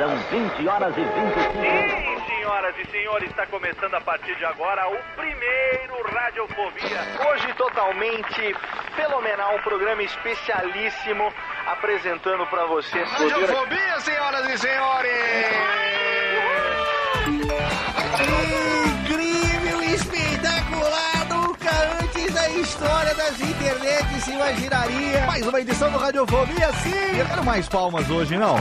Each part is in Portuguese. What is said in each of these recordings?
São 20 horas e 25 Sim, senhoras e senhores, está começando a partir de agora o primeiro Radiofobia. Hoje totalmente fenomenal, um programa especialíssimo apresentando para você. Radiofobia, senhoras e senhores! Incrível, espetacular, nunca antes da história das internets se imaginaria. Mais uma edição do Radiofobia, sim! Eu quero mais palmas hoje, não?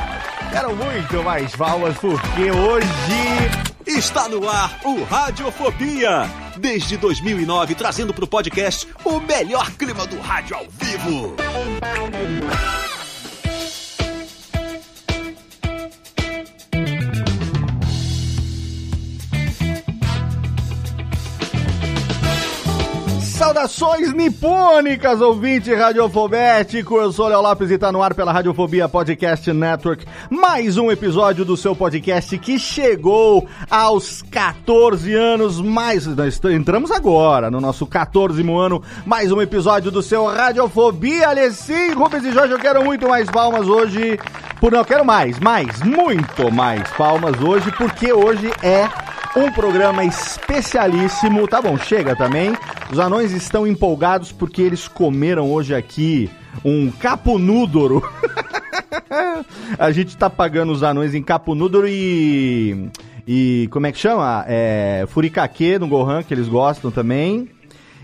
Quero muito mais palmas, porque hoje Está no ar o Radiofobia. Desde 2009, trazendo para o podcast o melhor clima do rádio ao vivo. Saudações nipônicas, ouvinte radiofobético. Eu sou Léo Lopes e tá no ar pela Radiofobia Podcast Network. Mais um episódio do seu podcast que chegou aos 14 anos. Mais. Nós entramos agora no nosso 14 ano. Mais um episódio do seu Radiofobia. Alessim, Rubens e Jorge, eu quero muito mais palmas hoje. Por não, quero mais, mais, muito mais palmas hoje, porque hoje é um programa especialíssimo. Tá bom, chega também. Os anões estão empolgados porque eles comeram hoje aqui um caponúdoro. A gente tá pagando os anões em caponúdoro e. E como é que chama? É, furikake no Gohan, que eles gostam também.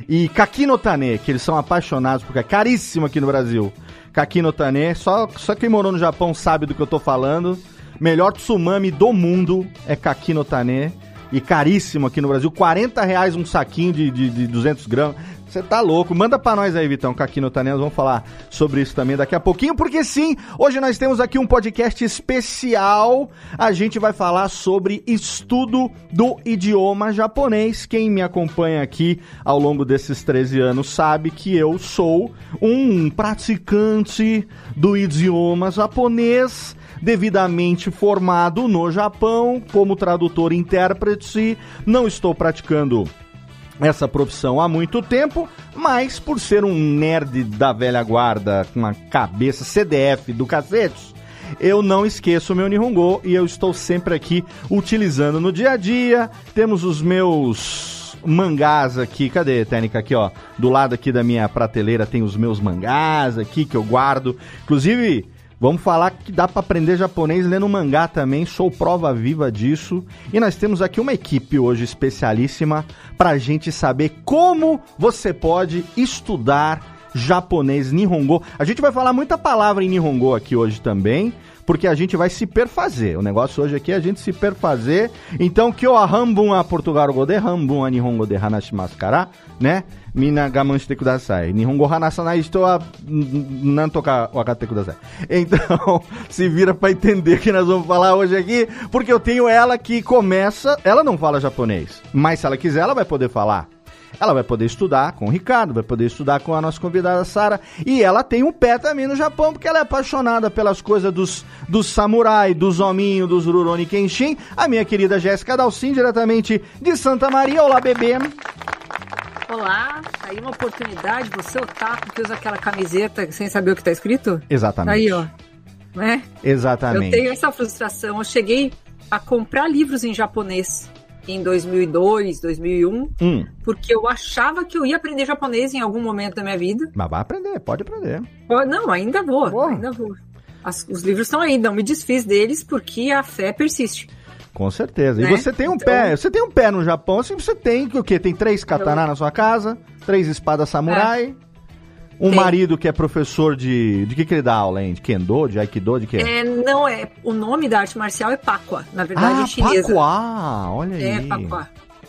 E Kakinotane, que eles são apaixonados, porque é caríssimo aqui no Brasil. Kakinotane, só, só quem morou no Japão sabe do que eu tô falando. Melhor tsumami do mundo é Kakinotane. E caríssimo aqui no Brasil, 40 reais um saquinho de, de, de 200 gramas. Você tá louco? Manda pra nós aí, Vitão, que aqui no vamos falar sobre isso também daqui a pouquinho, porque sim, hoje nós temos aqui um podcast especial. A gente vai falar sobre estudo do idioma japonês. Quem me acompanha aqui ao longo desses 13 anos sabe que eu sou um praticante do idioma japonês devidamente formado no Japão como tradutor e intérprete. Não estou praticando essa profissão há muito tempo, mas por ser um nerd da velha guarda com uma cabeça CDF do cacete, eu não esqueço o meu Nihongo e eu estou sempre aqui utilizando no dia a dia. Temos os meus mangás aqui, cadê, Técnica? Aqui, ó, do lado aqui da minha prateleira tem os meus mangás aqui que eu guardo. Inclusive, Vamos falar que dá para aprender japonês lendo mangá também, sou prova viva disso. E nós temos aqui uma equipe hoje especialíssima para a gente saber como você pode estudar japonês Nihongo. A gente vai falar muita palavra em Nihongo aqui hoje também, porque a gente vai se perfazer. O negócio hoje aqui é a gente se perfazer. Então, que o hambun a Portugal de hambun a Nihongo de hanashimasu kara, né? Mina gaman shite kudasai. Nihongo hanasanai estou a nanto ka wakate kudasai. Então, se vira pra entender o que nós vamos falar hoje aqui, porque eu tenho ela que começa, ela não fala japonês, mas se ela quiser, ela vai poder falar. Ela vai poder estudar com o Ricardo, vai poder estudar com a nossa convidada Sara. E ela tem um pé também no Japão, porque ela é apaixonada pelas coisas dos, dos samurai, dos hominhos, dos Rurouni Kenshin. A minha querida Jéssica Dalcin, diretamente de Santa Maria. Olá, bebê. Olá, aí uma oportunidade, você otaku que usa aquela camiseta sem saber o que tá escrito? Exatamente. Aí, ó. Né? Exatamente. Eu tenho essa frustração. Eu cheguei a comprar livros em japonês em 2002, 2001, Hum, porque eu achava que eu ia aprender japonês em algum momento da minha vida. mas vai aprender, pode aprender. Não, ainda vou, Porra. ainda vou. As- os livros estão aí, não me desfiz deles porque a fé persiste. Com certeza. E Né? você tem um Então- pé, você tem um pé no Japão, assim, você tem o quê? Tem três katana na sua casa, três espadas samurai, um Tem. marido que é professor de. De que, que ele dá aula, hein? De Kendo, de Aikido, de quê? É, não é. O nome da arte marcial é Pakwa, na verdade ah, é chinesa. Pacuá, olha É aí.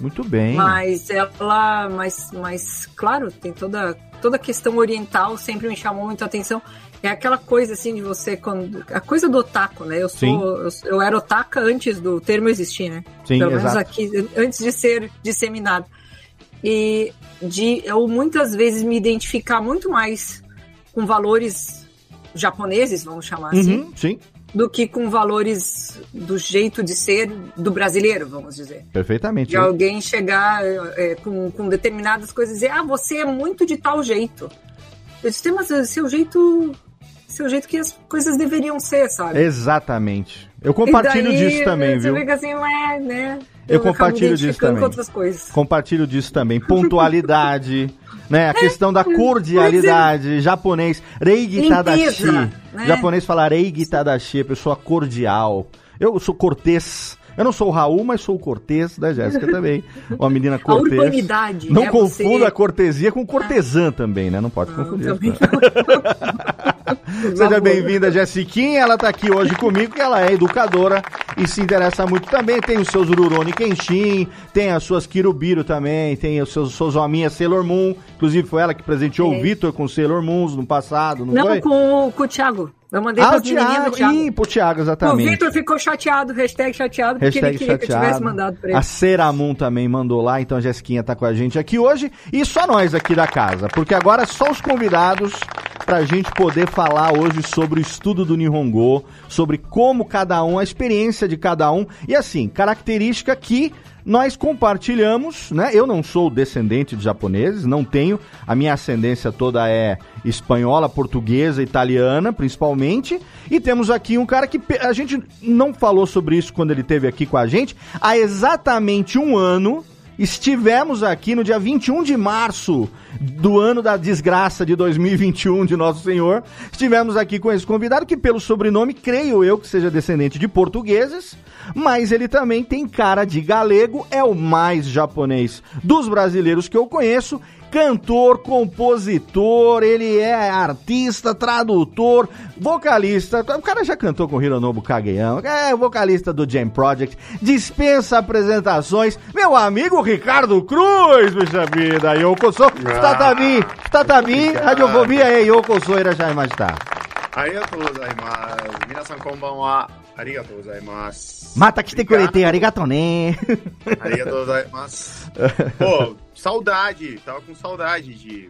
Muito bem. Mas ela, mas, mas claro, tem toda toda a questão oriental sempre me chamou muito a atenção. É aquela coisa assim de você quando. A coisa do otaku, né? Eu sou. Eu, eu era otaka antes do termo existir, né? Sim, Pelo menos exato. aqui, antes de ser disseminado. E de eu muitas vezes me identificar muito mais com valores japoneses, vamos chamar assim, Uhum, sim, do que com valores do jeito de ser do brasileiro, vamos dizer. perfeitamente. De alguém chegar é, com, com determinadas coisas e dizer, ah, você é muito de tal jeito. Eu disse, mas é seu jeito. Seu jeito que as coisas deveriam ser, sabe? Exatamente. Eu compartilho daí, disso também, você viu? fica assim, mas, né? Eu compartilho disso também. com outras coisas. Compartilho disso também. Pontualidade, né? A questão É, da cordialidade. Japonês, Reigi Tadashi. Né? Japonês fala Reigi Tadashi, pessoa cordial. Eu sou cortês. Eu não sou o Raul, mas sou o cortês da Jéssica também. Uma menina A cortês. urbanidade. Não né? confunda Você- a cortesia com cortesã também, né? Não pode Não, confundir. também Seja bem-vinda, Jessiquinha. Ela tá aqui hoje comigo, que ela é educadora e se interessa muito também. Tem os seus Rurouni Kenshin, tem as suas Kirubiro também, tem os seus, seus hominhas Sailor Moon. Inclusive, foi ela que presenteou É. o Vitor com Sailor Moons no passado, não, Não, foi? com, com o Thiago. Eu mandei Ah, para o Thiago. Thiago. Ih, pro Thiago, O exatamente. Vitor ficou chateado, hashtag chateado, porque Hashtag ele queria que eu tivesse chateado. mandado pra ele. A Seramun também mandou lá, então a Jesquinha tá com a gente aqui hoje. E só nós aqui da casa, porque agora é só os convidados pra gente poder falar hoje sobre o estudo do Nihongo, sobre como cada um, a experiência de cada um. E assim, característica que nós compartilhamos, né? Eu não sou descendente de japoneses, não tenho. A minha ascendência toda é espanhola, portuguesa, italiana, principalmente. E temos aqui um cara que a gente não falou sobre isso quando ele esteve aqui com a gente. Há exatamente um ano, estivemos aqui no dia 21 de março do ano da desgraça de 2021 de Nosso Senhor. Estivemos aqui com esse convidado que, pelo sobrenome, creio eu que seja descendente de portugueses, mas ele também tem cara de galego, é o mais japonês dos brasileiros que eu conheço Cantor, compositor, ele é artista, tradutor, vocalista. O cara já cantou com Hironobu Kageyama, é vocalista do Jam Project, dispensa apresentações. Meu amigo Ricardo Cruz, bicha vida, Yokoso, Tatabi, Tatabi, Radiofobia e Yokoso Irashaimashita. ありがとうございます。皆さんこんばんは。 ありがとうございます。 Mata que te curete, arigato né. ありがとうございます。Pô, saudade. Tava com saudade de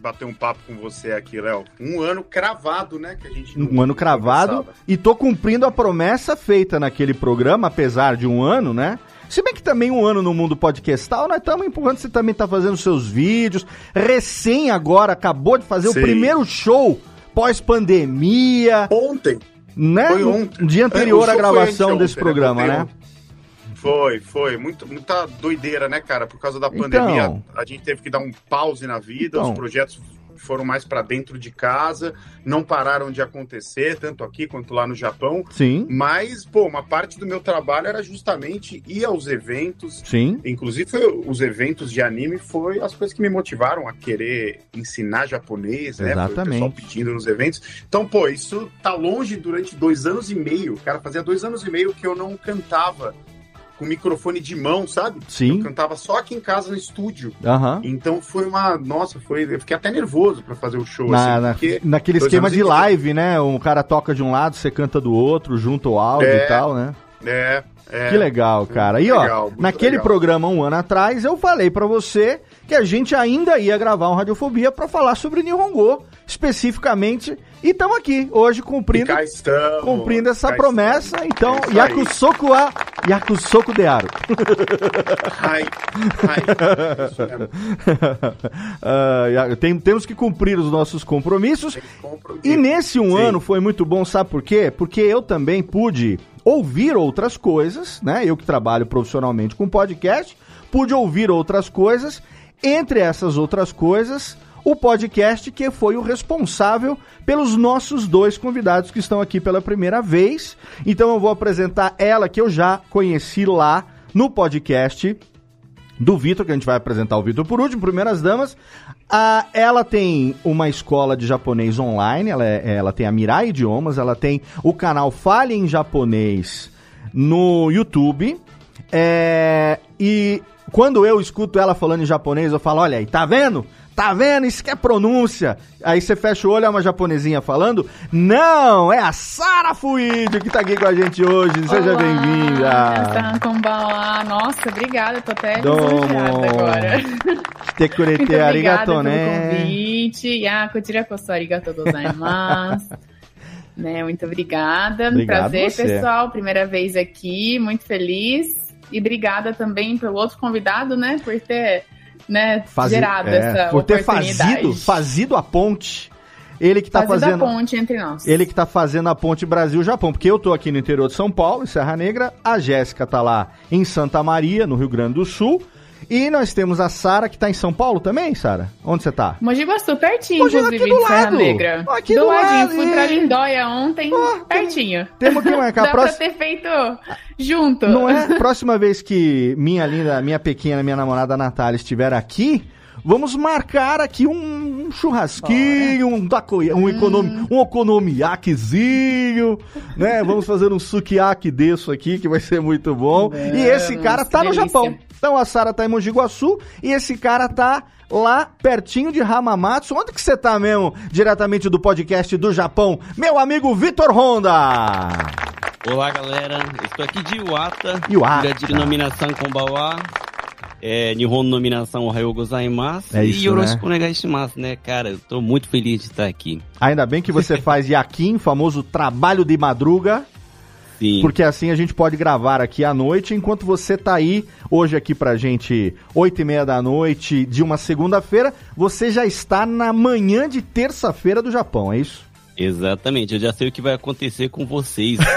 bater um papo com você aqui, Léo. Um ano cravado, né? Que a gente não- Um ano não cravado conversava. e tô cumprindo a promessa feita naquele programa, apesar de um ano, né? Se bem que também um ano no mundo podcastal, nós estamos empurrando, você também tá fazendo seus vídeos. Recém agora acabou de fazer Sim. o primeiro show pós-pandemia, Ontem. né? Foi No ontem. dia É, anterior à gravação desse programa, Foi né? Foi, foi. Muito, muita doideira, né, cara? Por causa da pandemia, Então. a gente teve que dar um pause na vida, Então. os projetos foram mais pra dentro de casa, não pararam de acontecer, tanto aqui quanto lá no Japão. Sim, Mas, pô, uma parte do meu trabalho era justamente ir aos eventos. sim. Inclusive, foi- os eventos de anime foi as coisas que me motivaram a querer ensinar japonês, né? Foi o pessoal Exatamente. pedindo nos eventos. Então, pô, isso tá longe durante dois anos e meio. Cara, fazia dois anos e meio que eu não cantava com microfone de mão, sabe? Sim. Eu cantava só aqui em casa no estúdio. Aham. Então foi uma. Nossa, foi. Eu fiquei até nervoso pra fazer o show. Na, assim, porque naquele esquema de live, né? Um cara toca de um lado, você canta do outro, junta o áudio É. e tal, né? É. é Que legal, cara. E ó, legal, muito naquele legal. programa um ano atrás, eu falei pra você que a gente ainda ia gravar um Radiofobia pra falar sobre Nihongo, especificamente. E estamos aqui hoje cumprindo, estamos, cumprindo essa promessa. estamos. Então, É. Yakusoku a Yakusoku de Aro. Ai, ai, ya- tem- temos que cumprir os nossos compromissos. E nesse um Sim. ano foi muito bom, sabe por quê? Porque eu também pude ouvir outras coisas, né? Eu que trabalho profissionalmente com podcast, pude ouvir outras coisas. Entre essas outras coisas, o podcast que foi o responsável pelos nossos dois convidados que estão aqui pela primeira vez. Então eu vou apresentar ela que eu já conheci lá no podcast do Vitor, que a gente vai apresentar o Vitor por último, primeiras damas. Ah, ela tem uma escola de japonês online, ela, é- ela tem a Mirai Idiomas, ela tem o canal Fale em Japonês no YouTube. É, e quando eu escuto ela falando em japonês, eu falo: olha aí, tá vendo? Tá vendo? Isso que é pronúncia. Aí você fecha o olho, é uma japonesinha falando. Não, é a Sara Fuídio que tá aqui com a gente hoje. Seja bem-vinda. Konbanwa. Nossa, obrigada, tô até lisonjeada agora. Te obrigada arigato, pelo né? convite. Ya, kojira koso arigatou gozaimasu. né, muito obrigada. Obrigado Prazer, você. pessoal. Primeira vez aqui, muito feliz. E obrigada também pelo outro convidado, né, por ter né, Fazi- gerado é, essa por ter fazido, fazido a ponte. Ele que tá Fazido a fazendo. ponte entre nós. Ele que tá fazendo a ponte Brasil-Japão, porque eu tô aqui no interior de São Paulo, em Serra Negra, a Jéssica tá lá em Santa Maria, no Rio Grande do Sul, e nós temos a Sara que tá em São Paulo também, Sara? Onde você tá? Mogi Guaçu, pertinho, Mogi, inclusive, aqui do lado. Negra. Aqui do, do ladinho. lado, Fui pra Lindóia ontem, Ó, pertinho. Temos que marcar a Dá próxima. pra ter feito junto. Não é? Próxima vez que minha linda, minha pequena, minha namorada Natália estiver aqui, vamos marcar aqui um, um churrasquinho, um, takoya- um, economi, um okonomiyakizinho, né? Vamos fazer um sukiyaki desse aqui, que vai ser muito bom. e esse Vamos, cara tá no delícia. Japão. Então a Sara tá em Mogi Guaçu e esse cara tá lá pertinho de Hamamatsu. Onde que você tá mesmo? Diretamente do podcast do Japão, meu amigo Vitor Honda. Olá, galera. Estou aqui de Iwata. Iwata. de nominação Kombawa. É, Nihon nominação Ohayou gozaimasu. É isso, e Yoroshiku onegaishimasu, né, cara? Eu tô muito feliz de estar aqui. Ainda bem que você faz Yakin, famoso trabalho de madruga. Sim. Porque assim a gente pode gravar aqui à noite, enquanto você tá aí, hoje aqui pra gente, oito e meia da noite de uma segunda-feira, você já está na manhã de terça-feira do Japão, é isso? Exatamente. Eu já sei o que vai acontecer com vocês.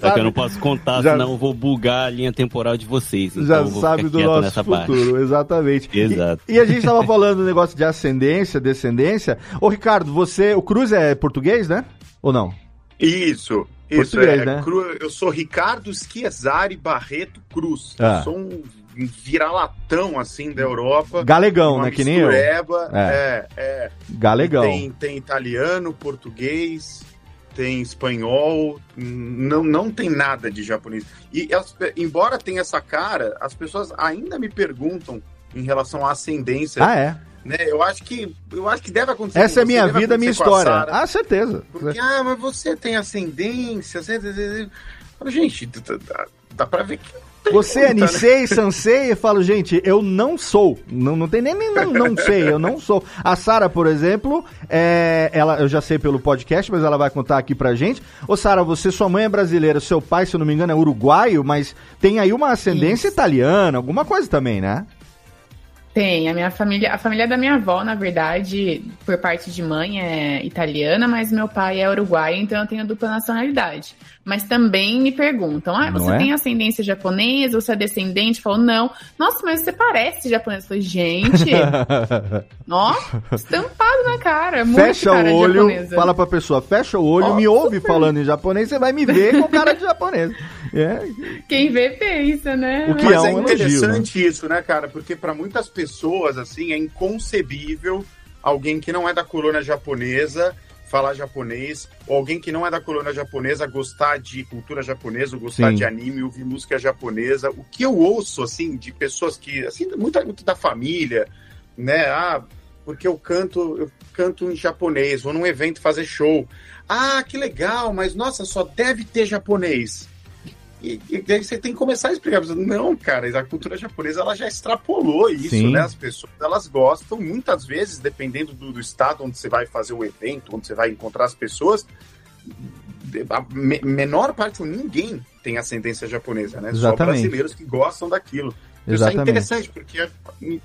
Só que eu não posso contar, Já- senão eu vou bugar a linha temporal de vocês. Então já sabe do nosso futuro, parte. exatamente. E- Exato. E, a gente tava falando do negócio de ascendência, descendência. Ô Ricardo, você, o Cruz é português, né? Ou não? Isso, isso. Português, é, né? Cru- eu sou Ricardo Schiesari Barreto Cruz. Ah. Eu sou um vira-latão, assim, da Europa. Galegão, né? Que nem eu. É. É, é. Galegão. Tem, tem italiano, português, tem espanhol, não, não tem nada de japonês. E as embora tenha essa cara, as pessoas ainda me perguntam em relação à ascendência. Ah, é. Né? Eu acho que eu acho que deve acontecer. Essa é minha vida, minha a história. Sarah. Ah, certeza. Porque, ah, mas você tem ascendência. Você... Eu falo, Gente, dá, dá- pra ver que. Você é né? Nisei, Sansei, eu falo, gente, eu não sou. Não, não tem nem, nem não, não sei, eu não sou. A Sara, por exemplo, é, ela, eu já sei pelo podcast, mas ela vai contar aqui pra gente. Ô, Sara, você, sua mãe é brasileira, seu pai, se eu não me engano, é uruguaio, mas tem aí uma ascendência Isso. italiana, alguma coisa também, né? Tem, a minha família, a família da minha avó, na verdade, por parte de mãe é italiana, mas meu pai é uruguaio, então eu tenho dupla nacionalidade. Mas também me perguntam, ah, você é? tem ascendência japonesa, você é descendente? Eu falo, não. Nossa, mas você parece japonês. Eu falei, gente, ó, estampado na cara, muito fecha cara o olho, japonesa. fala pra pessoa, fecha o olho, Ó, me ouve falando em japonês, você vai me ver com cara de japonês. É, Quem vê, pensa, né? O que Mas é é, um elogio, interessante isso, né, cara? Porque para muitas pessoas, assim, é inconcebível alguém que não é da colônia japonesa falar japonês, ou alguém que não é da colônia japonesa gostar de cultura japonesa, ou gostar Sim. de anime, ouvir música japonesa. O que eu ouço, assim, de pessoas que, assim, muito, muito da família, né? Ah, porque eu canto, eu canto em japonês, vou num evento fazer show. Ah, que legal, mas nossa, só deve ter japonês. E, e daí você tem que começar a explicar. Não, cara, a cultura japonesa ela já extrapolou isso, Sim. né? As pessoas elas gostam, muitas vezes, dependendo do, do estado onde você vai fazer o evento, onde você vai encontrar as pessoas, a me- menor parte, ou ninguém tem ascendência japonesa, né? Só Exatamente. brasileiros que gostam daquilo. Isso é Exatamente. interessante, porque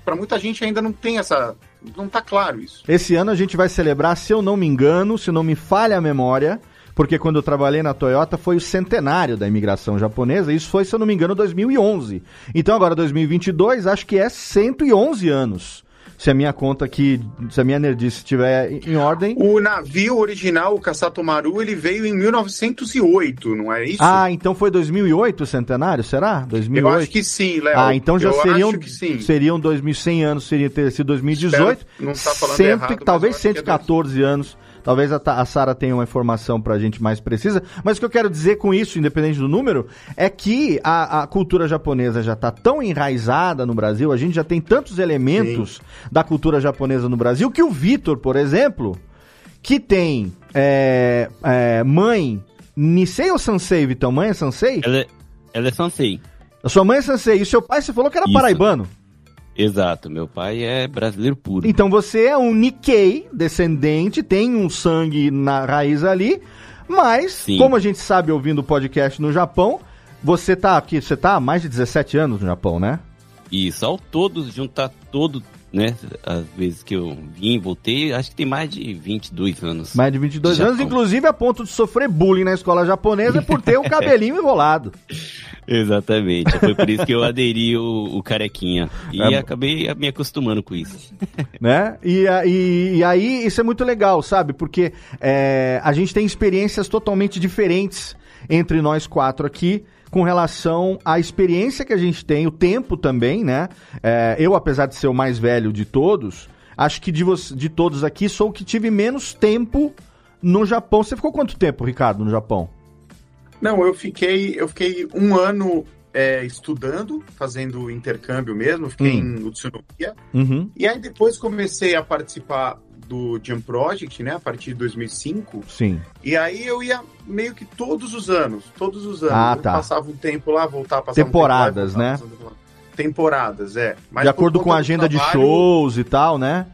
para muita gente ainda não tem essa. Não tá claro isso. Esse ano a gente vai celebrar, se eu não me engano, se não me falha a memória, porque quando eu trabalhei na Toyota foi o centenário da imigração japonesa, isso foi, se eu não me engano, 2011. Então agora 2022, acho que é 111 anos. Se a minha conta aqui, se a minha nerdice estiver em ordem. O navio original, o Kasatomaru, ele veio em 1908, não é isso? Ah, então foi 2008 o centenário, será? 2008? Eu acho que sim, Léo. Ah, então já eu seriam, seriam 2100 anos, seria ter sido 2018. Espero não tá falando Cento- errado, mas talvez eu acho que é 114 anos Talvez a, a Sara tenha uma informação pra gente mais precisa. Mas o que eu quero dizer com isso, independente do número, é que a, a cultura japonesa já tá tão enraizada no Brasil, a gente já tem tantos elementos da cultura japonesa no Brasil, que o Vitor, por exemplo, que tem é, é, mãe Nisei ou Sansei, Vitão? Mãe é Sansei? Ela é, ela é Sansei. A sua mãe é Sansei e o seu pai, você falou que era Isso. paraibano. Exato, meu pai é brasileiro puro. Então você é um Nikkei, descendente, tem um sangue na raiz ali, mas, Sim. como a gente sabe ouvindo o podcast no Japão, você tá aqui, você tá há mais de 17 anos no Japão, né? Isso, ao todo, juntar todo, né, as vezes que eu vim, voltei, acho que tem mais de 22 anos. Mais de 22 Japão. anos, inclusive a ponto de sofrer bullying na escola japonesa por ter o cabelinho enrolado. Exatamente, foi por isso que eu aderi o, o carequinha. E É. acabei me acostumando com isso. né? E, e, e aí isso é muito legal, sabe? Porque é, a gente tem experiências totalmente diferentes entre nós quatro aqui com relação à experiência que a gente tem, o tempo também, né? É, eu, apesar de ser o mais velho de todos, acho que de, você, de todos aqui sou o que tive menos tempo no Japão. Você ficou quanto tempo, Ricardo, no Japão? Não, eu fiquei, eu fiquei um ano é, estudando, fazendo intercâmbio mesmo, fiquei Hum. em Utsunomiya. Uhum. E aí depois comecei a participar do Jump Project, né, a partir de 2005. Sim. E aí eu ia meio que todos os anos, todos os anos. Ah, Eu tá. Passava um tempo lá, voltava, passava Temporadas, um tempo lá, né? voltava, passava lá. Temporadas, é. Mas de acordo com a agenda de trabalho- shows e tal, né?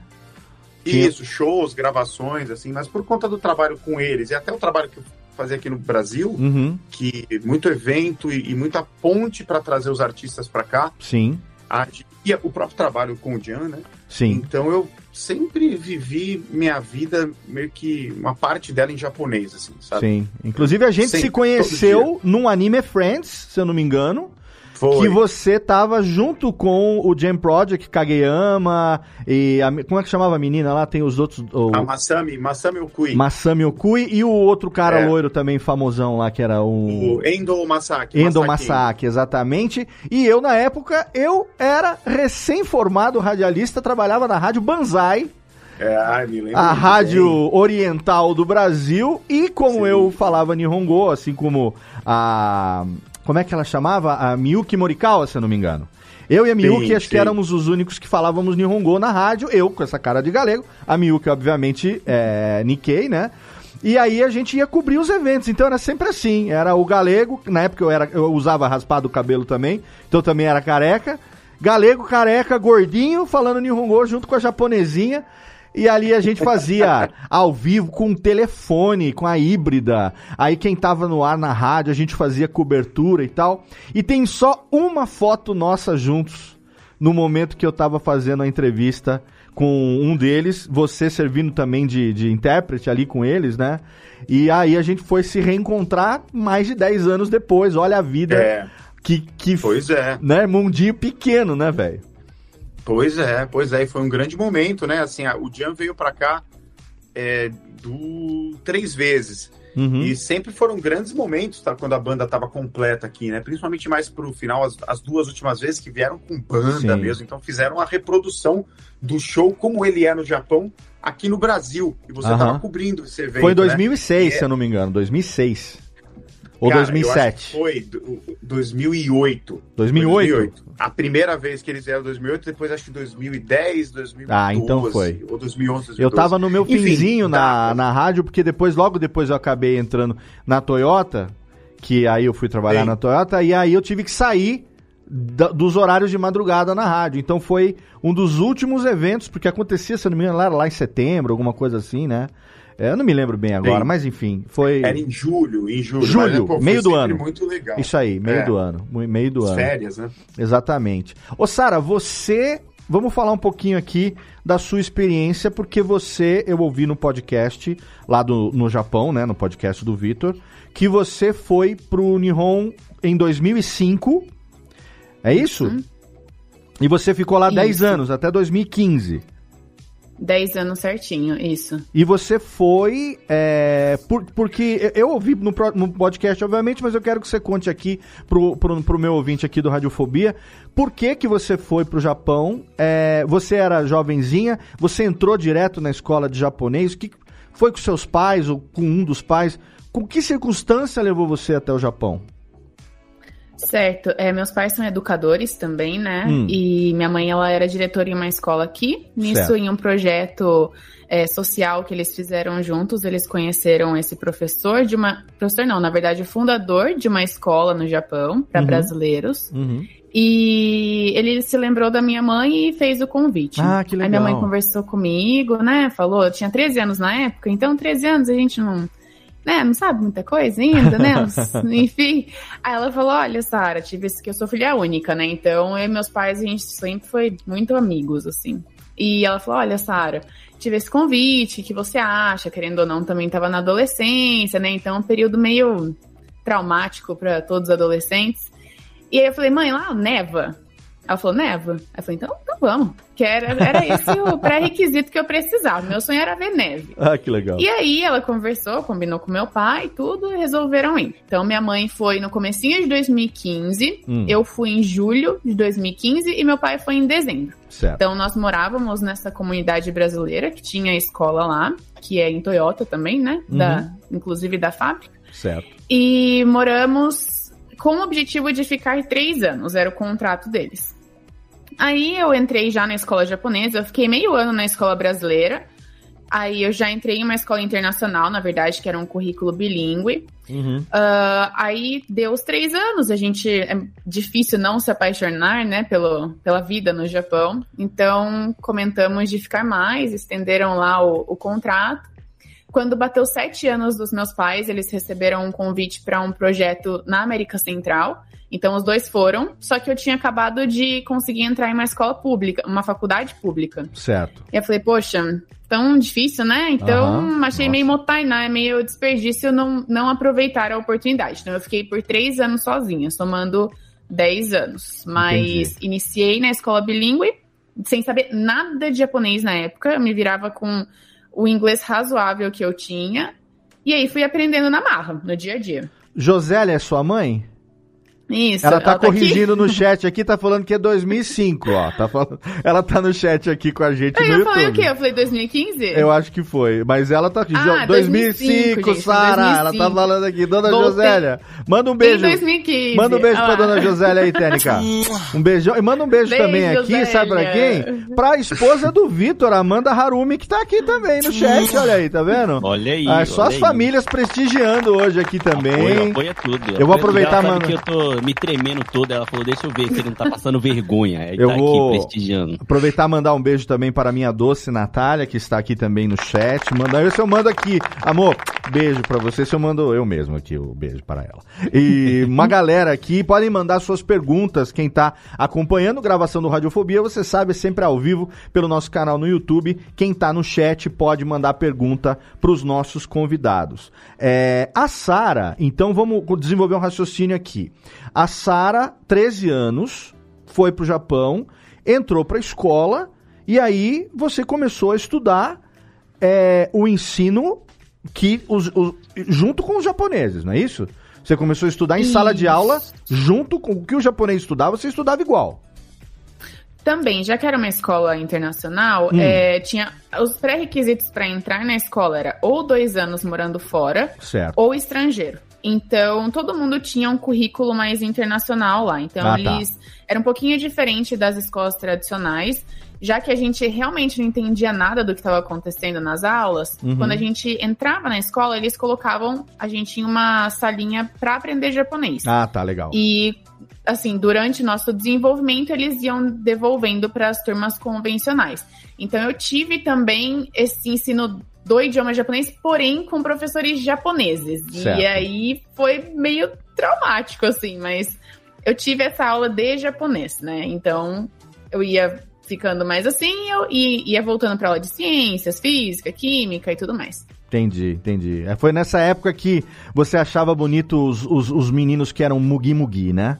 Isso, shows, gravações, assim, mas por conta do trabalho com eles e até o trabalho que eu fazia aqui no Brasil, Uhum. que muito evento e, e muita ponte para trazer os artistas para cá, Sim, a e o próprio trabalho com o Jan, né? sim. Então eu sempre vivi minha vida meio que uma parte dela em japonês, assim, sabe? Sim. Inclusive a gente se conheceu num Anime Friends, se eu não me engano. Foi. Que você tava junto com o Jam Project, Kageyama e. A, como é que chamava a menina lá? Tem os outros. O A Masami, Masami Okui. Masami Okui e o outro cara É. loiro também famosão lá, que era o. O Endo Masaki. Endo Masaki. Masaki, exatamente. E eu, na época, eu era recém-formado radialista, trabalhava na Rádio Banzai, É, ai, me lembro a rádio bem. oriental do Brasil, e como Sim. eu falava Nihongo, assim como a. Como é que ela chamava? A Miyuki Morikawa, se eu não me engano. Eu e a Miyuki, Sim, acho que sim. éramos os únicos que falávamos Nihongo na rádio, eu com essa cara de galego, a Miyuki, obviamente, é Nikkei, né? E aí a gente ia cobrir os eventos, então era sempre assim, era o galego, na época eu, era, eu usava raspado o cabelo também, então eu também era careca, galego, careca, gordinho, falando Nihongo junto com a japonesinha, e ali a gente fazia ao vivo com o telefone, com a híbrida. Aí quem tava no ar na rádio, a gente fazia cobertura e tal. E tem só uma foto nossa juntos no momento que eu tava fazendo a entrevista com um deles, você servindo também de, de intérprete ali com eles, né? E aí a gente foi se reencontrar mais de 10 anos depois. Olha a vida É, que, que pois é. né? Mundinho pequeno, né, velho? Pois é, pois é, e foi um grande momento, né? Assim, a- o Jan veio pra cá é, do três vezes. Uhum. E sempre foram grandes momentos, tá? Quando a banda tava completa aqui, né? Principalmente mais pro final, as, as duas últimas vezes que vieram com banda Sim. mesmo. Então fizeram a reprodução do show como ele é no Japão, aqui no Brasil. E você Aham. tava cobrindo esse evento. Foi em né? 2006, E é- se eu não me engano, 2006. Ou Cara, eu acho 2007. que Foi do- 2008. 2008? A primeira vez que eles vieram 2008, depois acho que 2010, 2012. Ah, então foi. Ou 2011, 2012. Eu tava no meu Enfim, finzinho na, tá. na rádio, porque depois, logo depois eu acabei entrando na Toyota, que aí eu fui trabalhar Sim. na Toyota, e aí eu tive que sair da- dos horários de madrugada na rádio. Então foi um dos últimos eventos, porque acontecia, se eu não me engano, lá, lá em setembro, alguma coisa assim, né? É, Eu não me lembro bem agora, Sim. mas enfim, foi Era em julho, em julho. Julho, mas, pô, foi meio do ano. muito legal. isso aí, meio É. do ano, meio do As ano. férias, né? Exatamente. Ô, Sara, você. Vamos falar um pouquinho aqui da sua experiência, porque você, eu ouvi no podcast lá do, no Japão, né? No podcast do Vitor, que você foi pro Nihon em 2005. É isso? E você ficou lá 10 Isso. anos, até 2015. 10 anos certinho, isso. E você foi. é, por- porque eu ouvi no, no podcast, obviamente, mas eu quero que você conte aqui pro, pro, pro meu ouvinte aqui do Radiofobia. Por que, que você foi pro Japão? É, você era jovenzinha, você entrou direto na escola de japonês. Que, Foi com seus pais ou com um dos pais? Com que circunstância levou você até o Japão? Certo. É, meus pais são educadores também, né? Hum. E minha mãe, ela era diretora em uma escola aqui. Nisso, Certo. em um projeto é, social que eles fizeram juntos, eles conheceram esse professor de uma... Professor não, na verdade, o fundador de uma escola no Japão para Uhum. brasileiros. Uhum. E ele se lembrou da minha mãe e fez o convite. Ah, que Aí minha mãe legal. conversou comigo, né? Falou, eu tinha 13 anos na época, então 13 anos a gente não, né, não sabe muita coisa ainda, né? Enfim. Aí ela falou: olha, Sara, tive esse que eu sou filha única, né? Então eu e meus pais, a gente sempre foi muito amigos, assim. E ela falou: olha, Sara, tive esse convite, que você acha? Querendo ou não, também tava na adolescência, né? Então, um período meio traumático para todos os adolescentes. E aí eu falei, mãe, lá neva. Ela falou, neva? Aí eu falei, então, então vamos. Que era, era esse o pré-requisito que eu precisava. Meu sonho era ver neve. Ah, que legal. E aí ela conversou, combinou com meu pai e tudo, e resolveram ir. Então minha mãe foi no comecinho de 2015, Hum. eu fui em julho de 2015 e meu pai foi em dezembro. Certo. Então nós morávamos nessa comunidade brasileira que tinha escola lá, que é em Toyota também, né? Da, inclusive da fábrica. Certo. E moramos com o objetivo de ficar três anos, era o contrato deles. Aí eu entrei já na escola japonesa, eu fiquei meio ano na escola brasileira. Aí eu já entrei em uma escola internacional, na verdade, que era um currículo bilíngue. Uhum. Ah, aí deu os três anos, a gente é difícil não se apaixonar, né, pelo, pela vida no Japão. Então comentamos de ficar mais, estenderam lá o, o contrato. Quando bateu sete anos dos meus pais, eles receberam um convite para um projeto na América Central. Então os dois foram, só que eu tinha acabado de conseguir entrar em uma escola pública, uma faculdade pública. Certo. E eu falei, poxa, tão difícil, né? Então Aham, achei nossa. meio motainá, meio desperdício não, não aproveitar a oportunidade. Então eu fiquei por três anos sozinha, somando dez anos. Mas iniciei na escola bilíngue, sem saber nada de japonês na época. Eu me virava com o inglês razoável que eu tinha. E aí fui aprendendo na marra, no dia a dia. Josélia é sua mãe? Isso. Ela tá aqui. corrigindo no chat aqui, tá falando que é 2005, ó. Tá falando... Ela tá no chat aqui com a gente Aí no eu YouTube. falei o quê? Eu falei 2015? Eu acho que foi, mas ela tá aqui. Ah, 2005, 2005, gente, Sara. Ela tá 2005. falando aqui. Dona Voltei. Josélia, manda um Em beijo. 2015. Manda um beijo Olha pra dona Josélia aí, Tênica. Um beijão. E manda um beijo, Beijo, também aqui, Josélia. sabe pra quem? Pra esposa do Vitor, Amanda Harumi, que tá aqui também no chat. Olha aí, tá vendo? Olha aí. Ah, só olha as aí. famílias prestigiando hoje aqui também. Apoio, apoia tudo. Eu vou aproveitar, Ela mano. que eu tô me tremendo todo. Ela falou, deixa eu ver se ele não tá passando vergonha. Aí Eu tá vou- aqui prestigiando. Aproveitar e mandar um beijo também para a minha doce Natália, que está aqui também no chat. Manda, esse eu mando aqui. Amor, beijo para você. Se eu mando eu mesmo aqui o beijo para ela. E uma galera aqui, podem mandar suas perguntas. Quem tá acompanhando a gravação do Radiofobia, você sabe, é sempre ao vivo pelo nosso canal no YouTube. Quem tá no chat pode mandar pergunta para os nossos convidados. É, a Sara, então vamos desenvolver um raciocínio aqui. A Sara, 13 anos, foi pro Japão, entrou pra escola e aí você começou a estudar é, o ensino que os, os- junto com os japoneses, não é isso? Você começou a estudar em sala de Isso. aula junto com o que o japonês estudava, você estudava igual. Também, já que era uma escola internacional, Hum. é, tinha os pré-requisitos para entrar na escola era ou dois anos morando fora Certo. ou estrangeiro. Então, todo mundo tinha um currículo mais internacional lá. Então, Ah, tá. eles era um pouquinho diferente das escolas tradicionais, já que a gente realmente não entendia nada do que estava acontecendo nas aulas. Uhum. Quando a gente entrava na escola, eles colocavam a gente em uma salinha para aprender japonês. Ah, tá, legal. E, assim, durante nosso desenvolvimento, eles iam devolvendo para as turmas convencionais. Então, eu tive também esse ensino do idioma japonês, porém com professores japoneses. Certo. E aí foi meio traumático, assim, mas eu tive essa aula de japonês, né? Então, eu ia ficando mais assim, eu ia, voltando para aula de ciências, física, química e tudo mais. Entendi, entendi. É, Foi nessa época que você achava bonito os, os, os meninos que eram mugi-mugi, né?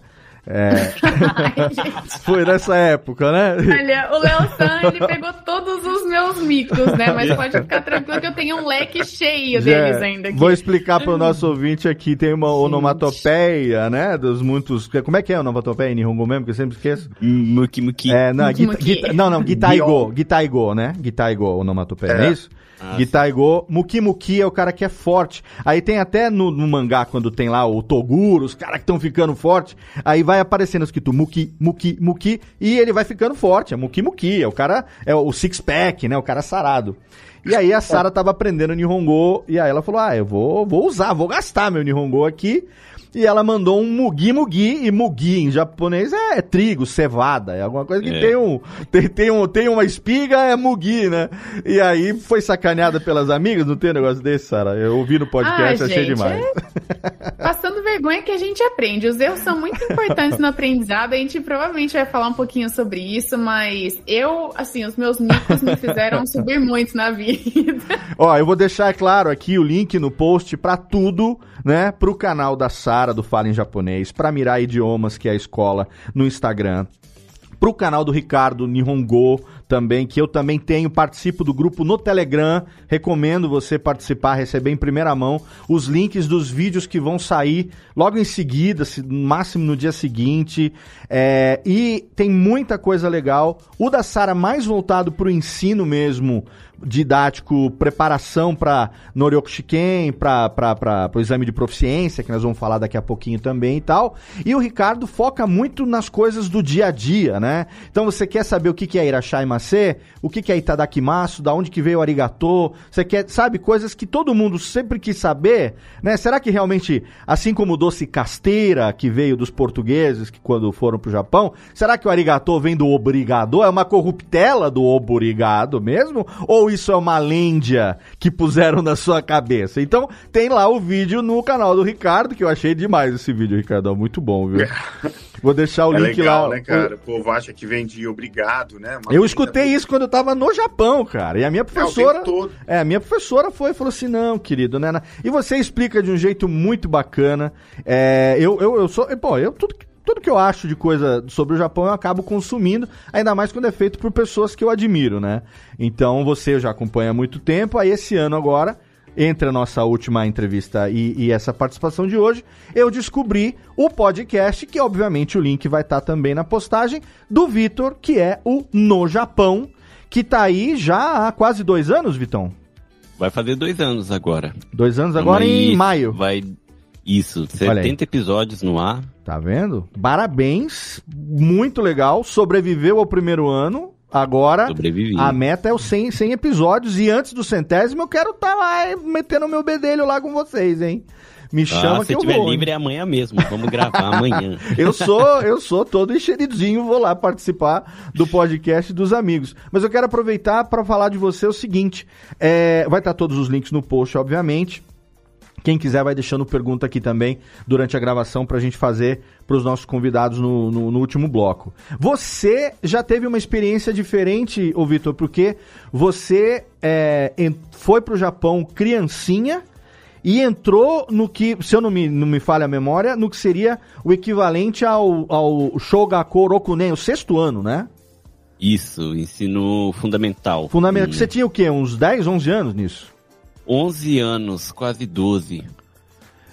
É, Ai, gente. foi nessa época, né? Olha, o Léo San, ele pegou todos os meus micos, né? Mas pode ficar tranquilo que eu tenho um leque cheio deles Já, ainda aqui. Vou explicar para o nosso ouvinte aqui, tem uma onomatopeia, né, dos muitos... Como é que é onomatopeia em Nihongo mesmo, que eu sempre esqueço? Muki Muki. É, não, Muki guita, Muki. guita- não, não, Gitaigo, Gitaigo, né? Gitaigo, onomatopeia, não é É. isso? Ah, Gitaigo, Muki Muki é o cara que é forte. Aí tem até no, no mangá, quando tem lá o Toguro, os caras que estão ficando forte, aí vai aparecendo escrito Muki, Muki, Muki, e ele vai ficando forte. É Muki Muki, é o cara, é o six pack, né? O cara sarado. E aí a Sara tava aprendendo Nihongo, e aí ela falou: Ah, eu vou, vou usar, vou gastar meu Nihongo aqui. E ela mandou um mugi mugi, e mugi em japonês é, é trigo, cevada, é alguma coisa que É. tem, um, tem, tem, um, tem uma espiga, é mugi, né? E aí foi sacaneada pelas amigas, não tem um negócio desse, Sara? Eu ouvi no podcast, Ah, achei gente, demais. Passando vergonha que a gente aprende. Os erros são muito importantes no aprendizado. A gente provavelmente vai falar um pouquinho sobre isso, mas eu, assim, os meus micos me fizeram subir muito na vida. Ó, eu vou deixar claro aqui o link no post pra tudo, né? Pro canal da Sara do Fala em Japonês, pra Mirai Idiomas, que é a escola, no Instagram. Pro canal do Ricardo Nihongo também, que eu também tenho, participo do grupo no Telegram. Recomendo você participar, receber em primeira mão os links dos vídeos que vão sair logo em seguida, se- no máximo no dia seguinte. É, e tem muita coisa legal. O da Sara mais voltado pro ensino mesmo, didático, preparação para Noryoku Shiken, para o exame de proficiência, que nós vamos falar daqui a pouquinho também e tal. E o Ricardo foca muito nas coisas do dia a dia, né? Então você quer saber o que, que é Irachai Mase, o que, que é Itadakimasu, da onde que veio o Arigato, você quer, sabe, coisas que todo mundo sempre quis saber, né? Será que realmente, assim como o doce casteira, que veio dos portugueses, que quando foram pro Japão, será que o Arigato vem do obrigado? É uma corruptela do obrigado mesmo? Ou isso é uma lêndia que puseram na sua cabeça? Então, tem lá o vídeo no canal do Ricardo, que eu achei demais esse vídeo, Ricardo. Muito bom, viu? Vou deixar o é link legal, lá. né, cara? O povo acha que vem de obrigado, né? Uma Eu escutei isso quando eu tava no Japão, cara. E a minha professora. tempo todo. É, a minha professora foi e falou assim: não, querido, né? né?" E você explica de um jeito muito bacana. É, eu, eu, eu sou. Pô, eu tudo, que- tudo que eu acho de coisa sobre o Japão eu acabo consumindo, ainda mais quando é feito por pessoas que eu admiro, né? Então você já acompanha há muito tempo, aí esse ano agora entre a nossa última entrevista e, e essa participação de hoje, eu descobri o podcast, que obviamente o link vai estar também na postagem, do Vitor, que é o No Japão, que tá aí já há quase dois anos, Vitão. Vai fazer dois anos agora. Dois anos agora em Isso, maio. Vai. Isso, Olha aí. 70 episódios no ar. Tá vendo? Parabéns, muito legal, sobreviveu ao primeiro ano. Agora, Sobrevivi. a meta é os 100, 100 episódios e antes do centésimo eu quero estar lá eh, metendo meu bedelho lá com vocês, hein? Me chama ah, que se eu tiver vou. hein? livre é amanhã mesmo. Vamos gravar amanhã. Eu sou, eu sou todo encheridinho, vou lá participar do podcast dos amigos. Mas eu quero aproveitar para falar de você o seguinte: é, vai estar todos os links no post, obviamente. Quem quiser vai deixando pergunta aqui também durante a gravação para a gente fazer para os nossos convidados no, no- no último bloco. Você já teve uma experiência diferente, ô Vitor, porque você é, foi para o Japão criancinha e entrou no que, se eu não me, não me falha a memória, no que seria o equivalente ao, ao Shogaku Rokunen, o sexto ano, né? Isso, ensino fundamental. Fundamental. Hum, Você tinha o quê? Uns 10, 11 anos nisso? 11 anos, quase 12.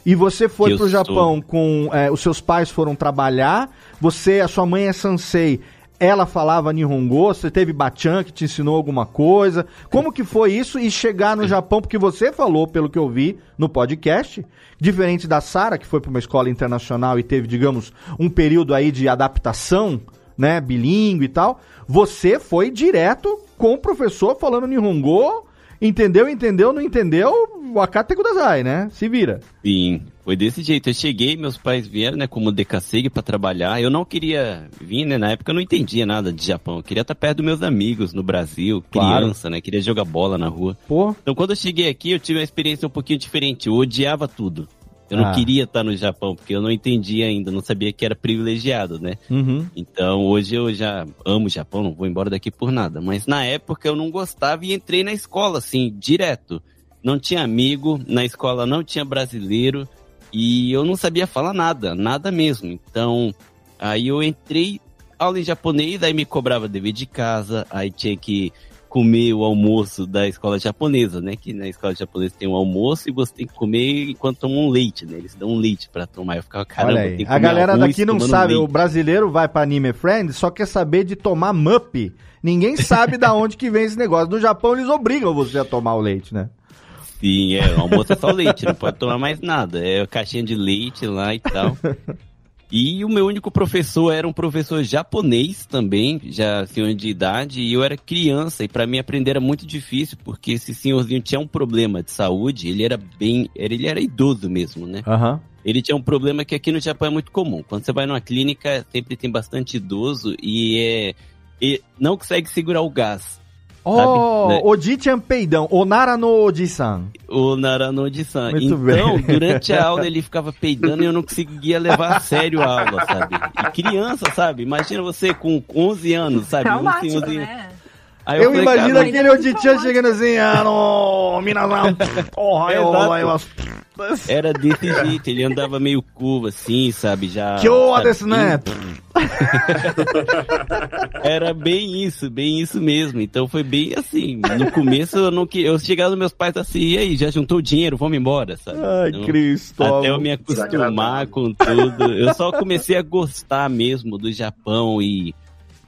E você foi pro sou. Japão com. é, os seus pais foram trabalhar, você, a sua mãe é Sansei. Ela falava Nihongo, você teve Bachan que te ensinou alguma coisa. Como que foi isso e chegar no Japão? Porque você falou, pelo que eu vi no podcast, diferente da Sara, que foi para uma escola internacional e teve, digamos, um período aí de adaptação, né, bilíngue e tal. Você foi direto com o professor falando Nihongo, entendeu, entendeu, não entendeu, o Akate Kudasai, né? Se vira. Sim, foi desse jeito. Eu cheguei, meus pais vieram, né, como decassegue pra trabalhar. Eu não queria vir, né, na época eu não entendia nada de Japão. Eu queria estar perto dos meus amigos no Brasil, Claro. criança, né, queria jogar bola na rua. Pô, Então quando eu cheguei aqui, eu tive uma experiência um pouquinho diferente. Eu odiava tudo. Eu não Ah. queria estar no Japão, porque eu não entendia ainda, não sabia que era privilegiado, né? uhum. Então hoje eu já amo o Japão, não vou embora daqui por nada. Mas na época eu não gostava e entrei na escola, assim, direto. Não tinha amigo, na escola não tinha brasileiro e eu não sabia falar nada, nada mesmo. Então aí eu entrei aula em japonês, aí me cobrava dever de casa, aí tinha que comer o almoço da escola japonesa, né? Que na escola japonesa tem um almoço e você tem que comer enquanto toma um leite, né? Eles dão um leite pra tomar. Eu ficava, caramba, Olha aí. A galera daqui não sabe, o leite. brasileiro vai pra Anime Friends, só quer saber de tomar mup. Ninguém sabe da onde que vem esse negócio. No Japão eles obrigam você a tomar o leite, né? Sim, é, o almoço é só leite, não pode tomar mais nada. É caixinha de leite lá e tal. E o meu único professor era um professor japonês também, já senhor de idade, e eu era criança, e para mim aprender era muito difícil, porque esse senhorzinho tinha um problema de saúde, ele era bem, ele era idoso mesmo, né? Aham. Ele tinha um problema que aqui no Japão é muito comum. Quando você vai numa clínica, sempre tem bastante idoso e é e não consegue segurar o gás. Oh, Né? Oji-chan peidão. Onara no Oji-san. O Narano-de-san. Muito Então, bem. durante a aula ele ficava peidando e eu não conseguia levar a sério a aula, sabe? E criança, sabe? Imagina você com 11 anos, sabe? Um Traumático, senhorzinho- né? Aí Eu falei, imagino aquele Oji-chan chegando assim, ah, no, Minasan, oh, Era desse jeito, ele andava meio curvo assim, sabe? Já. Que sabe? desu né? Era bem isso, bem isso mesmo. Então foi bem assim. No começo eu não que eu chegava nos meus pais assim, e aí, já juntou o dinheiro, vamos embora, sabe? Ai, Então, Cristo. Até eu me acostumar com tudo. Eu só comecei a gostar mesmo do Japão e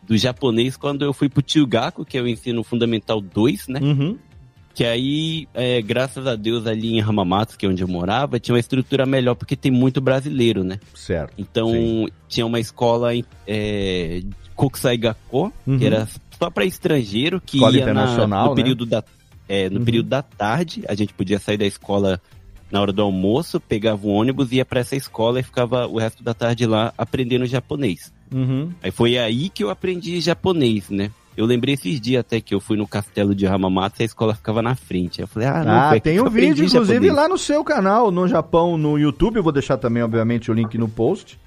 do japonês quando eu fui pro Chugaku, que é o ensino fundamental 2, né? Uhum. Que aí, é, graças a Deus, ali em Hamamatsu, que é onde eu morava, tinha uma estrutura melhor, porque tem muito brasileiro, né? Certo. Então, Sim. tinha uma escola em é, Kokusai Gakko, Uhum. que era só para estrangeiro, que Escola ia na- internacional, no né? período da é, no Uhum. período da tarde, a gente podia sair da escola na hora do almoço, pegava o ônibus, ia para essa escola e ficava o resto da tarde lá aprendendo japonês. Uhum. Aí foi aí que eu aprendi japonês, né? Eu lembrei esses dias até que eu fui no castelo de Hamamatsu e a escola ficava na frente. Eu falei, ah, não, Ah, aqui tem um vídeo, inclusive, lá no seu canal, no Japão, no YouTube. Eu vou deixar também, obviamente, o link no post.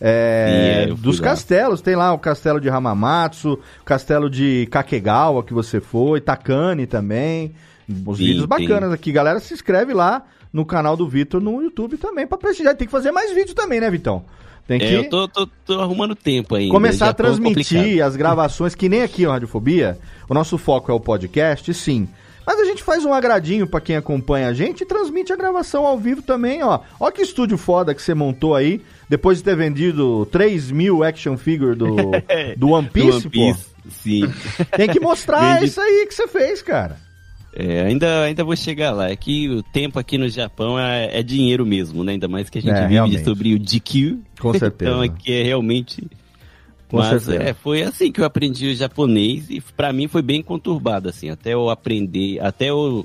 É, Sim, é, dos lá. castelos, tem lá o castelo de Hamamatsu, o castelo de Kakegawa que você foi, Takane também. Os Sim, vídeos tem. bacanas aqui. Galera, se inscreve lá no canal do Vitor no YouTube também pra prestigiar. Tem que fazer mais vídeo também, né, Vitão? Tem que É, eu tô, tô, tô arrumando tempo ainda. começar a é transmitir as gravações, que nem aqui no Radiofobia. O nosso foco é o podcast, sim. Mas a gente faz um agradinho pra quem acompanha a gente e transmite a gravação ao vivo também, ó. Ó que estúdio foda que você montou aí, depois de ter vendido 3 mil action figure do, do One Do Piece, One Piece, Sim. pô. Tem que mostrar Vendi- isso aí que você fez, cara. É, ainda, ainda vou chegar lá. É que o tempo aqui no Japão é, é dinheiro mesmo, né? Ainda mais que a gente É, vive realmente. sobre o DQ. Com certeza. então aqui é realmente. Com Mas certeza. é, foi assim que eu aprendi o japonês e pra mim foi bem conturbado, assim, até eu aprender, até eu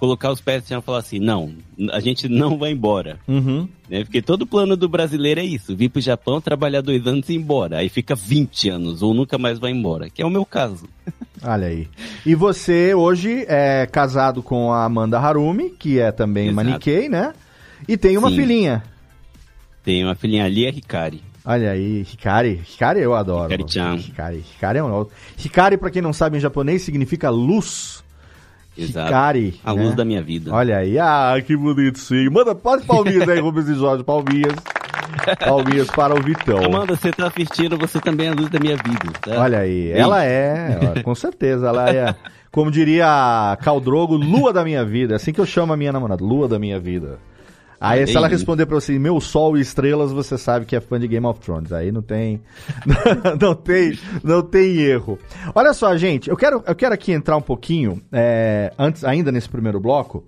colocar os pés no chão e falar assim, não, a gente não vai embora. Uhum. Né? Porque todo plano do brasileiro é isso, vir pro Japão, trabalhar dois anos e ir embora. Aí fica 20 anos, ou nunca mais vai embora, que é o meu caso. Olha aí. E você hoje é casado com a Amanda Harumi, que é também Exato. Maniquei, né? E tem uma Sim. filhinha. Tem uma filhinha ali, é Hikari. Olha aí, Hikari. Hikari eu adoro. Hikari-chan. Hikari. Hikari é um... Hikari, pra quem não sabe em japonês, significa luz. Exato. Hikari. A né? luz da minha vida. Olha aí, ah, que bonitinho. Manda, pode palminhas aí, Rubens e Jorge, palminhas. Palminhas para o Vitão. Amanda, você tá assistindo, você também é a luz da minha vida, tá? Olha aí, Beijo. ela é, com certeza, ela é, como diria a Caldrogo, lua da minha vida. É assim que eu chamo a minha namorada, lua da minha vida. Aí, se ela responder pra você, meu sol e estrelas, você sabe que é fã de Game of Thrones. Aí não tem, não tem, não tem erro. Olha só, gente, eu quero, eu quero aqui entrar um pouquinho, é, antes, ainda nesse primeiro bloco,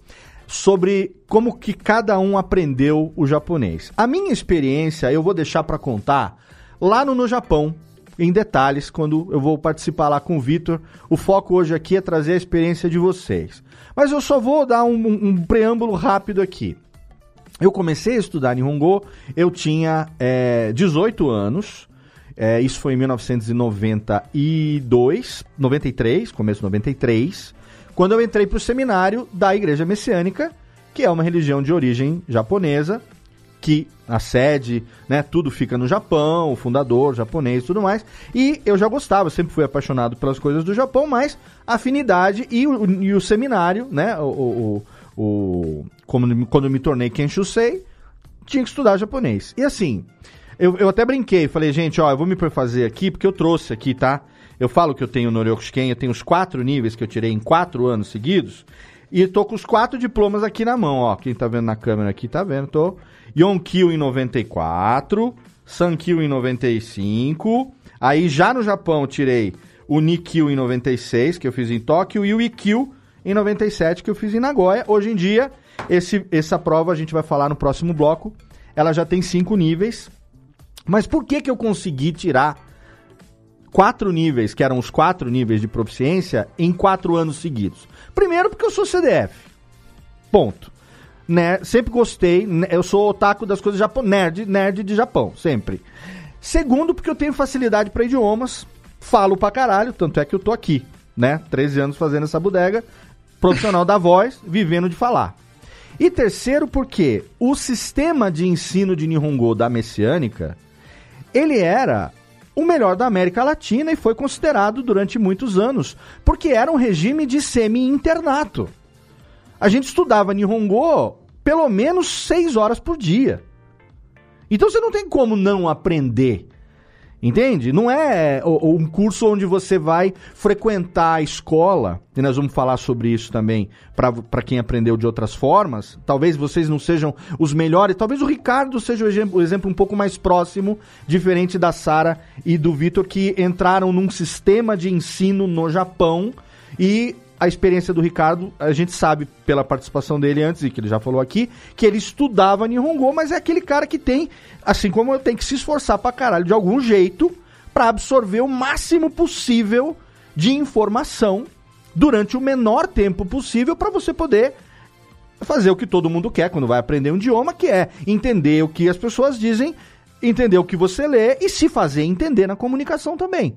sobre como que cada um aprendeu o japonês. A minha experiência eu vou deixar pra contar lá no No Japão, em detalhes, quando eu vou participar lá com o Vitor. O foco hoje aqui é trazer a experiência de vocês. Mas eu só vou dar um, um- um preâmbulo rápido aqui. Eu comecei a estudar Nihongo, eu tinha é, 18 anos, é, isso foi em 1992, 93, começo de 93, quando eu entrei para o seminário da Igreja Messiânica, que é uma religião de origem japonesa, que a sede, né, tudo fica no Japão, o fundador japonês e tudo mais. E eu já gostava, sempre fui apaixonado pelas coisas do Japão, mas afinidade e o, e o seminário, né, o, o, o- como, quando eu me tornei Kenshusei, tinha que estudar japonês. E assim, eu, eu até brinquei, falei, gente, ó, eu vou me prefazer aqui, porque eu trouxe aqui, tá? Eu falo que eu tenho Noryokusken, eu tenho os quatro níveis que eu tirei em quatro anos seguidos. E tô com os quatro diplomas aqui na mão, ó. Quem tá vendo na câmera aqui tá vendo, tô. Yonkyu em 94, Sankyu em 95. Aí já no Japão tirei o Nikyu em 96, que eu fiz em Tóquio, e o Ikkyu em 97, que eu fiz em Nagoya. Hoje em dia, esse, essa prova a gente vai falar no próximo bloco. Ela já tem cinco níveis. Mas por que, que eu consegui tirar quatro níveis, que eram os quatro níveis de proficiência, em quatro anos seguidos? Primeiro, porque eu sou CDF. Ponto. Né? Sempre gostei, né? eu sou otaku das coisas japonesas, nerd, nerd de Japão, sempre. Segundo, porque eu tenho facilidade para idiomas, falo pra caralho, tanto é que eu tô aqui, né? 13 anos fazendo essa bodega, profissional da voz, vivendo de falar. E terceiro, porque o sistema de ensino de Nihongo da Messiânica, ele era o melhor da América Latina e foi considerado durante muitos anos, porque era um regime de semi-internato. A gente estudava Nihongo pelo menos seis horas por dia. Então você não tem como não aprender. Entende? Não é um curso onde você vai frequentar a escola, e nós vamos falar sobre isso também para quem aprendeu de outras formas. Talvez vocês não sejam os melhores, talvez o Ricardo seja o exemplo, o exemplo um pouco mais próximo, diferente da Sara e do Vitor, que entraram num sistema de ensino no Japão e a experiência do Ricardo, a gente sabe pela participação dele antes, e que ele já falou aqui, que ele estudava Nihongo, mas é aquele cara que tem, assim como eu, tem que se esforçar pra caralho de algum jeito para absorver o máximo possível de informação durante o menor tempo possível para você poder fazer o que todo mundo quer quando vai aprender um idioma, que é entender o que as pessoas dizem, entender o que você lê e se fazer entender na comunicação também.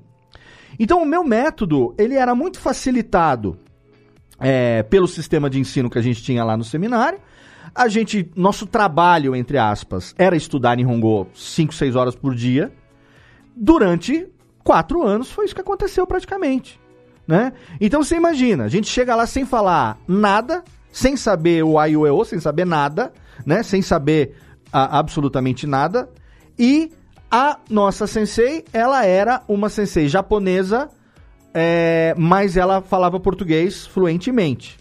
Então o meu método, ele era muito facilitado é, pelo sistema de ensino que a gente tinha lá no seminário. A gente, nosso trabalho, entre aspas, era estudar Nihongo 5, 6 horas por dia. Durante quatro anos foi isso que aconteceu praticamente. Né? Então você imagina, a gente chega lá sem falar nada, sem saber o A o E, sem saber nada, né? Sem saber a, absolutamente nada. E a nossa sensei, ela era uma sensei japonesa é, mas ela falava português fluentemente.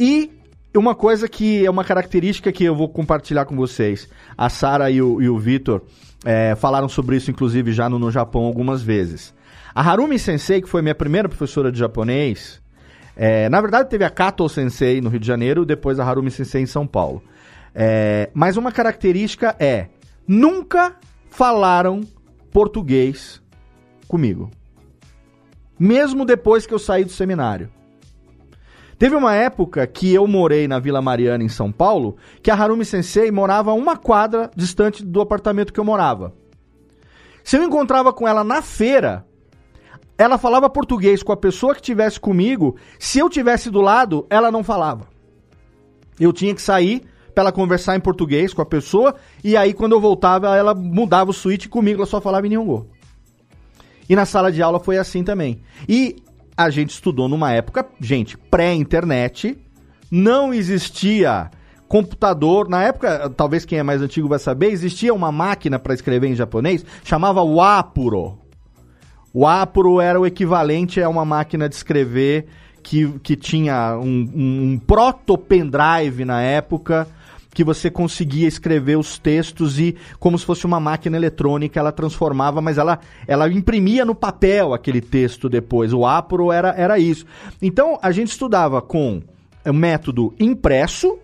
E uma coisa que é uma característica que eu vou compartilhar com vocês. A Sara e o, o Vitor é, falaram sobre isso, inclusive, já no, no Japão algumas vezes. A Harumi Sensei, que foi minha primeira professora de japonês, é, na verdade teve a Kato Sensei no Rio de Janeiro, depois a Harumi Sensei em São Paulo. É, mas uma característica é, nunca falaram português comigo mesmo depois que eu saí do seminário. Teve uma época que eu morei na Vila Mariana, em São Paulo, que a Harumi Sensei morava uma quadra distante do apartamento que eu morava. Se eu encontrava com ela na feira, ela falava português com a pessoa que estivesse comigo. Se eu tivesse do lado, ela não falava. Eu tinha que sair para ela conversar em português com a pessoa, e aí quando eu voltava, ela mudava o switch comigo, ela só falava em Nihongo. E na sala de aula foi assim também. E a gente estudou numa época, gente, pré-internet, não existia computador. Na época, talvez quem é mais antigo vai saber, existia uma máquina para escrever em japonês, chamava Wapuro. O Apuro era o equivalente a uma máquina de escrever que, que tinha um, um, um proto-pendrive na época que você conseguia escrever os textos e, como se fosse uma máquina eletrônica, ela transformava, mas ela, ela imprimia no papel aquele texto depois. O Apro era, era isso. Então, a gente estudava com o método impresso.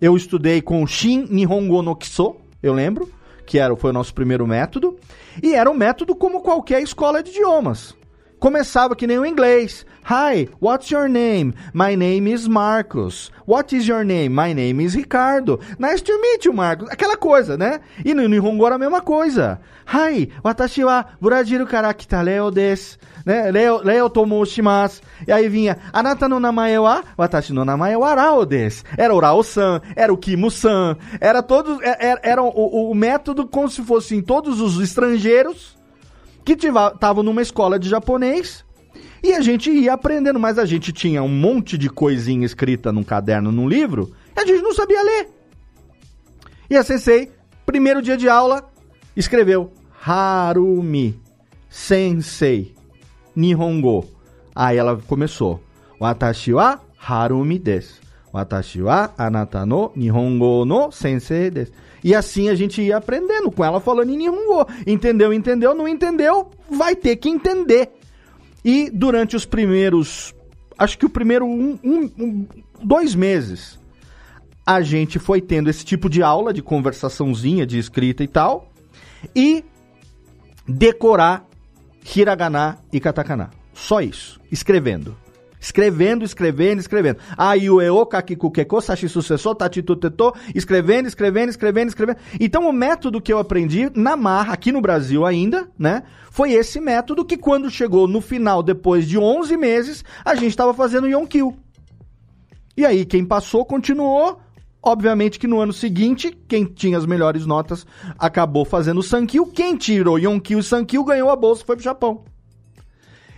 Eu estudei com Shin Nihongo no Kiso, eu lembro, que era, foi o nosso primeiro método. E era um método como qualquer escola de idiomas. Começava que nem o inglês. Hi, what's your name? My name is Marcos. What is your name? My name is Ricardo. Nice to meet you, Marcos. Aquela coisa, né? E no Nihongo era a mesma coisa. Hi, watashi wa burajiru kara kita Leo desu. Né? Leo, Leo tomoshimasu. E aí vinha, anata no namae wa, watashi no namae wa Rao desu. Era o Rao-san, era o Kimo-san, era todos, era, é, é, era o, o método como se fossem todos os estrangeiros que estavam numa escola de japonês e a gente ia aprendendo, mas a gente tinha um monte de coisinha escrita num caderno, num livro, e a gente não sabia ler. E a Sensei, primeiro dia de aula, escreveu Harumi Sensei. Nihongo. Aí ela começou. Watashi wa Harumi desu. Watashi wa anata no Nihongo no sensei desu. E assim a gente ia aprendendo com ela falando em Nihongo. Entendeu, entendeu, não entendeu, vai ter que entender. E durante os primeiros, acho que o primeiro um, um, um, dois meses, a gente foi tendo esse tipo de aula de conversaçãozinha, de escrita e tal, e decorar hiragana e katakana. Só isso, escrevendo. Escrevendo, escrevendo, escrevendo. Aí o eo, kakiku, keko, sashi, sucessor, tatitu, teto, escrevendo, escrevendo, escrevendo, escrevendo. Então o método que eu aprendi na marra, aqui no Brasil ainda, né, foi esse método que quando chegou no final, depois de 11 meses, a gente estava fazendo Yonkyu. E aí quem passou, continuou, Obviamente que no ano seguinte, quem tinha as melhores notas acabou fazendo o Sankyu. Quem tirou Yonkyu e Sankyu ganhou a bolsa e foi pro Japão.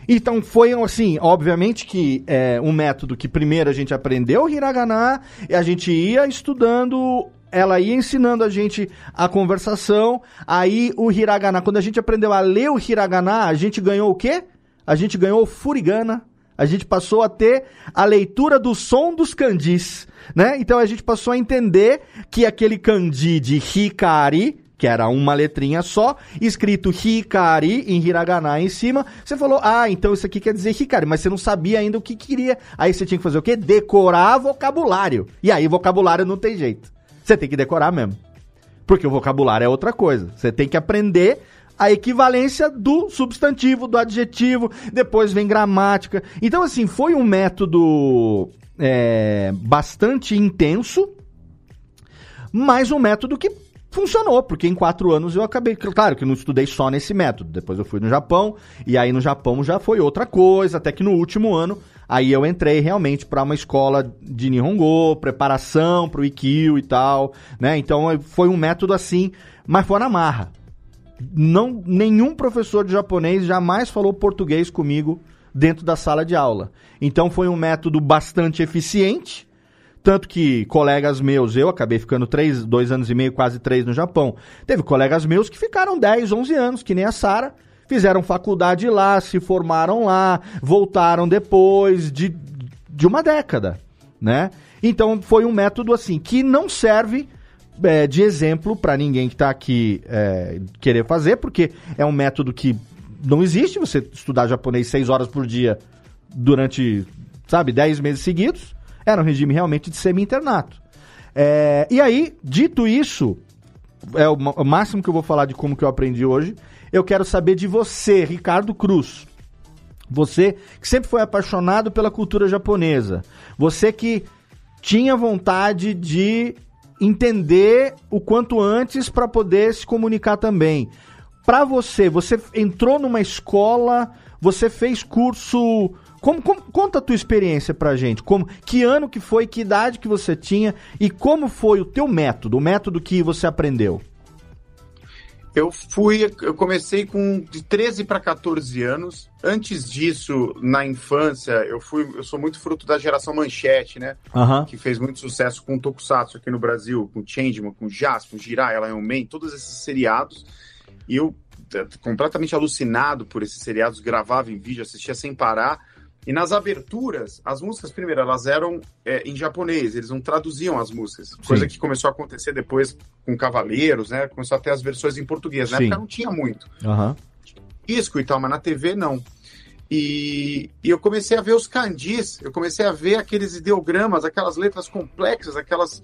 Então foi assim, obviamente que é um método que primeiro a gente aprendeu hiragana, a gente ia estudando, ela ia ensinando a gente a conversação, aí o hiragana, quando a gente aprendeu a ler o hiragana, a gente ganhou o quê? A gente ganhou o furigana, a gente passou a ter a leitura do som dos kanjis, né? Então a gente passou a entender que aquele kanji de hikari, que era uma letrinha só, escrito hikari em hiragana em cima, você falou: "Ah, então isso aqui quer dizer hikari", mas você não sabia ainda o que queria. Aí você tinha que fazer o quê? Decorar vocabulário. E aí vocabulário não tem jeito. Você tem que decorar mesmo. Porque o vocabulário é outra coisa. Você tem que aprender a equivalência do substantivo, do adjetivo, depois vem gramática. Então, assim, foi um método é, bastante intenso, mas um método que funcionou, porque em quatro anos eu acabei. Claro que não estudei só nesse método. Depois eu fui no Japão, e aí no Japão já foi outra coisa, até que no último ano. Aí eu entrei realmente para uma escola de Nihongo, preparação para o Ikkyo e tal, né? Então foi um método assim, mas foi na marra não nenhum professor de japonês jamais falou português comigo dentro da sala de aula. Então foi um método bastante eficiente, tanto que colegas meus, eu acabei ficando três, dois anos e meio, quase três no Japão. Teve colegas meus que ficaram 10, 11 anos, que nem a Sara, fizeram faculdade lá, se formaram lá, voltaram depois de, de uma década, né? Então foi um método assim que não serve é, de exemplo para ninguém que está aqui é, querer fazer, porque é um método que não existe você estudar japonês seis horas por dia durante, sabe, dez meses seguidos. Era um regime realmente de semi-internato. É, e aí, dito isso, é o, o máximo que eu vou falar de como que eu aprendi hoje. Eu quero saber de você, Ricardo Cruz. Você que sempre foi apaixonado pela cultura japonesa. Você que tinha vontade de entender o quanto antes para poder se comunicar também. Para você, você entrou numa escola, você fez curso. Como, como, conta a tua experiência pra gente. Como, que ano que foi, que idade que você tinha e como foi o teu método, o método que você aprendeu? Eu fui, eu comecei com de 13 para 14 anos. Antes disso, na infância, eu fui, eu sou muito fruto da geração Manchete, né? Uhum. Que fez muito sucesso com Tokusatsu aqui no Brasil, com Changeman, com Jasper, com Jirai, Lion Man, todos esses seriados. E eu completamente alucinado por esses seriados, gravava em vídeo, assistia sem parar. E nas aberturas, as músicas, primeiro, elas eram é, em japonês, eles não traduziam as músicas. Sim. Coisa que começou a acontecer depois com Cavaleiros, né? Começou a ter as versões em português. Na Sim. época não tinha muito. Uhum. Disco e tal, mas na TV não. E, e, eu comecei a ver os kanjis, eu comecei a ver aqueles ideogramas, aquelas letras complexas, aquelas.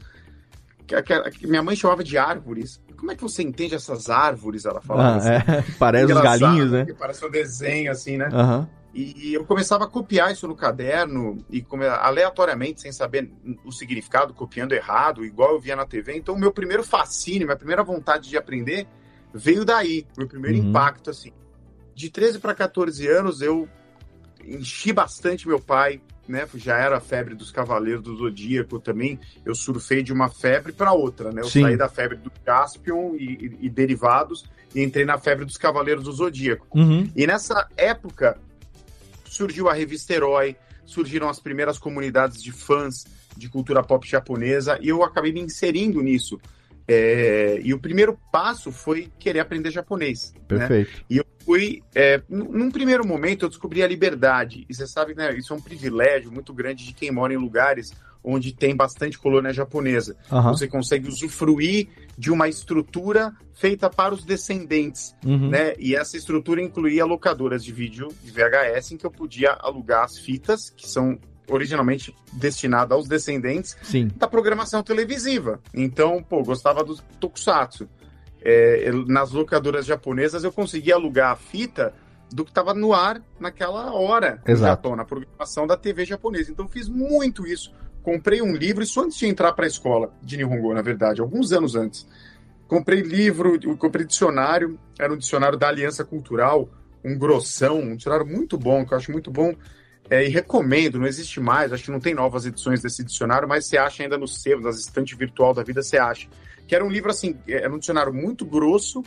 aquela, que minha mãe chamava de árvores. Como é que você entende essas árvores? Ela falava. Ah, assim. é. Parece os galinhos, né? Parece um desenho, assim, né? Uhum. E eu começava a copiar isso no caderno, e aleatoriamente, sem saber o significado, copiando errado, igual eu via na TV. Então, o meu primeiro fascínio, minha primeira vontade de aprender veio daí, meu primeiro uhum. impacto, assim. De 13 para 14 anos, eu enchi bastante meu pai, né? Já era a febre dos Cavaleiros do Zodíaco também. Eu surfei de uma febre para outra, né? Eu Sim. saí da febre do Caspion e, e, e, derivados e entrei na febre dos Cavaleiros do Zodíaco. Uhum. E nessa época surgiu a revista Herói, surgiram as primeiras comunidades de fãs de cultura pop japonesa e eu acabei me inserindo nisso. É, e o primeiro passo foi querer aprender japonês. Perfeito. Né? E eu fui. É, num primeiro momento, eu descobri a liberdade. E você sabe, né? Isso é um privilégio muito grande de quem mora em lugares onde tem bastante colônia japonesa. Aham. Você consegue usufruir de uma estrutura feita para os descendentes, Uhum. né? E essa estrutura incluía locadoras de vídeo de VHS em que eu podia alugar as fitas, que são originalmente destinadas aos descendentes, Sim. da programação televisiva. Então, pô, gostava do Tokusatsu. É, nas locadoras japonesas eu conseguia alugar a fita do que estava no ar naquela hora Exato. Japão, na programação da TV japonesa. Então fiz muito isso. Comprei um livro, isso antes de entrar para a escola de Nihongo, na verdade, alguns anos antes. Comprei livro, comprei dicionário, era um dicionário da Aliança Cultural, um grossão, um dicionário muito bom, que eu acho muito bom. É, e recomendo, não existe mais, acho que não tem novas edições desse dicionário, mas você acha ainda no sebo, nas estantes virtual da vida, você acha. Que era um livro assim, era um dicionário muito grosso,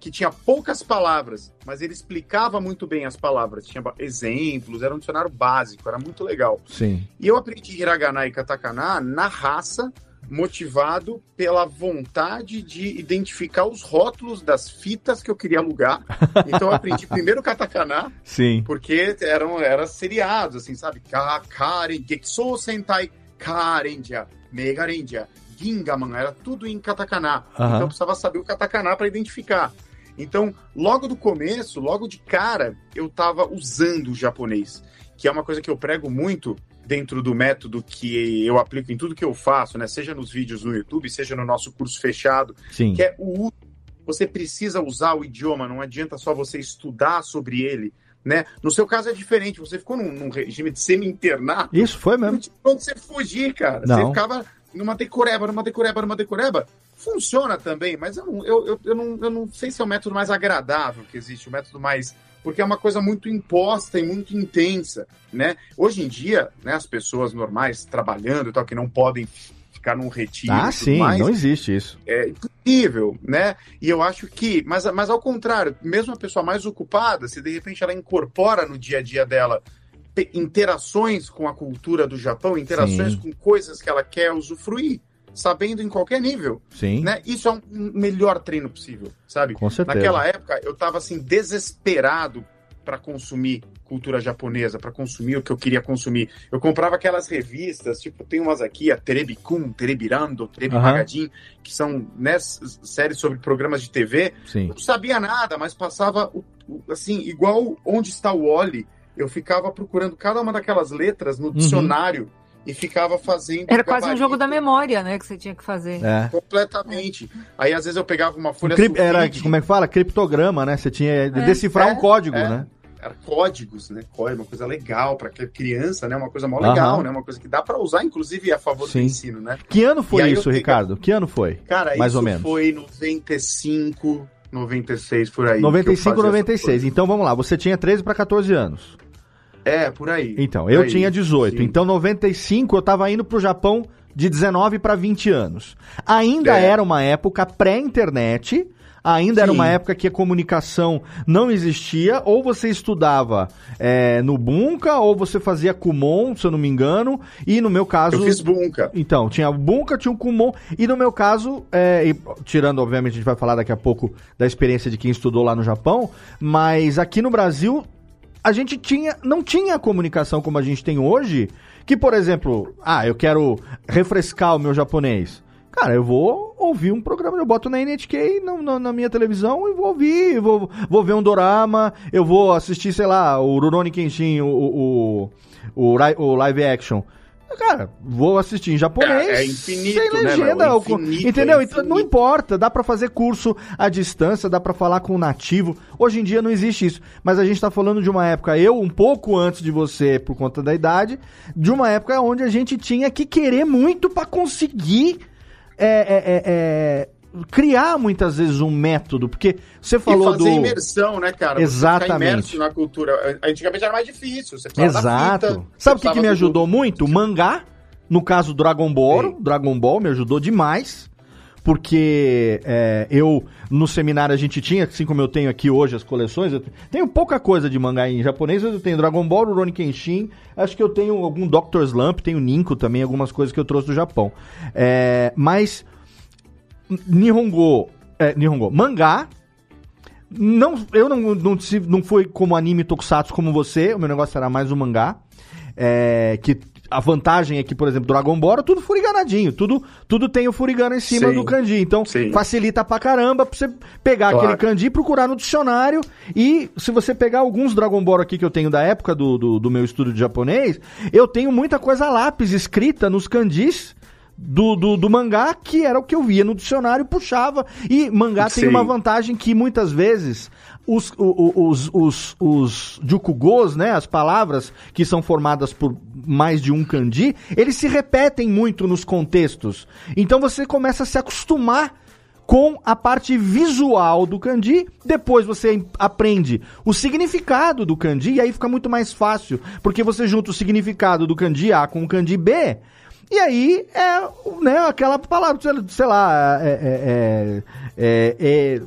que tinha poucas palavras, mas ele explicava muito bem as palavras, tinha exemplos, era um dicionário básico, era muito legal. Sim. E eu aprendi hiragana e katakana na raça, motivado pela vontade de identificar os rótulos das fitas que eu queria alugar. Então eu aprendi primeiro katakana, Sim. porque eram era seriados, assim, sabe? Ka, Karen, Gekisou Sentai, Karenja, Megarenja, Gingaman, era tudo em katakana. Aham. Então eu precisava saber o katakana para identificar. Então, logo do começo, logo de cara, eu estava usando o japonês, que é uma coisa que eu prego muito dentro do método que eu aplico em tudo que eu faço, né? Seja nos vídeos no YouTube, seja no nosso curso fechado, Sim. que é o uso. Você precisa usar o idioma, não adianta só você estudar sobre ele, né? No seu caso é diferente, você ficou num, num regime de semi-internato, Isso foi mesmo. não tinha onde você fugir, cara. Não. Você ficava numa decoreba, numa decoreba, numa decoreba. Funciona também, mas eu não, eu, eu, eu, não, eu não sei se é o método mais agradável que existe, o método mais. Porque é uma coisa muito imposta e muito intensa, né? Hoje em dia, né, as pessoas normais trabalhando e tal, que não podem ficar num retiro Ah, sim, mais, não existe isso. é impossível, né? E eu acho que, mas, mas ao contrário, mesmo a pessoa mais ocupada, se de repente ela incorpora no dia a dia dela interações com a cultura do Japão, interações Sim. com coisas que ela quer usufruir, sabendo em qualquer nível, Sim. né? Isso é um melhor treino possível, sabe? Com certeza. Naquela época eu tava assim desesperado para consumir cultura japonesa, para consumir o que eu queria consumir. Eu comprava aquelas revistas, tipo, tem umas aqui, a Terebikun, Terebirando, Terebi Aham. Magazine, que são né, séries sobre programas de TV. Sim. Eu não sabia nada, mas passava assim, igual onde está o Oli, eu ficava procurando cada uma daquelas letras no dicionário e ficava fazendo Era quase um jogo da memória, né, que você tinha que fazer. É. completamente. Aí às vezes eu pegava uma folha Cri- Era, como é que fala? Criptograma, né? Você tinha de decifrar É, um código, é. né? era códigos, né? Código, uma coisa legal para criança, né? Uma coisa mó legal, Aham. né? Uma coisa que dá para usar, inclusive a favor Sim. do ensino, né? Que ano foi isso, Ricardo? Que ano foi? Cara, Mais isso ou menos. foi 95, 96 por aí. que eu 95, fazia essa 96. coisa. Então vamos lá, você tinha 13 para 14 anos. É, por aí. Então, eu aí. tinha 18. Sim. Então, 95 eu tava indo pro Japão de 19 para 20 anos. Ainda É. era uma época pré-internet, ainda era Sim. uma época que a comunicação não existia, ou você estudava é, no Bunka, ou você fazia Kumon, se eu não me engano, e no meu caso... Eu fiz bunca. Então, tinha o Bunka, tinha o Kumon, e no meu caso, é, e, tirando, obviamente, a gente vai falar daqui a pouco da experiência de quem estudou lá no Japão, mas aqui no Brasil, a gente tinha, não tinha comunicação como a gente tem hoje, que, por exemplo, ah, eu quero refrescar o meu japonês. Cara, eu vou ouvir um programa, eu boto na NHK no- no- na minha televisão e vou ouvir, vou, vou ver um dorama, eu vou assistir, sei lá, o Rurouni Kenshin, o, o, o, o live action. Cara, vou assistir em japonês. É- é infinito, sem né, legenda. É com- infinito, entendeu? é Então, não importa, dá pra fazer curso à distância, dá pra falar com o nativo. Hoje em dia não existe isso, mas a gente tá falando de uma época, eu um pouco antes de você, por conta da idade, de uma época onde a gente tinha que querer muito pra conseguir é, é, é, é, criar muitas vezes um método, porque você falou e fazer do imersão, né, cara? Exatamente. na cultura. Antigamente era mais difícil. Você Exato. fita, Sabe o que, que me do- ajudou muito? Mangá. No caso do Dragon Ball. Sim. Dragon Ball me ajudou demais. Porque é, eu, no seminário, a gente tinha, assim como eu tenho aqui hoje as coleções, eu tenho pouca coisa de mangá em japonês, mas eu tenho Dragon Ball, Rurouni Kenshin, acho que eu tenho algum Dr. Slump, tenho Ninko também, algumas coisas que eu trouxe do Japão. É, mas Nihongo, é, Nihongo, mangá, Não, eu não, não, não fui como anime tokusatsu como você, o meu negócio era mais o mangá. É, que a vantagem é que, por exemplo, Dragon Ball, tudo furiganadinho, tudo, tudo tem o furigana em cima Sim. do kanji. Então, Sim. facilita pra caramba pra você pegar Claro. aquele kanji e procurar no dicionário. E se você pegar alguns Dragon Ball aqui que eu tenho da época do, do, do meu estudo de japonês, eu tenho muita coisa lápis escrita nos kanjis. Do, do, do mangá, que era o que eu via no dicionário, puxava. E mangá tem Sim. uma vantagem que muitas vezes os, o- o- os, os, os jukugos, né, as palavras que são formadas por mais de um kanji, eles se repetem muito nos contextos. Então você começa a se acostumar com a parte visual do kanji, depois você aprende o significado do kanji, e aí fica muito mais fácil, porque você junta o significado do kanji A com o kanji B, e aí é né, aquela palavra, sei- lá, é, é, é, é, é,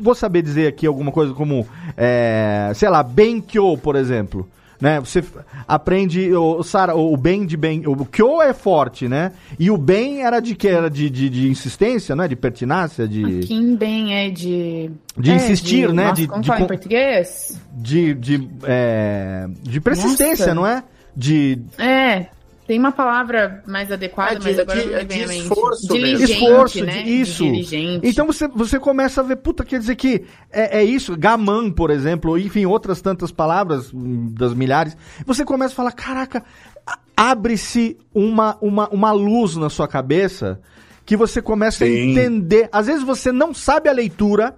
vou saber dizer aqui alguma coisa como, é, sei lá, Benkyo, por exemplo. Né, você aprende o, Sara, o bem de bem. O Kyo é forte, né? E o bem era de que? Era de, de, de insistência, né? De pertinácia, de, Kim bem é de. De é, insistir, né? Nossa, De- como de fala con- em português? de, de, é, de persistência, Nossa. não é? De É. Tem uma palavra mais adequada, É de- mas agora de- não é me vem de esforço mesmo. Diligente, esforço, né? de, isso. diligente. Então você, você começa a ver, puta, quer dizer que é, é isso, gaman, por exemplo, enfim, outras tantas palavras hum, das milhares. Você começa a falar, caraca, a- abre-se uma, uma, uma luz na sua cabeça que você começa a Sim. entender. Às vezes você não sabe a leitura,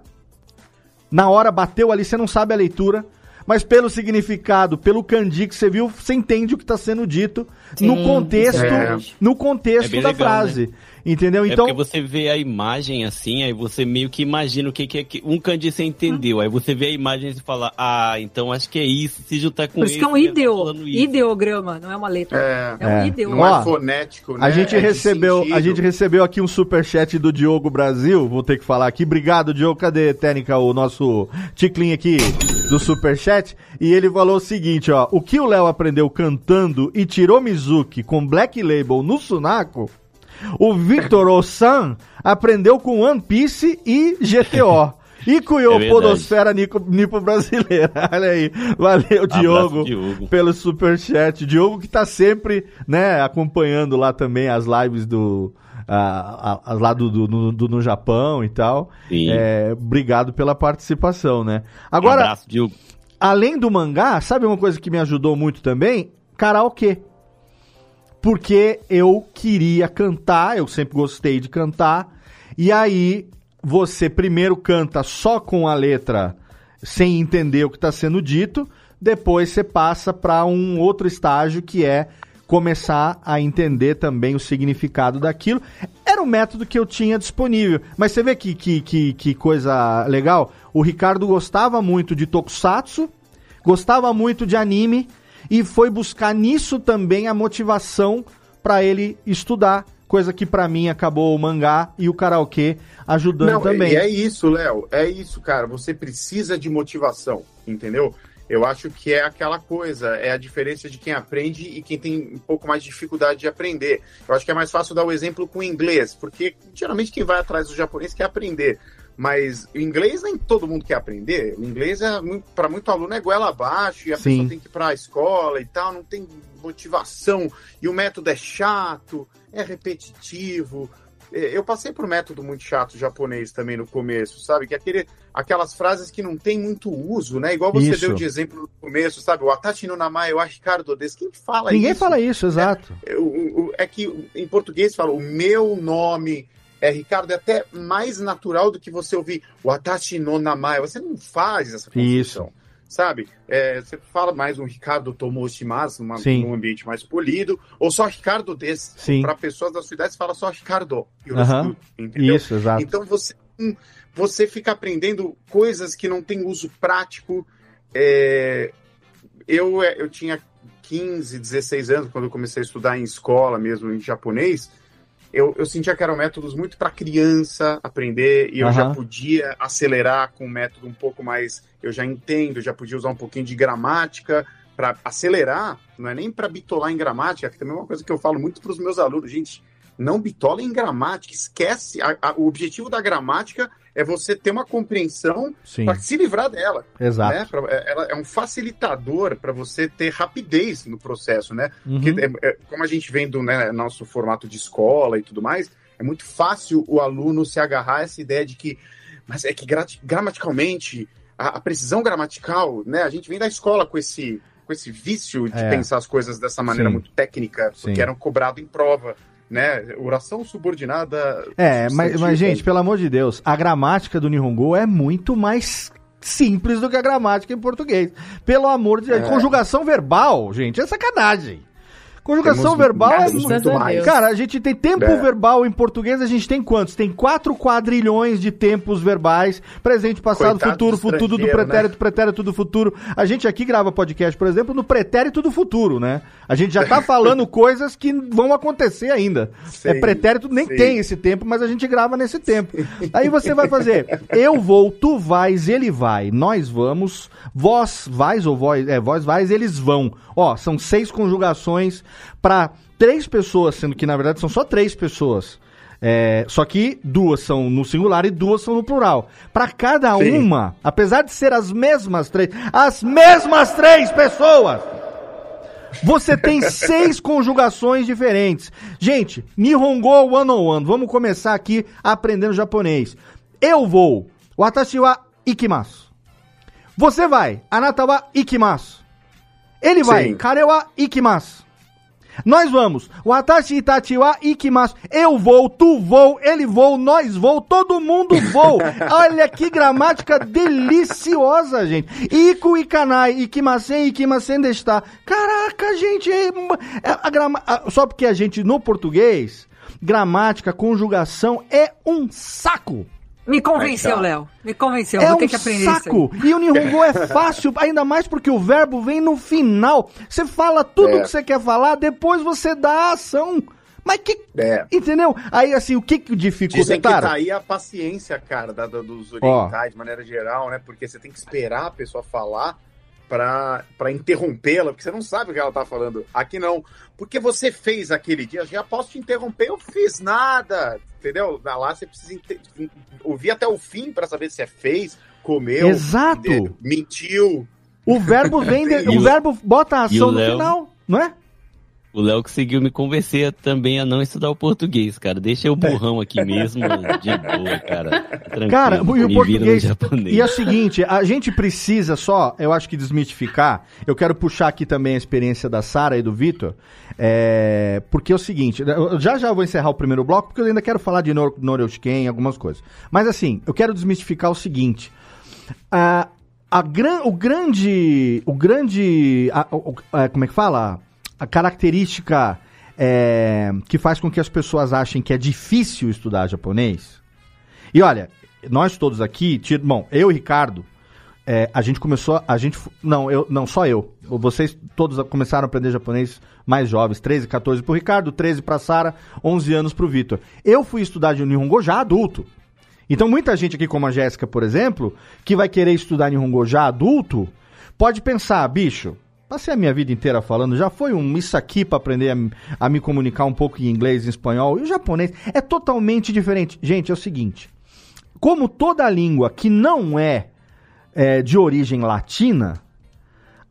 na hora bateu ali, você não sabe a leitura, mas pelo significado, pelo kanji que você viu, você entende o que está sendo dito no Sim, contexto, é no É contexto bem da legal, frase. Entendeu? É Então, porque você vê a imagem assim, aí você meio que imagina o que, que é que. Um kanji você entendeu, aí você vê a imagem e fala, ah, então acho que é isso, se juntar com Por isso que é um esse, ideo, ideograma, não é uma letra. É, É, um É. ideo. não é fonético, né? A gente É recebeu, a gente recebeu aqui um superchat do Diogo Brasil, vou ter que falar aqui. Obrigado, Diogo. Cadê, Técnica, o nosso ticlin aqui do superchat? E ele falou o seguinte, ó: "O que o Léo aprendeu cantando e tirou Mizuki com Black Label no Sunako, o Victor Osan aprendeu com One Piece e GTO." E É cunhou verdade. Podosfera Nipo, Nipo Brasileira. Olha aí. Valeu, Diogo Diogo. pelo superchat. Diogo que tá sempre, né, acompanhando lá também as lives do. a- a- as lá do, do, do- do- no Japão e tal. Sim. É, obrigado pela participação, né? Um Agora, abraço, Diogo. além do mangá, sabe uma coisa que me ajudou muito também? Karaokê. Porque eu queria cantar, eu sempre gostei de cantar. E aí, você primeiro canta só com a letra, sem entender o que está sendo dito. Depois você passa para um outro estágio que é começar a entender também o significado daquilo. Era um método que eu tinha disponível. Mas você vê que, que, que, que coisa legal? O Ricardo gostava muito de tokusatsu, gostava muito de anime e foi buscar nisso também a motivação para ele estudar, coisa que para mim acabou o mangá e o karaokê ajudando Não, também. E é isso, Léo. É isso, cara. Você precisa de motivação, entendeu? Eu acho que é aquela coisa, é a diferença de quem aprende e quem tem um pouco mais de dificuldade de aprender. Eu acho que é mais fácil dar o exemplo com o inglês, porque geralmente quem vai atrás do japonês quer aprender. Mas o inglês nem todo mundo quer aprender. O inglês é para muito aluno é goela abaixo e a Sim. pessoa tem que ir para a escola e tal, não tem motivação e o método é chato, é repetitivo. É, Eu passei por um método muito chato japonês também no começo, sabe? Que é aquele, aquelas frases que não tem muito uso, né? Igual você Isso. deu de exemplo no começo, sabe? O Atachi no Namae, o Ricardo desse. Quem fala Ninguém isso? fala isso, exato. É, o- é que em português fala o meu nome é Ricardo, é até mais natural do que você ouvir o Atachi no Namae. Você não faz essa construção. Sabe? É, você fala mais um Ricardo Tomoshimasu, numa, Sim. num ambiente mais polido, ou só Ricardo desse. Para pessoas da sua idade, você fala só Ricardo. Aham. Entendeu? Isso, exato. Então você, hum, você fica aprendendo coisas que não têm uso prático. É, eu, é, eu tinha 15, 16 anos quando eu comecei a estudar em escola mesmo, em japonês. Eu, eu sentia que eram métodos muito para criança aprender e eu já Aham. podia acelerar com um método um pouco mais. Eu já entendo, já podia usar um pouquinho de gramática para acelerar, não é nem para bitolar em gramática, que também é uma coisa que eu falo muito para os meus alunos. Gente, não bitola em gramática, esquece. A- a- o objetivo da gramática é você ter uma compreensão para se livrar dela. Exato. Né? Pra- é- ela é um facilitador para você ter rapidez no processo, né? Uhum. Porque, é- é- como a gente vem do né, nosso formato de escola e tudo mais, é muito fácil o aluno se agarrar a essa ideia de que, mas é que gra- gramaticalmente, a, a precisão gramatical, né? A gente vem da escola com esse, com esse vício de É. pensar as coisas dessa maneira Sim. muito técnica, porque Sim. eram cobrado em prova, né? Oração subordinada. É, mas, mas, gente, pelo amor de Deus, a gramática do Nihongo é muito mais simples do que a gramática em português. Pelo amor de Deus. É. Conjugação verbal, gente, é sacanagem. Conjugação Temos verbal é muito mais. Cara, a gente tem tempo É. verbal em português, a gente tem quantos? Tem quatro quadrilhões de tempos verbais, presente, passado, Coitado futuro, do futuro do pretérito, pretérito do futuro. A gente aqui grava podcast, por exemplo, no pretérito do futuro, né? A gente já tá falando coisas que vão acontecer ainda. Sim, é pretérito, nem sim. tem esse tempo, mas a gente grava nesse tempo. Aí você vai fazer, eu vou, tu vais, ele vai, nós vamos, vós vais ou vós, é, vós vais, eles vão. Ó, são seis conjugações pra três pessoas, sendo que na verdade são só três pessoas. É, só que duas são no singular e duas são no plural. Pra cada Sim. uma, apesar de ser as mesmas três, as mesmas três pessoas, você tem seis conjugações diferentes. Gente, Nihongo One on One. Vamos começar aqui aprendendo japonês. Eu vou. Watashi wa ikimasu. Você vai. Anata wa ikimasu. Ele vai. Sim. Kare wa ikimasu. Nós vamos. Watashi itachi wa ikimasu. Eu vou, tu vou, ele vou, nós vou, todo mundo vou. Olha que gramática deliciosa, gente. Iku ikanai, ikimasen, ikimasen desta. Caraca, gente, é, é a grama, a- só porque a gente no português, gramática, conjugação é um saco. Me convenceu. Léo. Me convenceu. É Vou um ter que aprender saco. E o Nihongo é fácil, ainda mais porque o verbo vem no final. Você fala tudo É. que você quer falar, depois você dá a ação. Mas que. É. Entendeu? Aí, assim, o que que dificulta, Dizem que cara? tá aí a paciência, cara, da, da- dos orientais, de maneira geral, né? Porque você tem que esperar a pessoa falar pra interrompê-la, porque você não sabe o que ela tá falando. Aqui não. Porque você fez aquele dia, já posso te interromper, eu fiz nada. Entendeu? Lá você precisa ouvir até o fim pra saber se é fez, comeu, Exato. mentiu. O verbo vem. de- o verbo bota a ação no Léo? final, não é? O Léo conseguiu me convencer também a não estudar o português, cara. Deixa eu burrão aqui mesmo, de boa, cara. Tranquilo, Cara, e o português. japonês. E é o seguinte, a gente precisa só, eu acho que desmitificar. Eu quero puxar aqui também a experiência da Sara e do Vitor. é, porque é o seguinte, já já vou encerrar o primeiro bloco, porque eu ainda quero falar de Nor Noreushken, algumas coisas. Mas assim, eu quero desmistificar o seguinte. A, a gran, o grande. O grande. a- a- como é que fala? A característica é, que faz com que as pessoas achem que é difícil estudar japonês. E olha, nós todos aqui, tira- bom, eu e Ricardo, é, a gente começou, a gente, não, eu, não, só eu. Vocês todos começaram a aprender japonês mais jovens, 13, 14 pro Ricardo, 13 pra Sara, 11 anos pro Vitor. Eu fui estudar de Nihongo já adulto. Então muita gente aqui, como a Jéssica, por exemplo, que vai querer estudar Nihongo já adulto, pode pensar, bicho, passei a minha vida inteira falando, já foi um isso aqui pra aprender a, a me comunicar um pouco em inglês, em espanhol, e o japonês é totalmente diferente. Gente, é o seguinte, como toda língua que não é, é, de origem latina,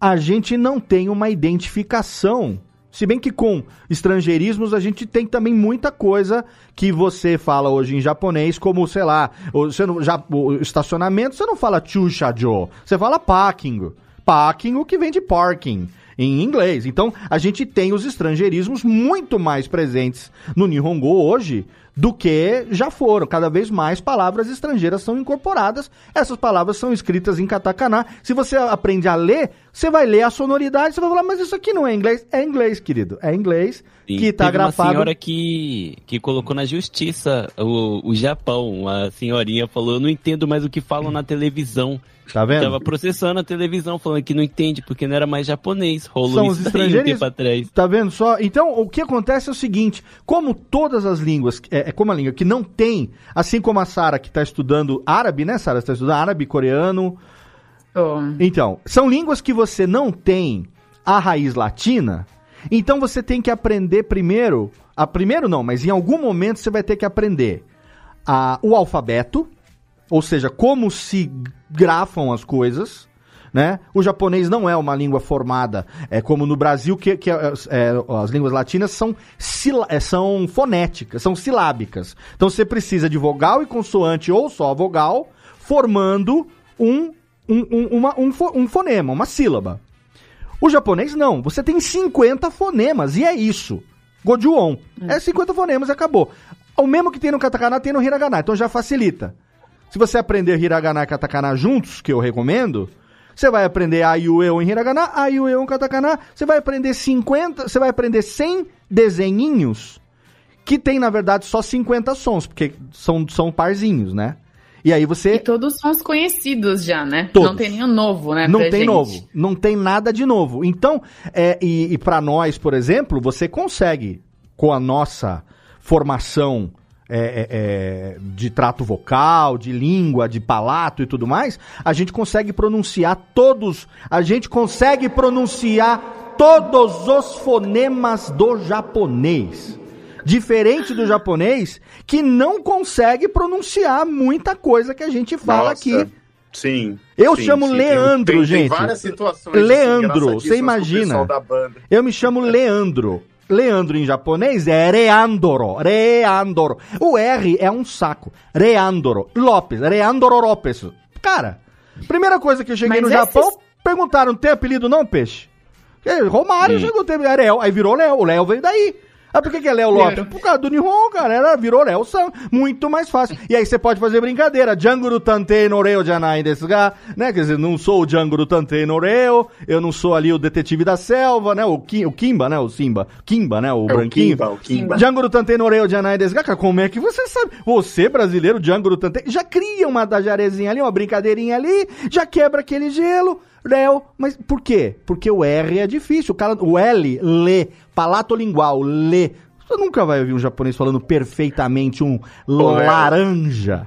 a gente não tem uma identificação. Se bem que com estrangeirismos a gente tem também muita coisa que você fala hoje em japonês, como, sei lá, você não, já, o estacionamento, você não fala chushajo, você fala parking. Parking, o que vem de parking em inglês. Então, a gente tem os estrangeirismos muito mais presentes no Nihongo hoje do que já foram. Cada vez mais palavras estrangeiras são incorporadas. Essas palavras são escritas em katakana. Se você aprende a ler, você vai ler a sonoridade, você vai falar, mas isso aqui não é inglês. É inglês, querido. É inglês Sim, que tá teve uma grafado. senhora que, que colocou na justiça o, o Japão. A senhorinha falou, eu não entendo mais o que falam na televisão. Tá vendo? Tava processando a televisão, falando que não entende, porque não era mais japonês. Rolou São os isso daí um estrangeiros. tempo atrás. Tá vendo só? Então, o que acontece é o seguinte: como todas as línguas, é, é como a língua que não tem, assim como a Sara que está estudando árabe, né, Sara? Você está estudando árabe, coreano. Tô. Então, são línguas que você não tem a raiz latina. Então você tem que aprender primeiro. A primeiro não, mas em algum momento você vai ter que aprender a, o alfabeto. ou seja, como se grafam as coisas. Né? O japonês não é uma língua formada, é como no Brasil, que, que é, é, as línguas latinas são, sila- é, são fonéticas, são silábicas. Então você precisa de vogal e consoante ou só vogal, formando um, um, um, uma- um um fonema, uma sílaba. O japonês não, você tem 50 fonemas e é isso. Gojuon. É 50 fonemas e acabou. O mesmo que tem no katakana tem no hiragana, então já facilita. Se você aprender hiragana e katakana juntos, que eu recomendo, você vai aprender a e o eu em hiragana, a e o eu em katakana, você vai aprender 50, você vai aprender 100 desenhinhos que tem na verdade só 50 sons, porque são, são parzinhos, né? E aí você E todos são os conhecidos já, né? Todos. Não tem nenhum novo, né? não tem gente. novo, não tem nada de novo. Então, é, e, e para nós, por exemplo, você consegue, com a nossa formação é, é, é, de trato vocal, de língua, de palato e tudo mais, a gente consegue pronunciar todos, a gente consegue pronunciar todos os fonemas do japonês. Diferente do japonês, que não consegue pronunciar muita coisa que a gente fala Nossa, aqui. Sim. Eu sim, chamo sim. Leandro, tem, gente. Tem várias situações. assim, Leandro, você imagina? pessoal da banda. Eu me chamo Leandro. Leandro em japonês é Reandoro. Reandoro. O R é um saco. Reandoro. Lopes. Reandoro Lopes. Cara, primeira coisa que eu cheguei Mas no esses- Japão, perguntaram, tem apelido não, peixe? É, Romário Hum. chegou, teve Ariel. Aí virou Léo. O Léo veio daí. Ah, por que, que é Léo Lopes? Por causa do Nihon, cara. Era, virou Léo Sam. Muito mais fácil. E aí você pode fazer brincadeira. Djanguru Tantei no Reo Janai desu ga, né? Quer dizer, não sou o Djanguru Tantei no Reo, eu não sou ali o detetive da selva, né? O, Ki, o Kimba, né? O Simba. Kimba, né? O É o branquinho. Kimba, o Kimba. Djanguru Tantei no Reo Janai desu ga. Cara, como é que você sabe? Você, brasileiro, Djanguru Tantei, já cria uma dajarezinha ali, uma brincadeirinha ali, já quebra aquele gelo. Léo, mas por quê? Porque o R é difícil. O, cara, o L, lê, palato lingual, lê. Você nunca vai ouvir um japonês falando perfeitamente um laranja.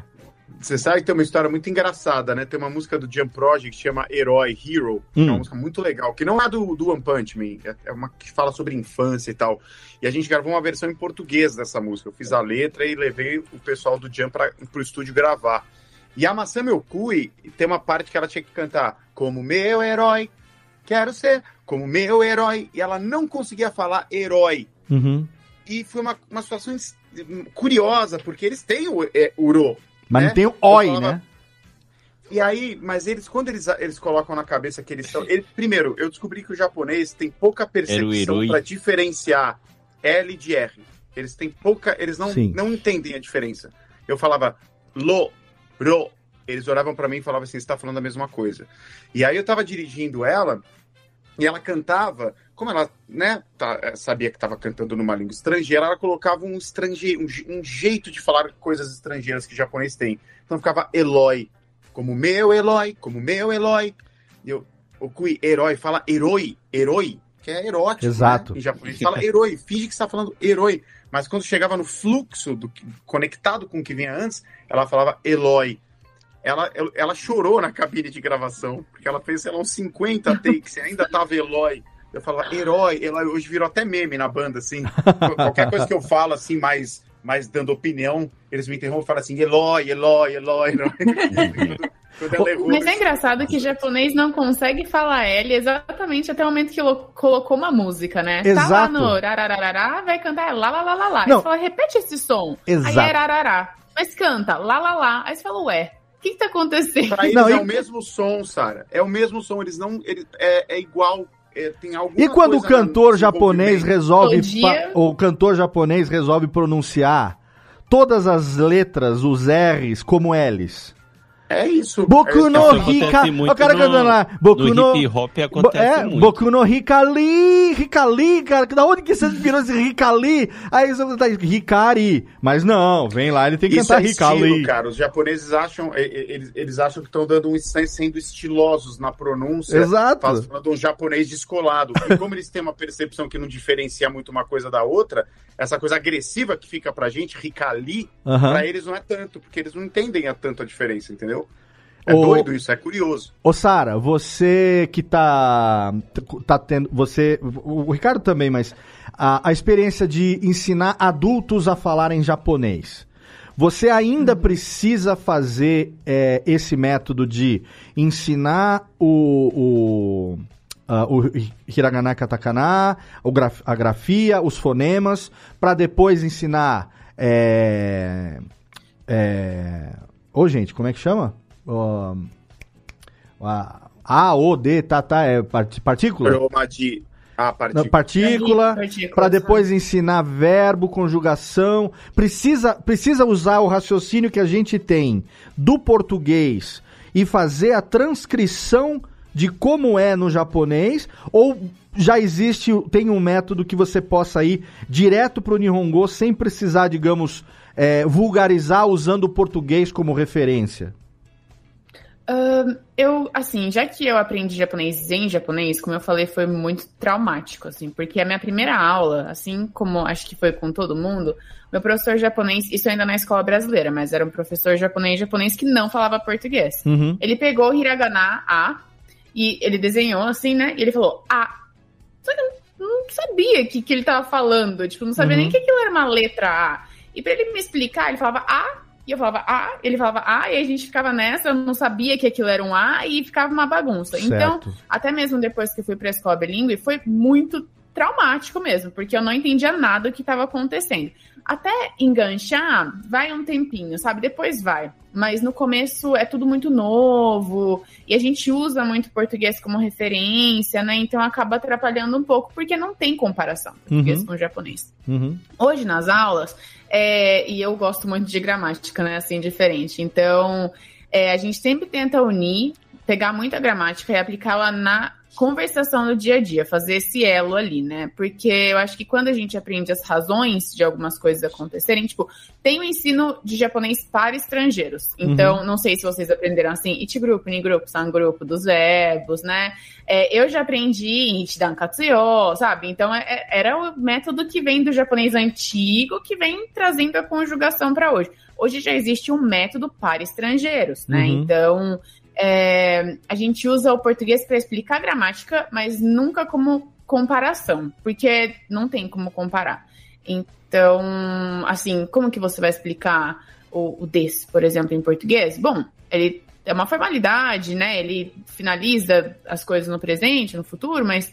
Você sabe que tem uma história muito engraçada, né? Tem uma música do Jump Project que chama Herói, Hero, que é Hum. uma música muito legal, que não é do, do One Punch Man, é- é uma que fala sobre infância e tal. E a gente gravou uma versão em português dessa música. Eu fiz a letra e levei o pessoal do Jump pra, pro estúdio gravar. E a Masami Okui tem uma parte que ela tinha que cantar como meu herói, quero ser como meu herói. E ela não conseguia falar herói. Uhum. E foi uma, uma situação curiosa, porque eles têm o é, Uro, Mas né? não tem o oi, falava- né? E aí, mas eles, quando eles, eles colocam na cabeça que eles são. ele- primeiro, eu descobri que o japonês tem pouca percepção para diferenciar L de R. Eles têm pouca. Eles não, Sim. não entendem a diferença. Eu falava lo, ro. Eles olhavam para mim e falavam assim: você tá falando a mesma coisa. E aí eu tava dirigindo ela e ela cantava, como ela né, tá- eh, sabia que estava cantando numa língua estrangeira, ela colocava um, estrange, um, um jeito de falar coisas estrangeiras que o japonês tem. Então ficava Eloy, como meu Eloy, como meu Eloy. Eu, o Kui, herói, fala herói, herói, que é erótico. Exato. Né? Em japonês fala herói, finge que está falando herói. Mas quando chegava no fluxo, do, que- conectado com o que vinha antes, ela falava Eloy. Ela, ela, ela chorou na cabine de gravação, porque ela fez, sei lá, uns 50 takes e ainda tava Eloy. Eu falava, herói, Eloy, hoje virou até meme na banda, assim. Qualquer coisa que eu falo, assim, mais, mais dando opinião, eles me interrompem e falam assim, Eloy, Eloy, Eloy. Ela Mas é engraçado que japonês não consegue falar L exatamente até o momento que lo- colocou uma música, né? Tá lá Exato. no rarararará, vai cantar lá, lá, lá, lá, lá. Não. Aí você fala, repete esse som. Exato. Aí é rarará. Mas canta lá, lá, lá. Aí você fala, ué, que que tá acontecendo? Pra eles Não, é e- o mesmo som, Sara. É o mesmo som, eles não. Ele, é, é igual. é, tem alguma E quando o cantor japonês resolve. O cantor japonês resolve pronunciar todas as letras, os R's, como L's. É isso. Boku é, no Hika. muito O cara no- cantando lá. Boku no no. hip hop Bo- acontece é, muito. Boku no Hikali, Hikali, cara, da onde que você virou esse Hikali? Aí você tá Hikari, mas não, vem lá, ele tem que Isso cantar é Hikali. estilo, cara. Os japoneses acham, eles, eles acham que estão dando um, estão sendo estilosos na pronúncia, Exato. falando um japonês descolado. E como eles têm uma percepção que não diferencia muito uma coisa da outra, essa coisa agressiva que fica pra gente, Hikali, Aham. pra eles não é tanto, porque eles não entendem a tanto a diferença, entendeu? É O- doido isso, é curioso. Ô Sara, você que tá, tá tendo, você, o Ricardo também, mas a, a experiência de ensinar adultos a falar em japonês. Você ainda precisa fazer é, esse método de ensinar o, o, ah, o hiragana e katakana, o graf, a grafia, os fonemas, para depois ensinar. É, é, ô, gente, como é que chama? Ó, a, a, O, D, tá, tá, é part- partícula? Aroma de. Ah, partícula. partícula, Partícula, para depois ensinar verbo, conjugação. Precisa, precisa usar o raciocínio que a gente tem do português e fazer a transcrição de como é no japonês ou já existe, tem um método que você possa ir direto para o Nihongo sem precisar, digamos, é, vulgarizar usando o português como referência? Ahn, eu, assim, já que eu aprendi japonês em japonês, como eu falei, foi muito traumático, assim, porque a minha primeira aula, assim como acho que foi com todo mundo, meu professor japonês, isso ainda na escola brasileira, mas era um professor japonês japonês que não falava português. Uhum. Ele pegou o hiragana A e ele desenhou assim, né? E ele falou A. Só que eu não sabia o que, que ele tava falando, tipo, não sabia Uhum. nem que aquilo era uma letra A. E pra ele me explicar, ele falava A, e eu falava A, ele falava A, e a gente ficava nessa, eu não sabia que aquilo era um A, e ficava uma bagunça. Então, Certo. até mesmo depois que eu fui pra escola bilíngue, foi muito traumático mesmo, porque eu não entendia nada do que estava acontecendo. Até enganchar, vai um tempinho, sabe? Depois vai. Mas no começo é tudo muito novo, e a gente usa muito português como referência, né? Então acaba atrapalhando um pouco, porque não tem comparação português Uhum. com japonês. Uhum. Hoje nas aulas, é, e eu gosto muito de gramática, né? Assim, diferente. Então, é, a gente sempre tenta unir, pegar muita gramática e aplicá-la na conversação do dia a dia, fazer esse elo ali, né? Porque eu acho que quando a gente aprende as razões de algumas coisas acontecerem, tipo, tem o ensino de japonês para estrangeiros. Então, não sei se vocês aprenderam assim, ichi grupo, ni grupo, san grupo, dos verbos, né? É, eu já aprendi Ichidan Katsuyo, sabe? Então é- é- era o método que vem do japonês antigo, que vem trazendo a conjugação para hoje. Hoje já existe um método para estrangeiros, né? Uhum. Então é, a gente usa o português para explicar a gramática, mas nunca como comparação, porque não tem como comparar. Então, assim, como que você vai explicar o, o des, por exemplo, em português? Bom, ele é uma formalidade, né? Ele finaliza as coisas no presente, no futuro, mas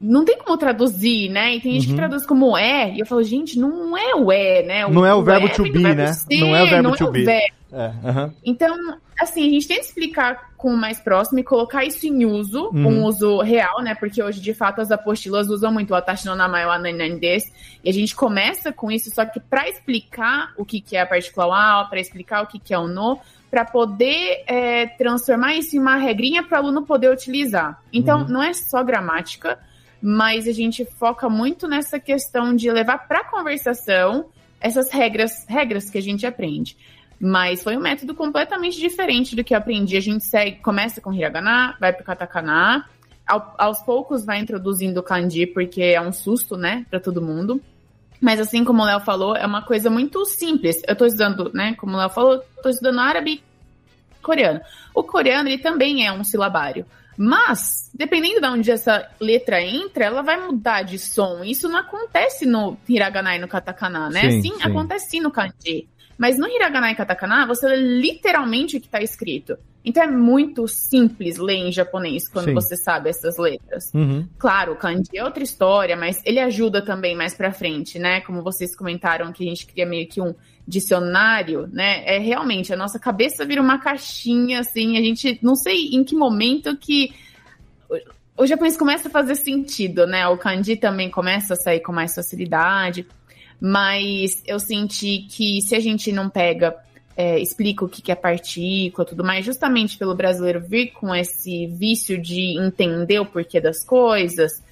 não tem como traduzir, né? E tem gente Uhum. que traduz como é, e eu falo, gente, não é o é, né? Não é o verbo é to be, verbo né? ser, Não é o verbo não to é o be. verbo. É, aham. Então, assim, a gente tenta explicar com o mais próximo e colocar isso em uso, Uhum. um uso real, né? Porque hoje, de fato, as apostilas usam muito o Atashi no Namae wa Nanan desu, e a gente começa com isso, só que para explicar o que, que é a particular wa, para explicar o que, que é o no, para poder é, transformar isso em uma regrinha para o aluno poder utilizar. Então, Uhum. não é só gramática, mas a gente foca muito nessa questão de levar para conversação essas regras, regras que a gente aprende. Mas foi um método completamente diferente do que eu aprendi. A gente segue, começa com hiragana, vai pro katakana, ao- aos poucos vai introduzindo o kanji, porque é um susto, né, para todo mundo. Mas assim como o Léo falou, é uma coisa muito simples. Eu tô estudando, né, como o Léo falou, tô estudando árabe e coreano. O coreano, ele também é um silabário. Mas, dependendo de onde essa letra entra, ela vai mudar de som. Isso não acontece no hiragana e no katakana, né? Sim, Sim, sim. acontece no kanji. Mas no hiragana e katakana, você lê literalmente o que está escrito. Então é muito simples ler em japonês quando Sim. você sabe essas letras. Uhum. Claro, o kanji é outra história, mas ele ajuda também mais pra frente, né? Como vocês comentaram que a gente cria meio que um dicionário, né? É realmente a nossa cabeça vira uma caixinha assim, a gente não sei em que momento que o- o japonês começa a fazer sentido, né? O kanji também começa a sair com mais facilidade, mas eu senti que se a gente não pega é, explica o que é partícula tudo mais, justamente pelo brasileiro vir com esse vício de entender o porquê das coisas,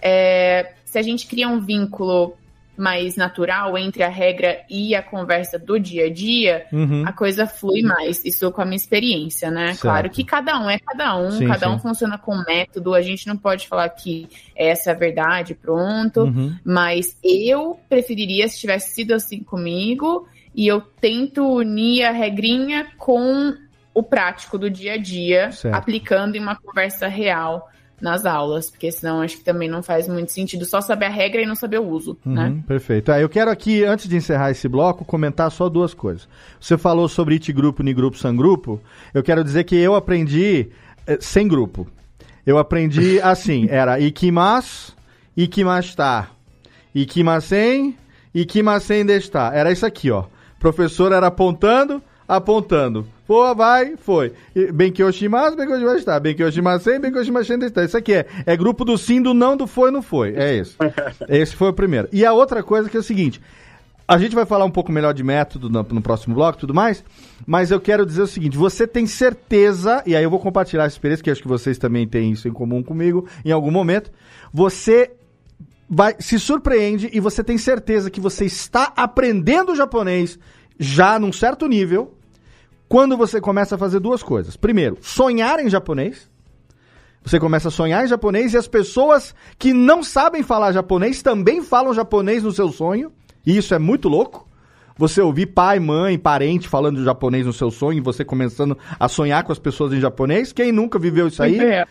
é, se a gente cria um vínculo mais natural entre a regra e a conversa do dia a dia, Uhum. a coisa flui mais. Isso com a minha experiência, né? Certo. Claro que cada um é cada um, Sim, cada um sim. funciona com um método, a gente não pode falar que essa é a verdade, pronto. Uhum. Mas eu preferiria se tivesse sido assim comigo e eu tento unir a regrinha com o prático do dia a dia, Certo. aplicando em uma conversa real nas aulas, porque senão acho que também não faz muito sentido só saber a regra e não saber o uso, Uhum, né? Perfeito. Ah, eu quero aqui, antes de encerrar esse bloco, comentar só duas coisas. Você falou sobre it grupo, ni grupo, san grupo. Eu quero dizer que eu aprendi eh, sem grupo. Eu aprendi assim, era ikimas, ikimashita, ikimasen, ikimasen desta. Era isso aqui, ó. Professor era apontando, apontando. Pô, vai, foi. Benkyou shimasu, benkyou shimashita. Benkyou shimasen, benkyou shimasen desta. Isso aqui é, é grupo do sim, do não, do foi, não foi. É isso. Esse foi o primeiro. E a outra coisa que é o seguinte. A gente vai falar um pouco melhor de método no, no próximo bloco e tudo mais, mas eu quero dizer o seguinte: você tem certeza, e aí eu vou compartilhar essa experiência, que acho que vocês também têm isso em comum comigo em algum momento. Você vai se surpreende e você tem certeza que você está aprendendo japonês já num certo nível quando você começa a fazer duas coisas. Primeiro, sonhar em japonês. Você começa a sonhar em japonês e as pessoas que não sabem falar japonês também falam japonês no seu sonho. E isso é muito louco. Você ouvir pai, mãe, parente falando japonês no seu sonho e você começando a sonhar com as pessoas em japonês. Quem nunca viveu isso aí? É.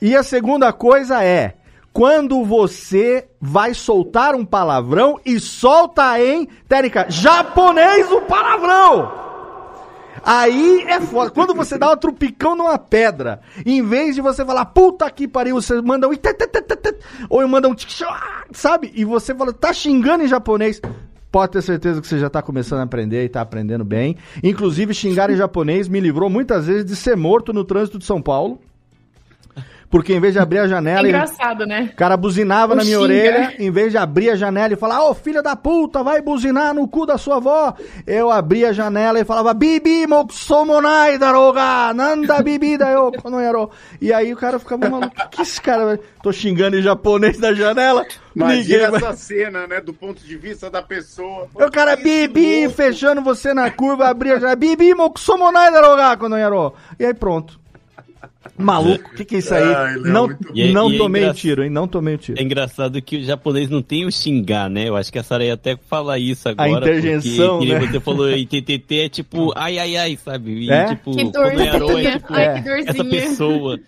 E a segunda coisa é quando você vai soltar um palavrão e solta em, técnica, japonês o palavrão. Aí é foda. Quando você dá um trupicão numa pedra, em vez de você falar, puta que pariu, você manda um. Ou manda um. tchá, Sabe? E você fala, tá xingando em japonês. Pode ter certeza que você já tá começando a aprender e tá aprendendo bem. Inclusive, xingar em japonês me livrou muitas vezes de ser morto no trânsito de São Paulo. Porque em vez de abrir a É janela. e- engraçado, né? o cara buzinava O na minha xinga. orelha, em vez de abrir a janela e falar, ô filha da puta, vai buzinar no cu da sua avó. Eu abria a janela e falava, bibi moksomonai daroga, nanda bibida eu konoyaro. E aí o cara ficava maluco, que esse cara, vai- tô xingando em japonês na janela, ninguém Imagina vai... essa cena, né? Do ponto de vista da pessoa. O cara, bibi, fechando você na curva, abria a janela, bibi moksomonai daroga konoyaro. E aí pronto. Maluco, o que que é isso aí? Ai, Léo, não muito E é- não e é tomei o engra- tiro, hein? Não tomei o tiro. É engraçado que o japonês não tem o xingar, né? Eu acho que a Sara ia até falar isso agora. interjeição, porque, né? você falou, ITTT é tipo, ai, ai, ai, sabe? E, É? tipo, Que dorzinha. é tipo, Ai, é, que dorzinha. essa pessoa.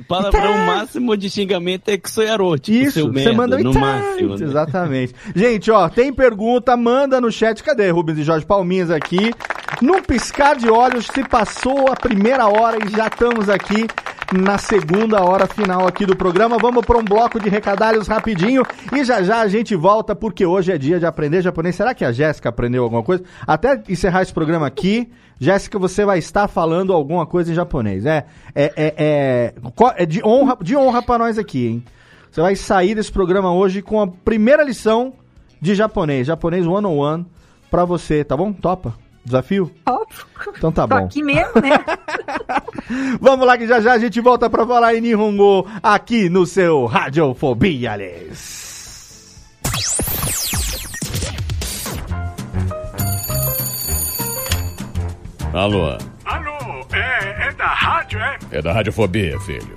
O palavrão máximo de xingamento é que sonharou, tipo, Isso, seu você merda, manda no "Ita", máximo. Né? Exatamente. Gente, ó, tem pergunta, manda no chat. Cadê Rubens e Jorge Palminhas aqui? Num piscar de olhos, se passou a primeira hora e já estamos aqui na segunda hora final aqui do programa. Vamos para um bloco de recadalhos rapidinho e já já a gente volta porque hoje é dia de aprender japonês. Será que a Jéssica aprendeu alguma coisa? Até encerrar esse programa aqui, Jéssica, você vai estar falando alguma coisa em japonês. É, é, é, é, é de honra, de honra para nós aqui, hein? Você vai sair desse programa hoje com a primeira lição de japonês, japonês one on one pra você, tá bom? Topa? Desafio? Óbvio. Então tá Tô bom. aqui mesmo, né? Vamos lá que já já a gente volta pra falar em Nihongo aqui no seu Radiofobia, Alex. Alô, Alô, é, é da rádio, é? é da Radiofobia, filho.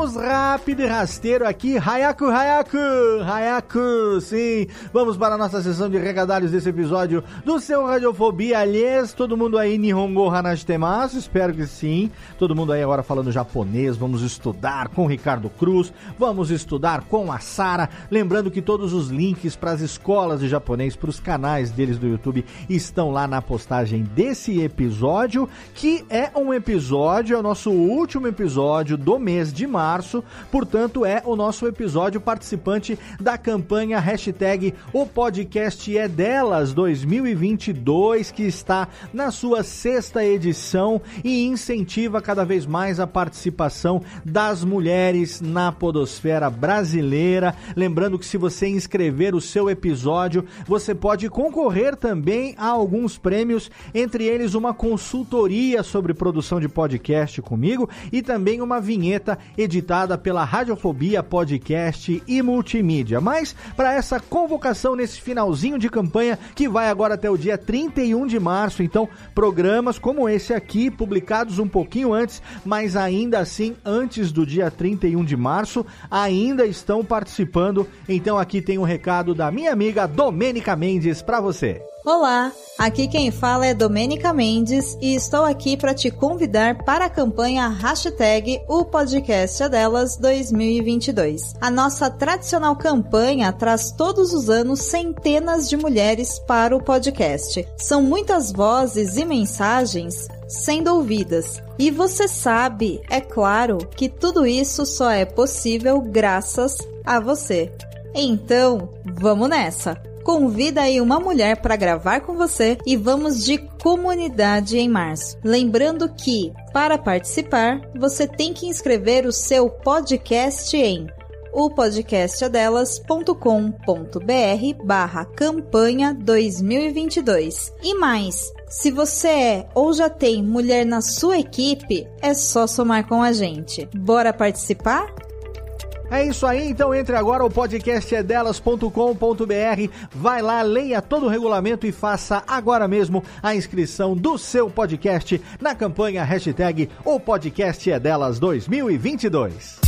Vamos rápido e rasteiro aqui, Hayaku, Hayaku, Hayaku, sim. Vamos para a nossa sessão de regadalhos desse episódio do seu Radiofobia. Aliás, todo mundo aí, Nihongo Hanashitemasu, espero que sim. Todo mundo aí agora falando japonês, vamos estudar com Ricardo Cruz, vamos estudar com a Sara. Lembrando que todos os links para as escolas de japonês, para os canais deles do YouTube, estão lá na postagem desse episódio, que é um episódio, é o nosso último episódio do mês de março março, portanto é o nosso episódio participante da campanha hashtag O Podcast é Delas 2022, que está na sua sexta edição e incentiva cada vez mais a participação das mulheres na podosfera brasileira. Lembrando que se você inscrever o seu episódio, você pode concorrer também a alguns prêmios, entre eles uma consultoria sobre produção de podcast comigo e também uma vinheta editada pela Radiofobia Podcast e Multimídia. Mas para essa convocação nesse finalzinho de campanha que vai agora até o dia 31 de março, então programas como esse aqui publicados um pouquinho antes, mas ainda assim antes do dia 31 de março, ainda estão participando. Então aqui tem um recado da minha amiga Domênica Mendes para você. Olá, aqui quem fala é Domênica Mendes e estou aqui para te convidar para a campanha hashtag O Podcast é Delas 2022. A nossa tradicional campanha traz todos os anos centenas de mulheres para o podcast. São muitas vozes e mensagens sendo ouvidas. E você sabe, é claro, que tudo isso só é possível graças a você. Então, vamos nessa! Convida aí uma mulher para gravar com você e vamos de comunidade em março. Lembrando que, para participar, você tem que inscrever o seu podcast em opodcastadelas.com.br barra campanha 2022. E mais, se você é ou já tem mulher na sua equipe, é só somar com a gente. Bora participar? É isso aí, então entre agora o podcast é delas.com.br, vai lá, leia todo o regulamento e faça agora mesmo a inscrição do seu podcast na campanha hashtag O Podcast é Delas 2022.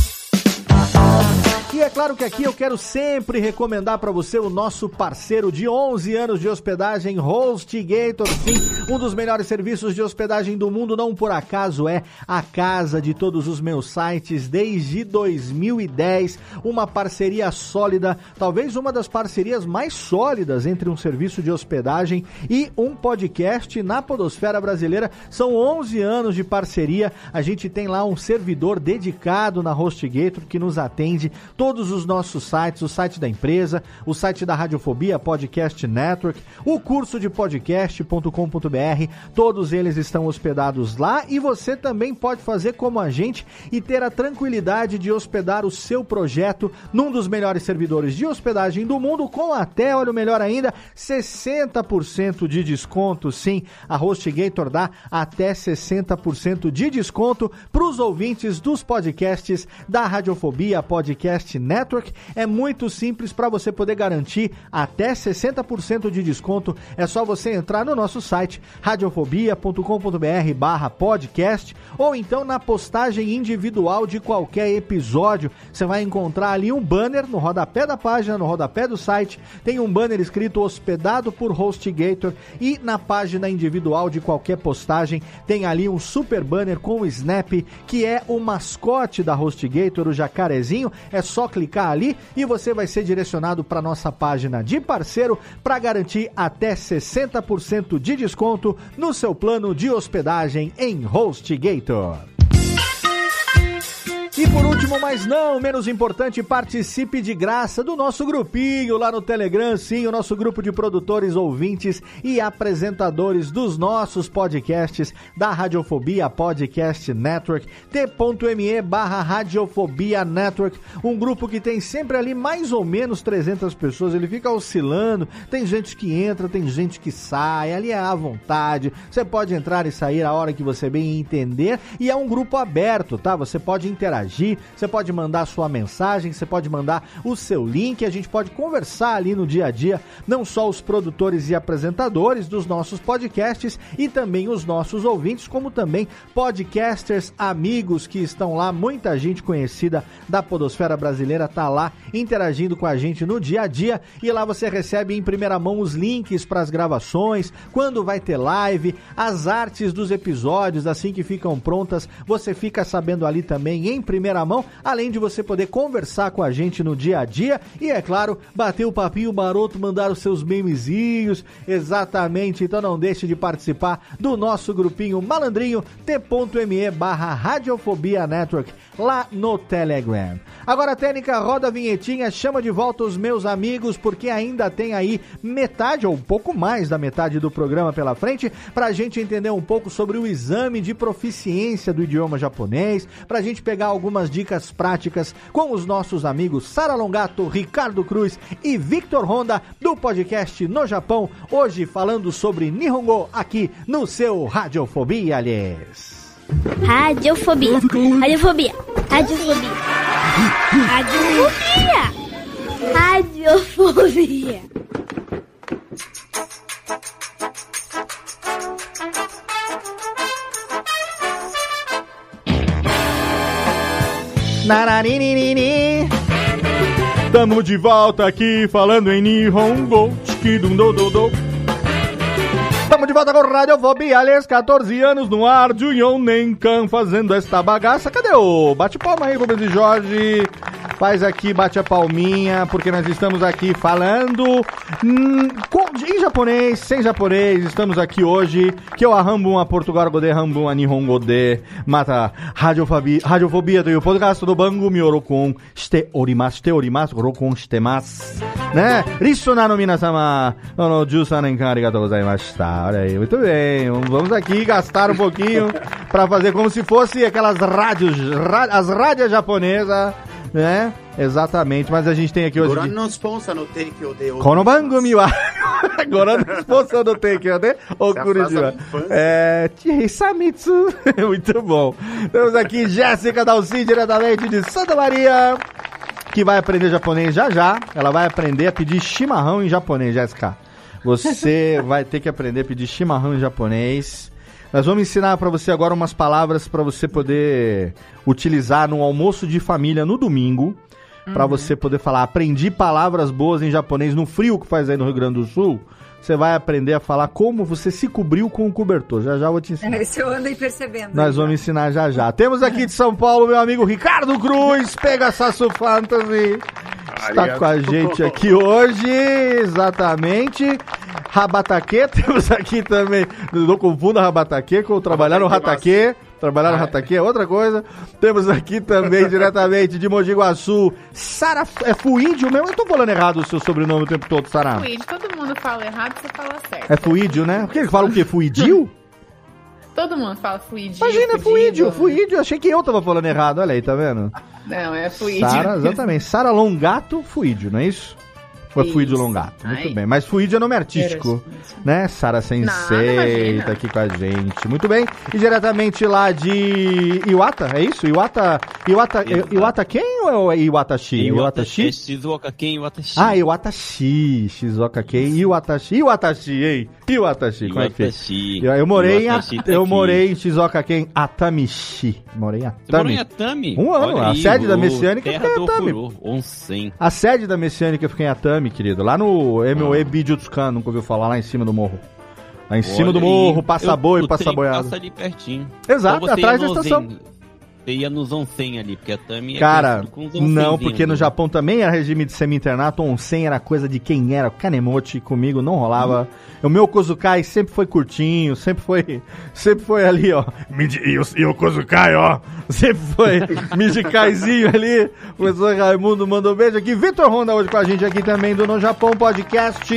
E é claro que aqui eu quero sempre recomendar para você o nosso parceiro de 11 anos de hospedagem, HostGator. Sim, um dos melhores serviços de hospedagem do mundo, não por acaso é a casa de todos os meus sites desde 2010. Uma parceria sólida, talvez uma das parcerias mais sólidas entre um serviço de hospedagem e um podcast na Podosfera Brasileira. São 11 anos de parceria. A gente tem lá um servidor dedicado na HostGator que nos atende todos os nossos sites, o site da empresa, o site da Radiofobia Podcast Network, o curso de podcast.com.br, todos eles estão hospedados lá e você também pode fazer como a gente e ter a tranquilidade de hospedar o seu projeto num dos melhores servidores de hospedagem do mundo com até, olha o melhor ainda, 60% de desconto. Sim, a HostGator dá até 60% de desconto para os ouvintes dos podcasts da Radiofobia Podcast Network. É muito simples para você poder garantir até 60% de desconto. É só você entrar no nosso site radiofobia.com.br barra podcast ou então na postagem individual de qualquer episódio. Você vai encontrar ali um banner no rodapé da página, no rodapé do site, tem um banner escrito hospedado por HostGator e na página individual de qualquer postagem tem ali um super banner com o Snap, que é o mascote da HostGator, o jacarezinho. É só clicar ali e você vai ser direcionado para nossa página de parceiro para garantir até 60% de desconto no seu plano de hospedagem em HostGator. E por último, mas não menos importante, participe de graça do nosso grupinho lá no Telegram, sim, o nosso grupo de produtores, ouvintes e apresentadores dos nossos podcasts da Radiofobia Podcast Network, t.me barra Radiofobia Network, um grupo que tem sempre ali mais ou menos 300 pessoas, ele fica oscilando, tem gente que entra, tem gente que sai, ali é à vontade, você pode entrar e sair a hora que você bem entender, e é um grupo aberto, tá? Você pode interagir interagir, você pode mandar sua mensagem, você pode mandar o seu link, a gente pode conversar ali no dia a dia, não só os produtores e apresentadores dos nossos podcasts e também os nossos ouvintes, como também podcasters amigos que estão lá, muita gente conhecida da podosfera brasileira tá lá interagindo com a gente no dia a dia e lá você recebe em primeira mão os links para as gravações, quando vai ter live, as artes dos episódios assim que ficam prontas, você fica sabendo ali também em primeira mão, além de você poder conversar com a gente no dia a dia e, é claro, bater o papinho maroto, mandar os seus memezinhos, exatamente. Então não deixe de participar do nosso grupinho malandrinho t.me barra Radiofobia Network lá no Telegram. Agora, técnica, roda a vinhetinha, chama de volta os meus amigos, porque ainda tem aí metade ou um pouco mais da metade do programa pela frente, pra gente entender um pouco sobre o exame de proficiência do idioma japonês, pra gente pegar algumas dicas práticas com os nossos amigos Sara Longato, Ricardo Cruz e Victor Honda do podcast No Japão, hoje falando sobre Nihongo aqui no seu Radiofobia, aliás. Radiofobia. Radiofobia. Radiofobia. Radiofobia. Radiofobia. Nararinini. Tamo de volta aqui falando em Nihongo. Tchikidundododo. Estamos de volta com o Rádio Fobiales, 14 anos no ar, Junion Nencan fazendo esta bagaça. Cadê o bate-palma aí, Rubens e Jorge? Faz aqui, bate a palminha, porque nós estamos aqui falando hum, em japonês, sem japonês. Estamos aqui hoje, que é eu arrambo a Portugal Godê, Rambum a Nihongo de Mata Radiofobia, Radiofobia do podcast do Bangu Miorokun, Ste Orimas, Te Orimas, Rokun Shitemas. Né? Rissonar no Minasama, no Jusa Nencan, arigatou gozaimashita. Tá? Olha aí, muito bem. Vamos aqui gastar um pouquinho para fazer como se fosse aquelas rádios, as rádios japonesas, né? Exatamente, mas a gente tem aqui hoje. Agora não sponsor no take o de. Konobango. Agora não sponsor no take o de. O Curitiba. É. é muito bom. Temos aqui Jéssica Dalci, diretamente de Santa Maria, que vai aprender japonês já já. Ela vai aprender a pedir chimarrão em japonês, Jéssica. Você vai ter que aprender a pedir chimarrão em japonês. Nós vamos ensinar para você agora umas palavras para você poder utilizar no almoço de família no domingo. Pra você poder falar, aprendi palavras boas em japonês no frio que faz aí no Rio Grande do Sul. Você vai aprender a falar como você se cobriu com o cobertor. Já já eu vou te ensinar. Esse eu andei percebendo. Nós vamos ensinar já já. Temos aqui de São Paulo meu amigo Ricardo Cruz, pega Sasso Fantasy. Está com a gente aqui hoje, exatamente. Rabataque, temos aqui também. Não confunda Rabataque com trabalhar no Rataque. Trabalhar no Rataque é outra coisa. Temos aqui também, diretamente de Mogi Guaçu, Sara. É Fuídio mesmo? Eu tô falando errado o seu sobrenome o tempo todo, Sara. Fluide, todo mundo fala errado, você fala certo. É Fuídio, né? Porque ele fala o quê? Fuidio? Todo mundo fala fluidio. Imagina, é Fuídio, Fuídio. Achei que eu tava falando errado. Olha aí, tá vendo? Não, é fluidio. Sara, exatamente. Sara Longato Fuídio, não é isso? É Isso. Fuídio Longato? Muito Ai. bem. Mas Fuídio é nome artístico, né? Sara Sensei tá aqui com a gente. Muito bem. E diretamente lá de Iwata, é isso? Iwata, Iwata, Exato. Iwata quem ou é Iwatashi? Iwatashi? É Shizuoka Ken Iwatashi. Ah, Iwatashi, Shizuoka Ken, Iwatashi, Iwatashi, ei, Iwatashi, como é que é? Iwatashi. Eu, eu morei em, Iwatashi tá eu morei em Shizuoka Ken, Atamishi. Morei em Você morou Atami. em Atami? Um ano, Olha a aí, sede da o Messiânica Terra fica em Atami. Onsen. A sede da Messiânica fica em Atami, querido. Lá no MOE Bijutsukan, nunca ouviu falar, lá em cima do morro. Lá em cima Olha do morro, passa boi, passa trem boiado. passa ali pertinho. Exato, Então atrás da estação. Você ia nos onsen ali, porque Atami é Cara, não, porque no ali. Japão também era regime de semi-internato, onsen era coisa de quem era, kanemochi, comigo não rolava. O meu Kozukai sempre foi curtinho, sempre foi, sempre foi ali, ó, e o, e o Kozukai, ó, sempre foi Mijikaizinho ali. O professor Raimundo mandou um beijo aqui. Vitor Honda hoje com a gente aqui também do No Japão Podcast.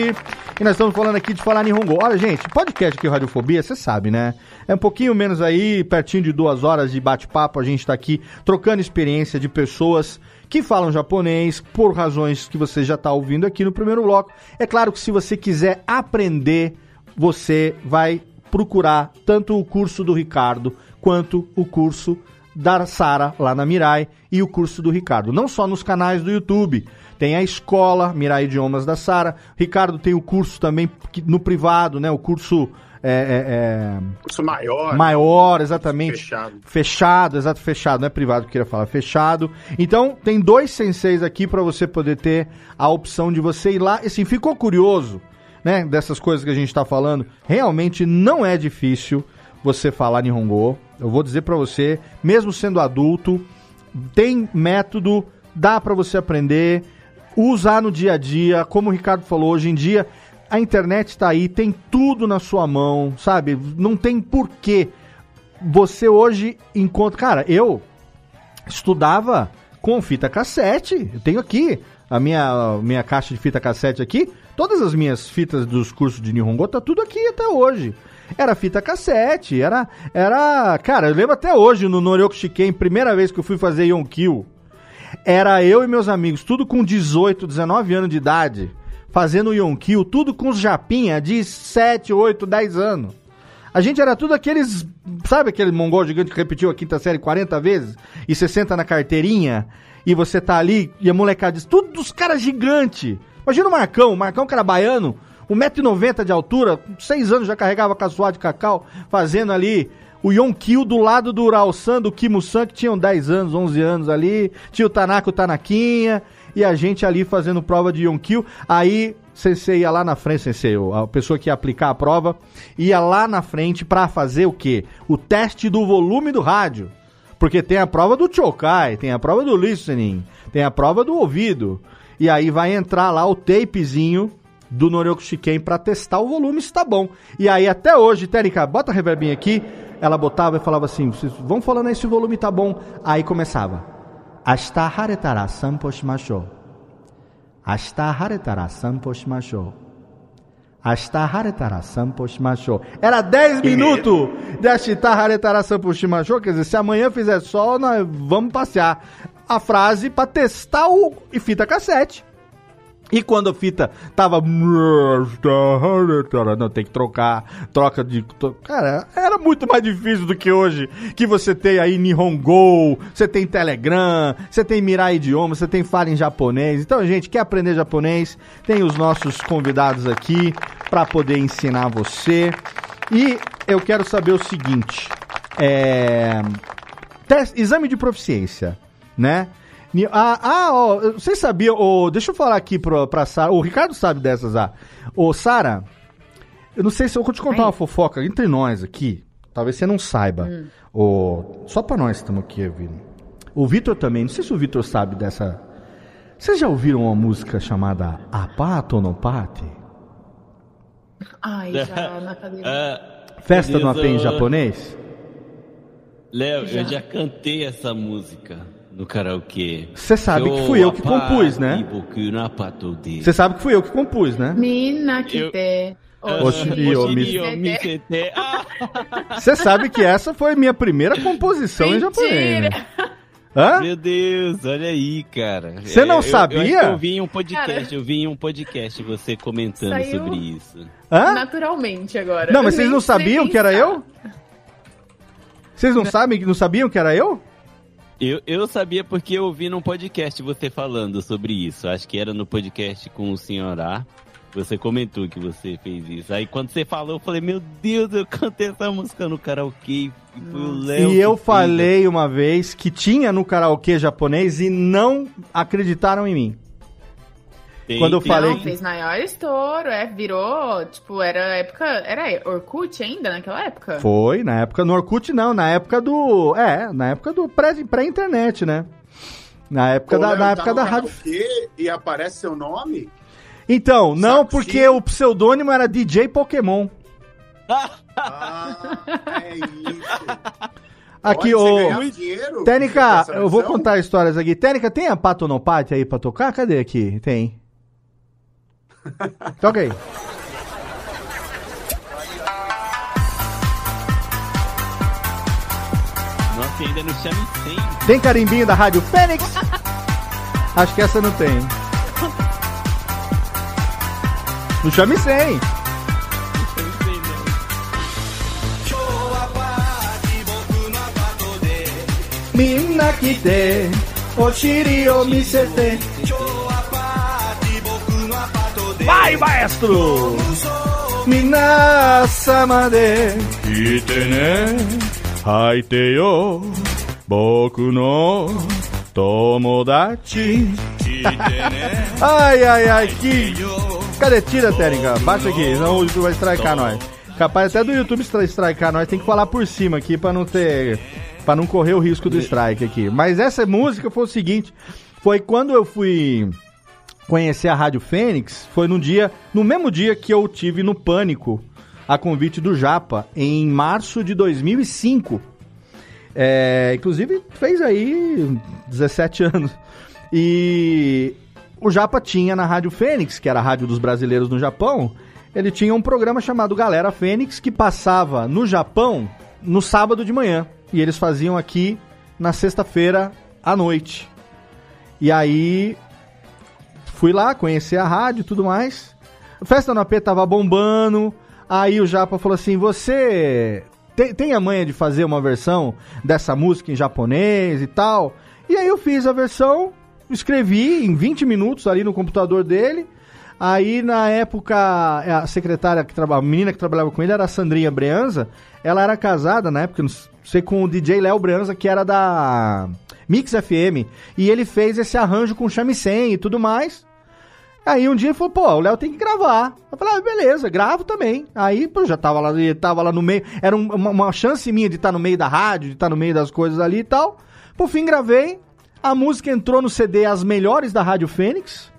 E nós estamos falando aqui de falar Nihongo. Olha, gente, podcast aqui, Radiofobia, você sabe, né? É um pouquinho menos aí, pertinho de duas horas de bate-papo. A gente tá aqui trocando experiência de pessoas que falam japonês por razões que você já tá ouvindo aqui no primeiro bloco. É claro que se você quiser aprender, você vai procurar tanto o curso do Ricardo quanto o curso da Sara lá na Mirai e o curso do Ricardo. Não só nos canais do YouTube. Tem a escola Mirai Idiomas da Sara. Ricardo tem o curso também no privado, né? O curso é, é, Curso maior. é, maior, exatamente. Fechado. Fechado, exato, fechado, não é privado que eu queria falar, fechado. Então, tem dois senseis aqui para você poder ter a opção de você ir lá. E assim, ficou curioso, né, dessas coisas que a gente tá falando? Realmente não é difícil você falar Nihongo. Eu vou dizer para você, mesmo sendo adulto, tem método, dá pra você aprender, usar no dia a dia, como o Ricardo falou, hoje em dia a internet tá aí, tem tudo na sua mão, sabe? Não tem porquê. Você hoje encontra. Cara, eu estudava com fita cassete. Eu tenho aqui a minha, minha caixa de fita cassete aqui. Todas as minhas fitas dos cursos de Nihongo tá tudo aqui até hoje. Era fita cassete, era. Era. Cara, eu lembro até hoje no Noryoku Shiken, primeira vez que eu fui fazer Yonkill. Era eu e meus amigos, tudo com 18, 19 anos de idade, fazendo Yonkill, tudo com os japinha de 7, 8, 10 anos. A gente era tudo aqueles. Sabe aquele mongol gigante que repetiu a quinta série 40 vezes? E você senta na carteirinha e você tá ali e a molecada diz: tudo dos caras gigante. Imagina o Marcão, o Marcão que era baiano, 1,90m de altura, com 6 anos já carregava caçoar de cacau, fazendo ali o Yonkill do lado do Urao-san, do Kimu-san, que tinham 10 anos, 11 anos ali. Tinha o Tanaka, o Tanaquinha. E a gente ali fazendo prova de Yonkill. Aí você ia lá na frente, sensei, a pessoa que ia aplicar a prova, ia lá na frente pra fazer o quê? O teste do volume do rádio. Porque tem a prova do Chokai, tem a prova do listening, tem a prova do ouvido. E aí vai entrar lá o tapezinho do Norioku Shiken pra testar o volume se tá bom. E aí até hoje, Tênica, bota a reverbinha aqui. Ela botava e falava assim: "Vocês vão falando aí se o volume tá bom. Aí começava. Ashita haretara sanpo shimashou. Ashita haretara sanpo shimashou. Ashita haretara sanpo shimashou. Era 10 minutos de Ashita haretara sanpo shimashou. Quer dizer, se amanhã fizer sol, nós vamos passear. A frase pra testar o e fita cassete. E quando a fita tava. Não, tem que trocar. Troca de. Cara, era muito mais difícil do que hoje. Que você tem aí Nihongo, você tem Telegram, você tem Mirai Idioma, você tem Fala em Japonês. Então, gente, quer aprender japonês? Tem os nossos convidados aqui para poder ensinar você. E eu quero saber o seguinte: é. Teste, exame de proficiência, né? Ah, ah ó, vocês sabiam, oh, deixa eu falar aqui pra, pra Sara, o Ricardo sabe dessas, ah. Ô, Sara, eu não sei se eu vou te contar uma fofoca entre nós aqui, talvez você não saiba, Hum. Só pra nós estamos aqui ouvindo. O Vitor também, não sei se o Vitor sabe dessa... Vocês já ouviram uma música chamada Apato no Pate? Ai, já na cadeira. Festa no Apê em japonês? Léo, eu já cantei essa música no karaokê. Você sabe que fui eu que compus, né? Você sabe que fui eu que compus, né? Mina que te. O misete. Ah, Você sabe que essa foi minha primeira composição em japonês, né? Hã? Meu Deus, olha aí, cara. Você não É, eu- sabia? Eu, que eu vi em um podcast, Cara. eu vi um podcast você comentando Saiu- sobre isso. Hã? Naturalmente agora. Não, mas Eu vocês não sabiam que era eu? Vocês não sabem, não sabiam que era eu? Eu, eu sabia porque eu ouvi num podcast você falando sobre isso. Acho que era no podcast com o senhor A. Você comentou que você fez isso. Aí quando você falou, eu falei, meu Deus, eu cantei essa música no karaokê. E foi o Léo. E eu fez. falei uma vez que tinha no karaokê japonês e não acreditaram em mim. Tem- quando eu tem- falei Não, que- fez maior estouro, é, virou, tipo, era época, era Orkut ainda naquela época? Foi, na época no Orkut não, na época do. É, na época do pré- pré-internet, né? Na época Ô, da, na tá época no da rádio. E aparece seu nome? Então, não, Sabe, porque sim. o pseudônimo era DJ Pokémon. Ah, é isso. Aqui, ô. Técnica, essa eu vou contar histórias aqui. Técnica, tem a Patonopate aí pra tocar? Cadê aqui? Tem. Toca aí. Nossa, ainda no chame sem. Tem carimbinho da Rádio Fênix? Acho que essa não tem. No Chame 100. Minna kite, oshiri o misete. Vai, maestro! Minna sama de kite ne, haite yo, boku no tomodachi. Ai, ai, ai, que... Cadê? Tira, Técnica. Baixa aqui, senão o YouTube vai strikear nós. Capaz até do YouTube strikear nós. Tem que falar por cima aqui pra não ter Pra não correr o risco do strike aqui. Mas essa música foi o seguinte: foi quando eu fui conhecer a Rádio Fênix, foi no dia, no mesmo dia que eu tive no Pânico, a convite do Japa, em março de 2005. É, inclusive fez aí 17 anos. E o Japa tinha na Rádio Fênix, que era a rádio dos brasileiros no Japão, ele tinha um programa chamado Galera Fênix que passava no Japão no sábado de manhã. E eles faziam aqui na sexta-feira à noite. E aí fui lá conhecer a rádio e tudo mais. A festa no AP tava bombando. Aí o Japa falou assim: Você tem, tem a manha de fazer uma versão dessa música em japonês e tal? E aí eu fiz a versão, escrevi em 20 minutos ali no computador dele. Aí, na época, a secretária que trabalhava, a menina que trabalhava com ele era a Sandrinha Breanza. Ela era casada na época, não sei, com o DJ Léo Breanza, que era da Mix FM. E ele fez esse arranjo com shamisen e tudo mais. Aí um dia ele falou, pô, o Léo tem que gravar. Eu falei, ah, beleza, gravo também. Aí, pô, já tava lá, tava lá no meio. Era um- uma, uma chance minha de estar no meio da rádio, de estar no meio das coisas ali e tal. Por fim, gravei. A música entrou no CD As Melhores da Rádio Fênix.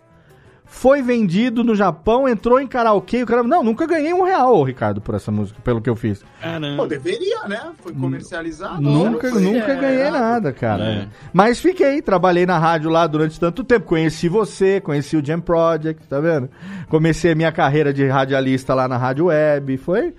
Foi vendido no Japão, entrou em karaokê. O cara, não, nunca ganhei um real, ô, Ricardo, por essa música, pelo que eu fiz. Pô, deveria, né? Foi comercializado. Nunca, Foi- nunca é, ganhei nada, cara. É. Mas fiquei, trabalhei na rádio lá durante tanto tempo. Conheci você, conheci o Jam Project, tá vendo? Comecei a minha carreira de radialista lá na Rádio Web. Foi.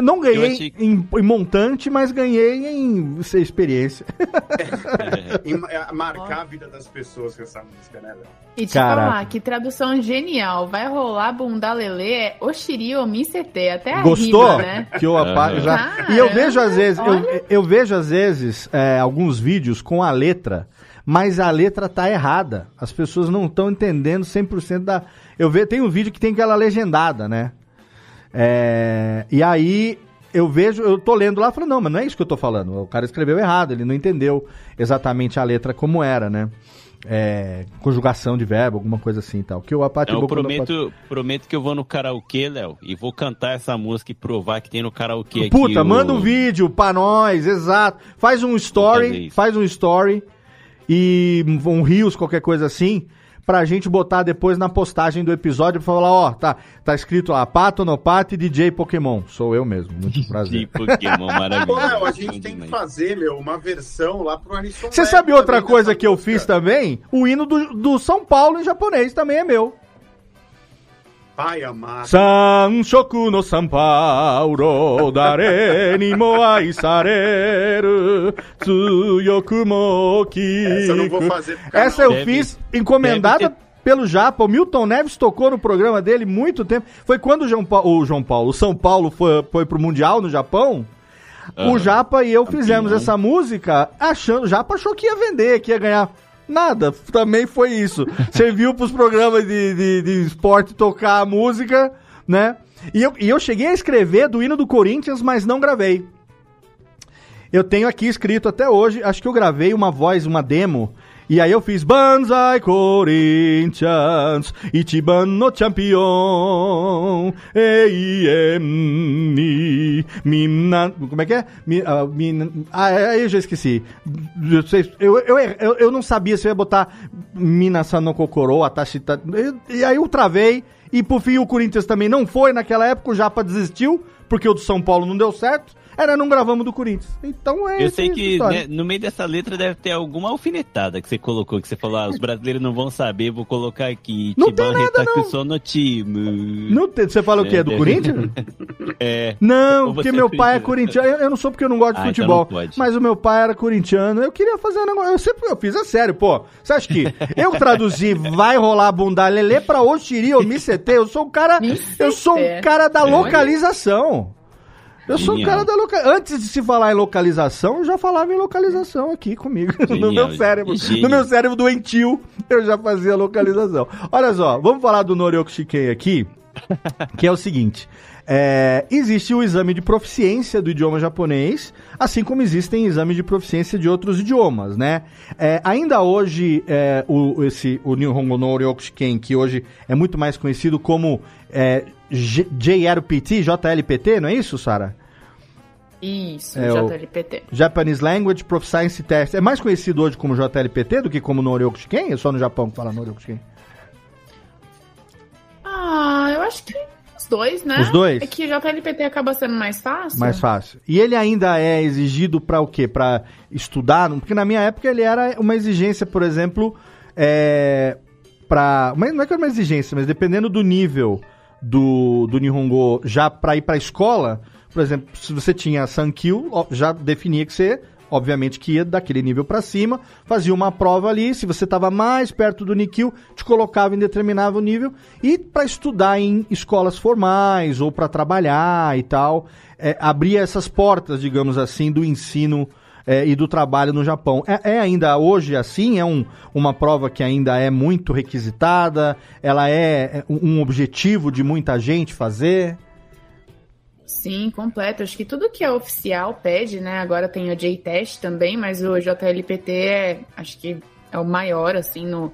Não ganhei achei- em, em montante, mas ganhei em experiência. Em ma- é, marcar a vida das pessoas com essa música, né, velho? E te Caraca. falar, que tradução genial. Vai rolar bunda lelê, é Oshiri Omisete. Até a Gostou? rima, né? Que eu apa- já- E eu vejo às vezes, eu, eu vejo às vezes é, alguns vídeos com a letra, mas a letra tá errada. As pessoas não estão entendendo 100% da. Eu vejo, tem um vídeo que tem aquela legendada, né? É, e aí eu vejo, eu tô lendo lá e falo, não, mas não é isso que eu tô falando. O cara escreveu errado, ele não entendeu exatamente a letra como era, né? É, conjugação de verbo, alguma coisa assim e tal. Que o Apati Eu Boku no prometo, prometo que eu vou no karaokê, Léo, e vou cantar essa música e provar que tem no karaokê aqui. Puta, o- manda um vídeo pra nós, exato. Faz um story, faz um story e um rios, qualquer coisa assim, pra gente botar depois na postagem do episódio pra falar, ó, tá, tá escrito lá, Pato no Pato e DJ Pokémon. Sou eu mesmo, muito prazer. De Pokémon, maravilhoso. Léo, a gente tem que fazer, meu, uma versão lá pro Anisson Você sabe outra também coisa que eu fiz também? O hino do, do São Paulo em japonês também é meu. Pai amado. Sanshoku no São Paulo, dare ni mo aisareru, tsuyoku mo Essa eu não vou fazer pro canal. Essa eu Deve- fiz encomendada deve pelo Japa. O Milton Neves tocou no programa dele muito tempo. Foi quando o João Paulo, o, João Paulo, o São Paulo foi, foi pro Mundial no Japão. O. Japa e eu fizemos essa música achando, o Japa achou que ia vender, que ia ganhar. Nada, também foi isso. Serviu pros programas de, de, de esporte tocar a música, né? E eu, e eu cheguei a escrever do hino do Corinthians, mas não gravei. Eu tenho aqui escrito até hoje, acho que eu gravei uma voz, uma demo, e aí eu fiz Banzai Corinthians, Ichiban no Champion, Ei, Mina, como é que é? Ah, mina- ah, é, aí eu já esqueci. Eu, eu, eu, eu, não sabia se eu ia botar Minasan no Kokoro, Atashita, e aí eu travei, e por fim o Corinthians também não foi naquela época, o Japa desistiu, porque o do São Paulo não deu certo, era não gravamos do Corinthians. Então é Eu sei que né, no meio dessa letra deve ter alguma alfinetada que você colocou, que você falou, ah, os brasileiros não vão saber, vou colocar aqui. Não tem nada, Retakusou no time. Não tem- você fala o quê? É, Do deve- Corinthians? É. Não, porque meu pai é corintiano. Eu, eu não sou porque eu não gosto de Ah, então futebol. não pode. mas o meu pai era corintiano. Eu queria fazer um negócio. Eu sempre eu fiz, é sério, pô. Você acha que eu traduzi vai rolar bunda lelê pra Oxiri ou Micetê? Eu sou um cara. Eu sou um cara da localização. Eu sou Genial. cara da localização. Antes de se falar em localização, eu já falava em localização aqui comigo. no Genial, meu cérebro. gênio. No meu cérebro doentio, eu já fazia localização. Olha só, vamos falar do Norioku Shinkei aqui, que é o seguinte. é, existe o exame de proficiência do idioma japonês, assim como existem exames de proficiência de outros idiomas, né? É, ainda hoje, é, o, esse, o Nihongo no Oryoku Shiken, que hoje é muito mais conhecido como é, J- JRPT, JLPT, não é isso, Sara? Isso, É JLPT. Japanese Language Proficiency Test. É mais conhecido hoje como JLPT do que como Noryoku Shiken? É só no Japão que fala Noryoku Shiken? Ah, eu acho que os dois, né? Os dois? É que JLPT acaba sendo mais fácil. Mais fácil. E ele ainda é exigido para o quê? Para estudar? Porque na minha época ele era uma exigência, por exemplo, é, para não é que era uma exigência, mas dependendo do nível do, do Nihongo já para ir para a escola, por exemplo, se você tinha Sankyu, já definia que você obviamente que ia daquele nível para cima, fazia uma prova ali, se você estava mais perto do Nikyu, te colocava em determinado nível e para estudar em escolas formais ou para trabalhar e tal, é, abria essas portas, digamos assim, do ensino é, e do trabalho no Japão. É, é ainda hoje assim? É um, uma prova que ainda é muito requisitada? Ela é é um objetivo de muita gente fazer? Sim, completo. Acho que tudo que é oficial pede, né? Agora tem o J-Test também, mas o JLPT é, acho que é o maior, assim, no.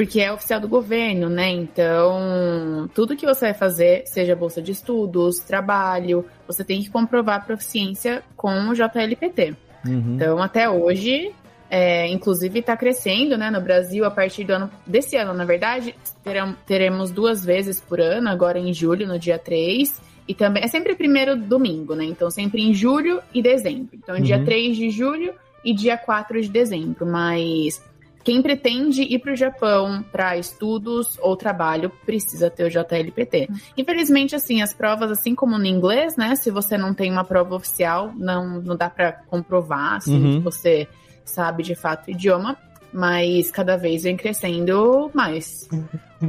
Porque é oficial do governo, né? Então, tudo que você vai fazer, seja bolsa de estudos, trabalho, você tem que comprovar a proficiência com o JLPT. Então, até hoje, é, inclusive está crescendo, né? No Brasil, a partir do ano desse ano, na verdade, terão- teremos duas vezes por ano, agora em julho, no dia 3. E também é sempre primeiro domingo, né? Então, sempre em julho e dezembro. Então, dia Uhum. 3 de julho e dia 4 de dezembro. Mas quem pretende ir para o Japão para estudos ou trabalho precisa ter o JLPT. Infelizmente, assim, as provas, assim como no inglês, né? Se você não tem uma prova oficial, não, não dá para comprovar, assim, Uhum. que você sabe de fato o idioma. Mas cada vez vem crescendo mais.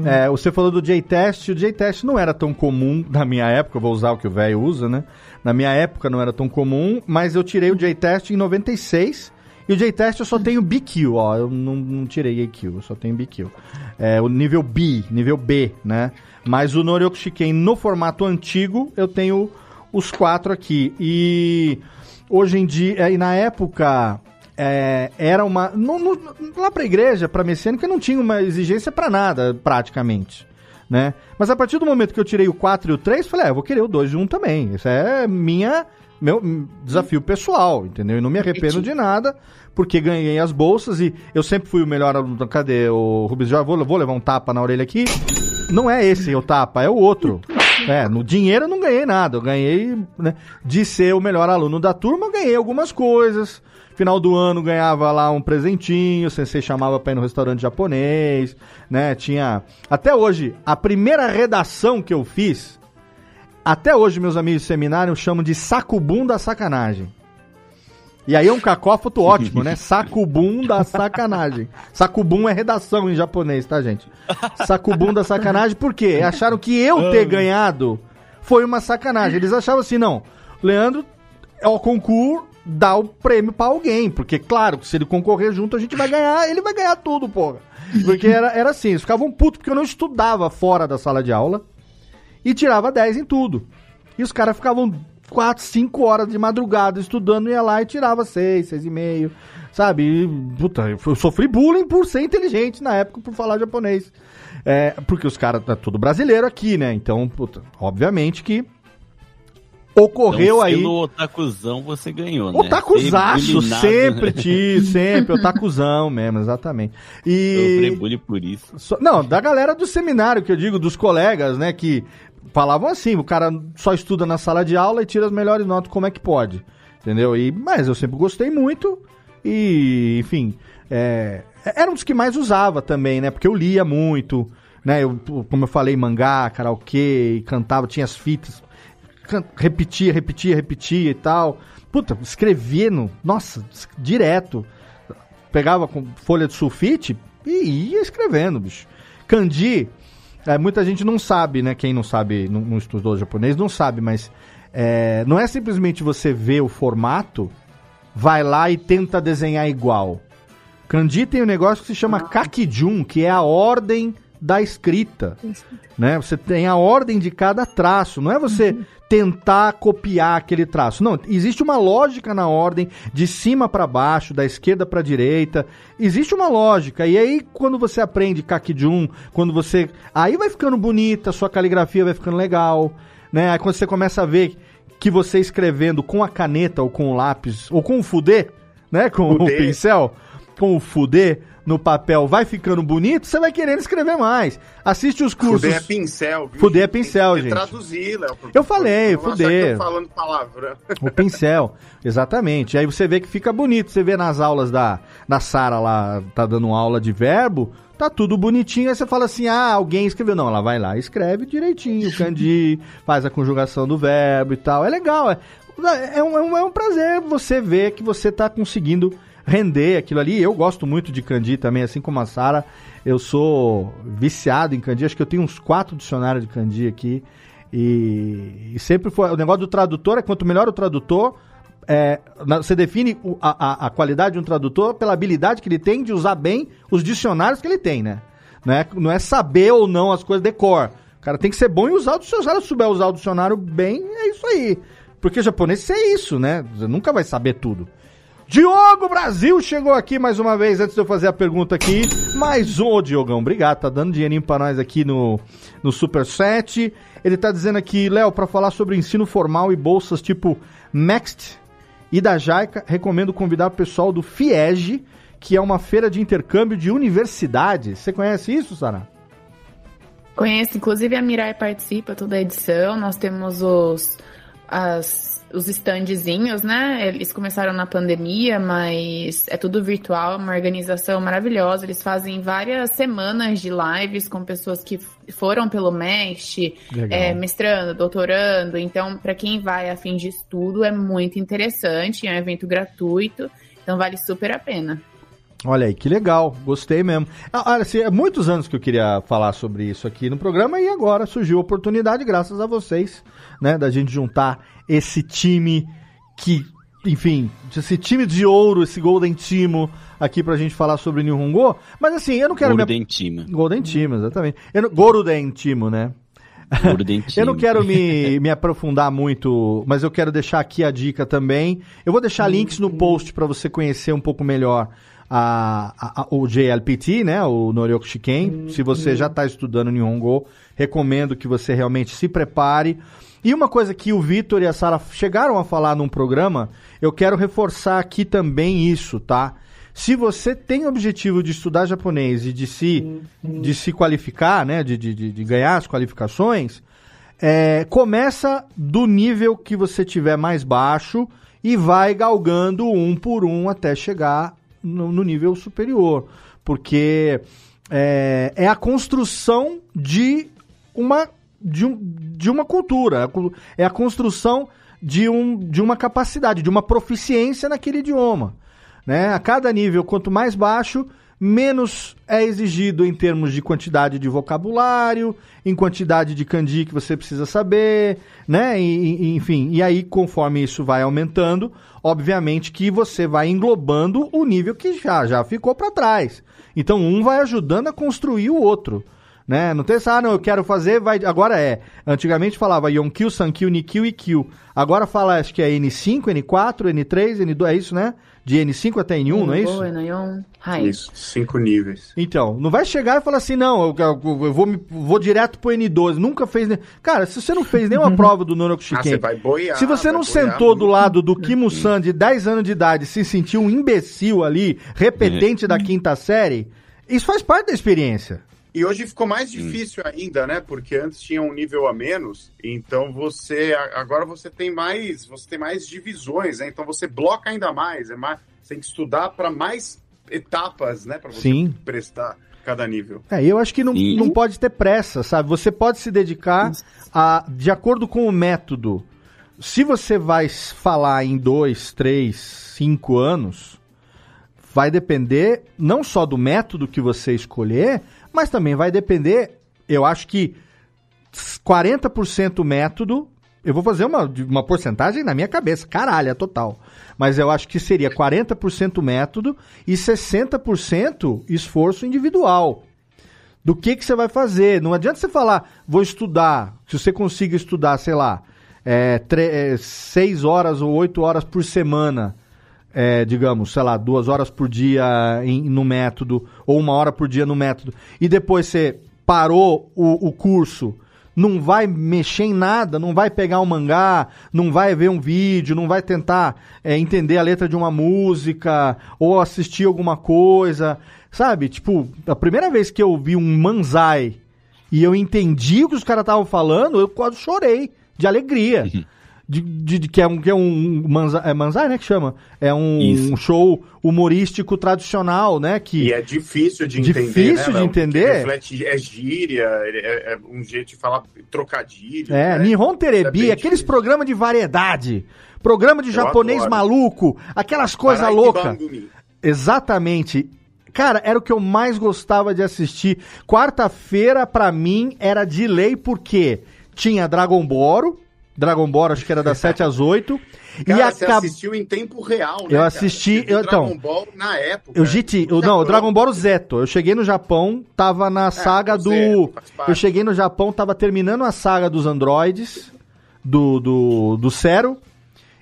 É, você falou do J-Test, o J-Test não era tão comum na minha época, vou usar o que o velho usa, né? Na minha época não era tão comum, mas eu tirei o J-Test em 96 e o J-Test eu só tenho BQ, ó, eu não, não tirei EQ, eu só tenho BQ. É o nível B, nível B, né? Mas o Noryoku Shiken no formato antigo eu tenho os quatro aqui e hoje em dia, e na época é, era uma. não- não- lá pra igreja, pra messiânica, não tinha uma exigência pra nada, praticamente. Né? Mas a partir do momento que eu tirei o 4 e o 3, falei, ah, eu vou querer o 2 e o 1 também. Isso é minha, meu desafio pessoal, entendeu? E não me arrependo de nada, porque ganhei as bolsas e eu sempre fui o melhor aluno. Cadê o Rubens? Já vou, vou levar um tapa na orelha aqui. Não é esse o tapa, é o outro. É, no dinheiro eu não ganhei nada. Eu ganhei, né, de ser o melhor aluno da turma, eu ganhei algumas coisas. Final do ano ganhava lá um presentinho, o sensei chamava pra ir no restaurante japonês, né? Tinha. Até hoje, a primeira redação que eu fiz, até hoje meus amigos de seminário chamam de sacubum da sacanagem. E aí é um cacófato ótimo, né? Sacubum da sacanagem. Sacubum é redação em japonês, tá, gente? Sacubum da sacanagem, por quê? Acharam que eu ter ganhado foi uma sacanagem. Eles achavam assim, não, Leandro é o concurso, dá o prêmio pra alguém, porque claro, se ele concorrer junto a gente vai ganhar, ele vai ganhar tudo, porra. Porque era, era assim, eles ficavam putos porque eu não estudava fora da sala de aula e tirava 10 em tudo. E os caras ficavam 4, 5 horas de madrugada estudando, ia lá e tirava 6, 6,5, sabe? E, puta, eu sofri bullying por ser inteligente na época, por falar japonês. É, porque os caras, tá tudo brasileiro aqui, né? Então, puta, obviamente que ocorreu então, aí. Pelo otakuzão você ganhou, né? Otakuzaço, sempre, ti, sempre, otakuzão mesmo, exatamente. Sofri E. bullying por isso. Só- não, da galera do seminário, que eu digo, dos colegas, né, que falavam assim, o cara só estuda na sala de aula e tira as melhores notas, como é que pode? Entendeu? E, mas eu sempre gostei muito e, enfim, é, era um dos que mais usava também, né, porque eu lia muito, né, eu, como eu falei, mangá, karaokê, cantava, tinha as fitas, can- repetia, repetia, repetia e tal. Puta, escrevendo, nossa, direto pegava com folha de sulfite e ia escrevendo, bicho. Kanji, é, muita gente não sabe, né? Quem não sabe, não, não estudou japonês, não sabe, mas é, não é simplesmente você ver o formato, vai lá e tenta desenhar igual. Kanji tem um negócio que se chama kakijun, que é a ordem da escrita. Né? Você tem a ordem de cada traço, não é você tentar copiar aquele traço. Não, existe uma lógica na ordem de cima para baixo, da esquerda para direita. Existe uma lógica. E aí quando você aprende kakijun, quando você aí vai ficando bonita, sua caligrafia vai ficando legal, né? Aí quando você começa a ver que você escrevendo com a caneta ou com o lápis ou com o fudê, né? Com Fudê. o pincel, com o fudê no papel vai ficando bonito, você vai querendo escrever mais. Assiste os cursos. Fudê é pincel, viu? Fudê é pincel, Tem que gente. traduzir, Léo. Eu falei, Não que eu falando palavrão. O pincel, exatamente. Aí você vê que fica bonito. Você vê nas aulas da, da Sara lá, tá dando aula de verbo, tá tudo bonitinho. Aí você fala assim: ah, alguém escreveu. Não, ela vai lá, escreve direitinho, candi, faz a conjugação do verbo e tal. É legal, é, é, um, é, um, é um prazer você ver que você tá conseguindo render aquilo ali. Eu gosto muito de Candi também, assim como a Sara. Eu sou viciado em Candi. Acho que eu tenho uns quatro dicionários de Candi aqui. E, e sempre foi. O negócio do tradutor é quanto melhor o tradutor. é, você define a, a- a qualidade de um tradutor pela habilidade que ele tem de usar bem os dicionários que ele tem, né? Não é, não é saber ou não as coisas de cor. O cara tem que ser bom em usar o dicionário. Se souber usar o dicionário bem, é isso aí. Porque japonês é isso, né? Você nunca vai saber tudo. Diogo Brasil chegou aqui mais uma vez, antes de eu fazer a pergunta aqui. Mais um, Diogão, obrigado, tá dando dinheirinho pra nós aqui no, no Super 7. Ele tá dizendo aqui, Léo, pra falar sobre ensino formal e bolsas tipo Next e da Jaica, recomendo convidar o pessoal do FIEG, que é uma feira de intercâmbio de universidades. Você conhece isso, Sara? Conheço, inclusive a Mirai participa toda a edição. Nós temos os, as, os standzinhos, né? Eles começaram na pandemia, mas é tudo virtual, é uma organização maravilhosa. Eles fazem várias semanas de lives com pessoas que foram pelo MEST, é, mestrando, doutorando. Então, para quem vai a fim de estudo, é muito interessante. É um evento gratuito, então vale super a pena. Olha aí, que legal, gostei mesmo. Ah, Olha, assim, é muitos anos que eu queria falar sobre isso aqui no programa e agora surgiu a oportunidade, graças a vocês, né, da gente juntar esse time que, enfim, esse time de ouro, esse Golden Timo aqui pra gente falar sobre Nihongo. Mas assim, eu não quero me... Golden Timo. Golden Timo, exatamente. Eu não... Golden Timo, né? Eu não quero me, me aprofundar muito, mas eu quero deixar aqui a dica também. Eu vou deixar links no post para você conhecer um pouco melhor a, a- a- o JLPT, né? O Noryoku Shiken. Se você já está estudando Nihongo, recomendo que você realmente se prepare. E uma coisa que o Vitor e a Sara chegaram a falar num programa, eu quero reforçar aqui também isso, tá? Se você tem o objetivo de estudar japonês e de se, de se qualificar, né? De, de, de- de ganhar as qualificações, é, começa do nível que você tiver mais baixo e vai galgando um por um até chegar no, no nível superior. Porque é, é a construção de uma, de, um, de uma cultura, é a construção de, um, de uma capacidade, de uma proficiência naquele idioma. Né? A cada nível, quanto mais baixo, menos é exigido em termos de quantidade de vocabulário, em quantidade de kanji que você precisa saber, né? E, e- enfim, e aí conforme isso vai aumentando, obviamente que você vai englobando o nível que já já ficou para trás. Então um vai ajudando a construir o outro. Né? Não tem essa, ah, não, eu quero fazer, vai. Agora é. Antigamente falava Yonkyu, Sankyu, Nikyu e Kyu. Agora fala, acho que é N5, N4, N3, N2, é isso, né? De N5 até N1, não é isso? Boa, Nayon. Hai. Isso, cinco níveis. Então, não vai chegar e falar assim, não, eu, eu- eu vou, me- vou direto pro N12. Nunca fez. Ne... Cara, se você não fez nenhuma prova do Noroku Ah, Shiken, você vai boiar. se você vai não boiar sentou do muito. lado do Kimo-san de 10 anos de idade e se sentiu um imbecil ali, repetente da quinta série, isso faz parte da experiência. E hoje ficou mais difícil ainda, né? Porque antes tinha um nível a menos, então você agora você tem mais, você tem mais divisões, né? Então você bloca ainda mais, é mais, você tem que estudar para mais etapas, né? Para você Sim. prestar cada nível. É, eu acho que não, Sim. não pode ter pressa, sabe? Você pode se dedicar a, de acordo com o método. Se você vai falar em dois, três, cinco anos, vai depender não só do método que você escolher, mas também vai depender, eu acho que 40% método. Eu vou fazer uma, uma porcentagem na minha cabeça, caralho, é total. Mas eu acho que seria 40% método e 60% esforço individual. Do que, que você vai fazer? Não adianta você falar, vou estudar. Se você consiga estudar, sei lá, é, tre- é, seis horas ou oito horas por semana, é, digamos, sei lá, duas horas por dia em- no método, ou uma hora por dia no método, e depois você parou o, o curso, não vai mexer em nada, não vai pegar um mangá, não vai ver um vídeo, não vai tentar é, entender a letra de uma música ou assistir alguma coisa, sabe? Tipo, a primeira vez que eu vi um manzai e eu entendi o que os caras estavam falando, eu quase chorei de alegria. De, de- de- que é um, que é um manzai, é manzai, né, que chama? É um, show humorístico tradicional, né, que... E é difícil de entender. Difícil né, de entender. Reflete, é gíria, é, é um jeito de falar trocadilho. É, né? Nihon É Terebi, bem aqueles programas de variedade, programa de Eu japonês adoro. maluco, aquelas coisas loucas. Exatamente. Cara, era o que eu mais gostava de assistir. Quarta-feira, pra mim, era de lei, porque tinha Dragon Ball, Dragon Ball acho que era das 7 às 8, Cara, e você acab... assistiu em tempo real, né? Eu assisti- viu eu- então, Dragon Ball na época. Eu GT, eu, não, o Dragon Ball Zeto. Eu cheguei no Japão, tava na saga do. Parte. eu cheguei no Japão, tava terminando a saga dos androides, do, do, do Zero,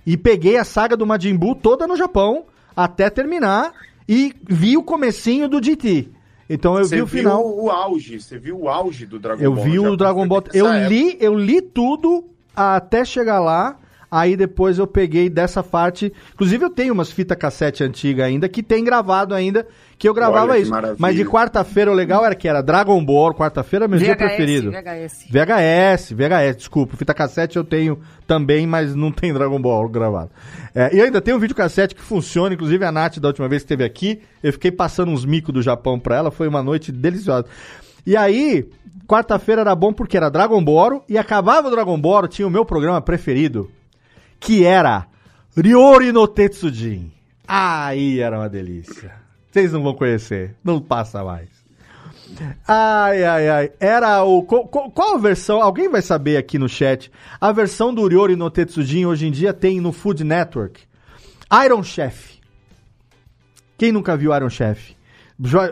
e peguei a saga do Majin Buu toda no Japão, até terminar, e vi o comecinho do GT. Então eu Você vi o viu final. o auge, você viu o auge do Dragon Eu Ball. vi no o Dragon Ball. Eu época. li, eu li tudo até chegar lá. Aí depois eu peguei dessa parte. Inclusive eu tenho umas fitas cassete antigas ainda que tem gravado ainda que eu gravava Olha isso. Mas de quarta-feira o legal era que era Dragon Ball, quarta-feira é meu dia VHS, preferido. VHS. VHS, VHS, desculpa. Fita cassete eu tenho também, mas não tem Dragon Ball gravado. É, e ainda tem um videocassete que funciona, inclusive a Nath, da última vez que esteve aqui, eu fiquei passando uns micos do Japão pra ela, foi uma noite deliciosa. E aí, quarta-feira era bom porque era Dragon Ball, e acabava o Dragon Ball, tinha o meu programa preferido, que era Ryori no Tetsujin. Aí era uma delícia. Vocês não vão conhecer, não passa mais. Ai, ai, ai. Era o. co- Qual, a versão? Alguém vai saber aqui no chat. A versão do Ryori no Tetsujin hoje em dia tem no Food Network. Iron Chef. Quem nunca viu Iron Chef?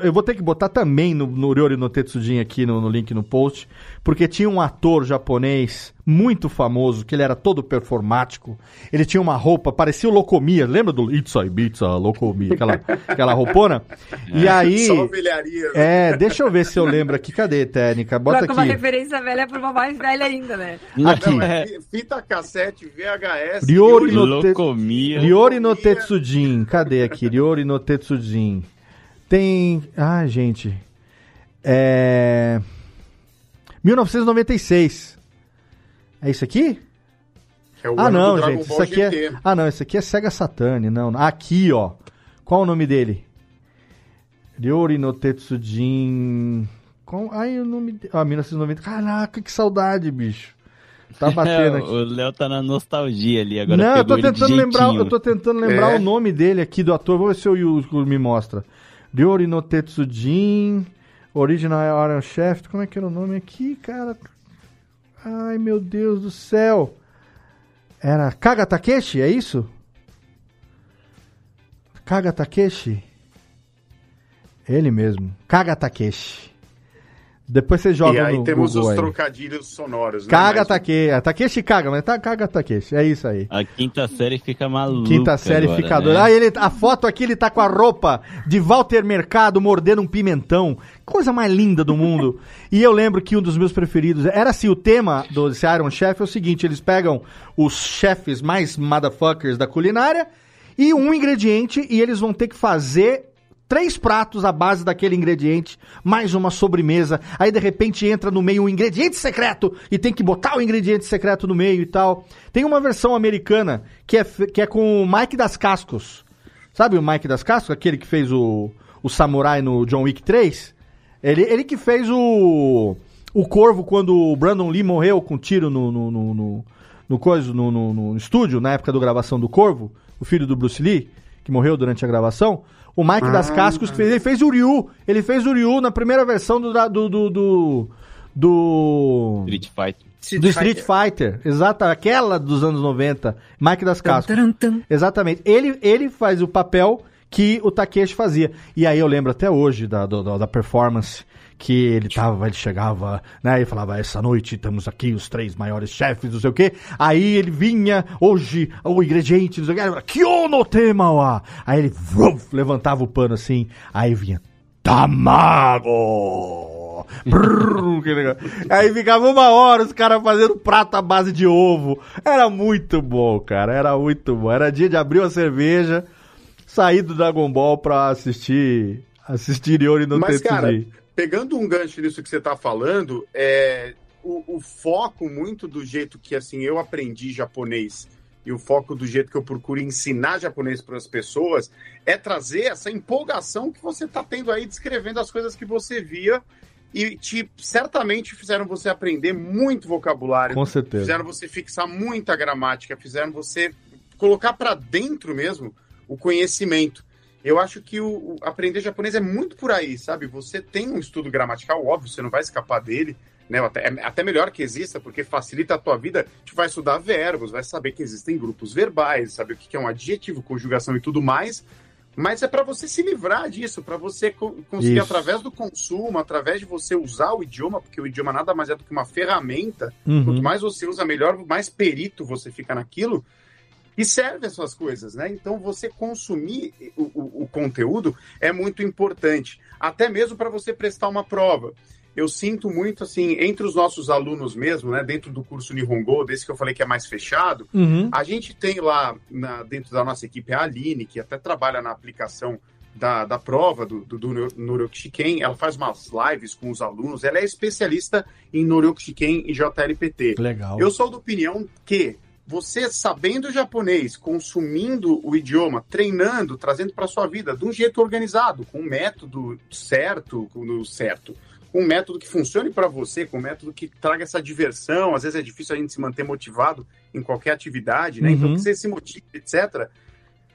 Eu vou ter que botar também no, no Ryori no Tetsujin aqui no, no link no post, porque tinha um ator japonês muito famoso, que ele era todo performático. Ele tinha uma roupa, parecia o Locomia, lembra do Itza Ibiza Locomia, aquela, aquela roupona? E aí. Só ovelharia. É, deixa eu ver se eu lembro aqui. Cadê, técnica? Bota Coloca uma aqui. referência velha pra uma mais velha ainda, né? Aqui. Não, é fi- fita cassete, VHS. Ryori no, te... Locomia. Ryori no Tetsujin. Cadê aqui? Ryori no Tetsujin. Tem. Ah, gente. É. 1996. É isso aqui? É o Ah, ano não, do Dragon gente. Isso aqui é. Ah, não. Esse aqui é Sega Saturn. Não. Aqui, ó. Qual o nome dele? Ryori no Tetsujin. Qual... Ai, o nome. de- Ah, 1990. Caraca, que saudade, bicho. Tá batendo aqui. o Léo tá na nostalgia ali agora. Não, eu tô pegou ele de tentando lembrar, eu tô tentando lembrar É. o nome dele aqui do ator. Vamos ver se o Yuko me mostra. Ryori no Tetsujin, Original Iron Chef. Como é que era o nome aqui, cara? Ai, meu Deus do céu. Era Kaga Takeshi, é isso? Kaga Takeshi? Ele mesmo. Kaga Takeshi. Depois você joga E aí no temos Google os aí. trocadilhos sonoros. né? Kaga Mas- Takeshi. Takeshi Kaga, mas tá Kaga Takeshi. É isso aí. A quinta série fica maluca. Quinta série agora, fica né? doida. Ah, ele, a foto aqui, ele tá com a roupa de Walter Mercado mordendo um pimentão. Coisa mais linda do mundo. e eu lembro que um dos meus preferidos era assim: o tema do desse Iron Chef é o seguinte: eles pegam os chefes mais motherfuckers da culinária e um ingrediente e eles vão ter que fazer. Três pratos à base daquele ingrediente, mais uma sobremesa. Aí de repente entra no meio um ingrediente secreto e tem que botar o ingrediente secreto no meio e tal. Tem uma versão americana que é, que é com o Mike das Cascos. Sabe o Mike das Cascos? Aquele que fez o, o samurai no John Wick 3? Ele, ele que fez o, o Corvo quando o Brandon Lee morreu com tiro no, no, no, no, no coisa, no, no, no estúdio, na época da gravação do Corvo, o filho do Bruce Lee, que morreu durante a gravação. O Mike das Ah. Cascos que fez, ele fez o Ryu. Ele fez o Ryu na primeira versão do. do, do, do, do Street Fighter. do Street Fighter, exato, aquela dos anos 90, Mike das Cascos. Tum, tum, tum. Exatamente. Ele, ele faz o papel que o Takeshi fazia. E aí eu lembro até hoje da, da, da performance que ele tava, ele chegava, né, e falava, essa noite temos aqui os três maiores chefes, não sei o quê. Aí ele vinha, hoje, o ingrediente, não sei o quê. Aí ele vruf, levantava o pano assim, aí vinha, Tamago! Que legal. Aí ficava uma hora os caras fazendo prato à base de ovo. Era muito bom, cara. Era muito bom. Era dia de abrir uma cerveja, sair do Dragon Ball pra assistir. Assistir Yori no Mas, cara, pegando um gancho nisso que você tá falando, é, o, o foco muito do jeito que assim eu aprendi japonês e o foco do jeito que eu procuro ensinar japonês para as pessoas é trazer essa empolgação que você está tendo aí descrevendo as coisas que você via e te certamente fizeram você aprender muito vocabulário, Com certeza. fizeram você fixar muita gramática, fizeram você colocar para dentro mesmo o conhecimento. Eu acho que o, o aprender japonês é muito por aí, sabe? Você tem um estudo gramatical, óbvio, você não vai escapar dele, né? Até, é até melhor que exista, porque facilita a tua vida. Tu vai estudar verbos, vai saber que existem grupos verbais, saber o que é um adjetivo, conjugação e tudo mais. Mas é para você se livrar disso, para você co- conseguir, Isso. através do consumo, através de você usar o idioma, porque o idioma nada mais é do que uma ferramenta. Uhum. Quanto mais você usa, melhor, mais perito você fica naquilo. E serve as suas coisas, né? Então você consumir o, o- o conteúdo é muito importante, até mesmo para você prestar uma prova. Eu sinto muito assim, entre os nossos alunos mesmo, né, dentro do curso Nihongo, desse que eu falei que é mais fechado, Uhum. a gente tem lá na- dentro da nossa equipe a Aline, que até trabalha na aplicação da, da prova do, do, do Noryokushiken. Ela faz umas lives com os alunos. Ela é especialista em Noryokushiken e JLPT. Legal. Eu sou da opinião que você sabendo japonês, consumindo o idioma, treinando, trazendo para sua vida de um jeito organizado, com um método certo, com certo, um método que funcione para você, com um método que traga essa diversão. Às vezes é difícil a gente se manter motivado em qualquer atividade, né? Então Uhum. que você se motive, etc.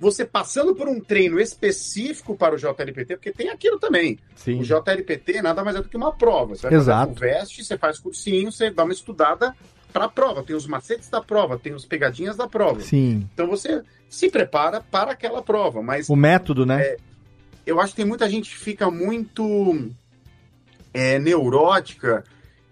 Você passando por um treino específico para o JLPT, porque tem aquilo também. Sim. O JLPT nada mais é do que uma prova. Você vai Exato. fazer o veste, você faz cursinho, você dá uma estudada para a prova. Tem os macetes da prova, tem os pegadinhas da prova. Sim. Então você se prepara para aquela prova. Mas O método, né? É, eu acho que tem muita gente que fica muito é, neurótica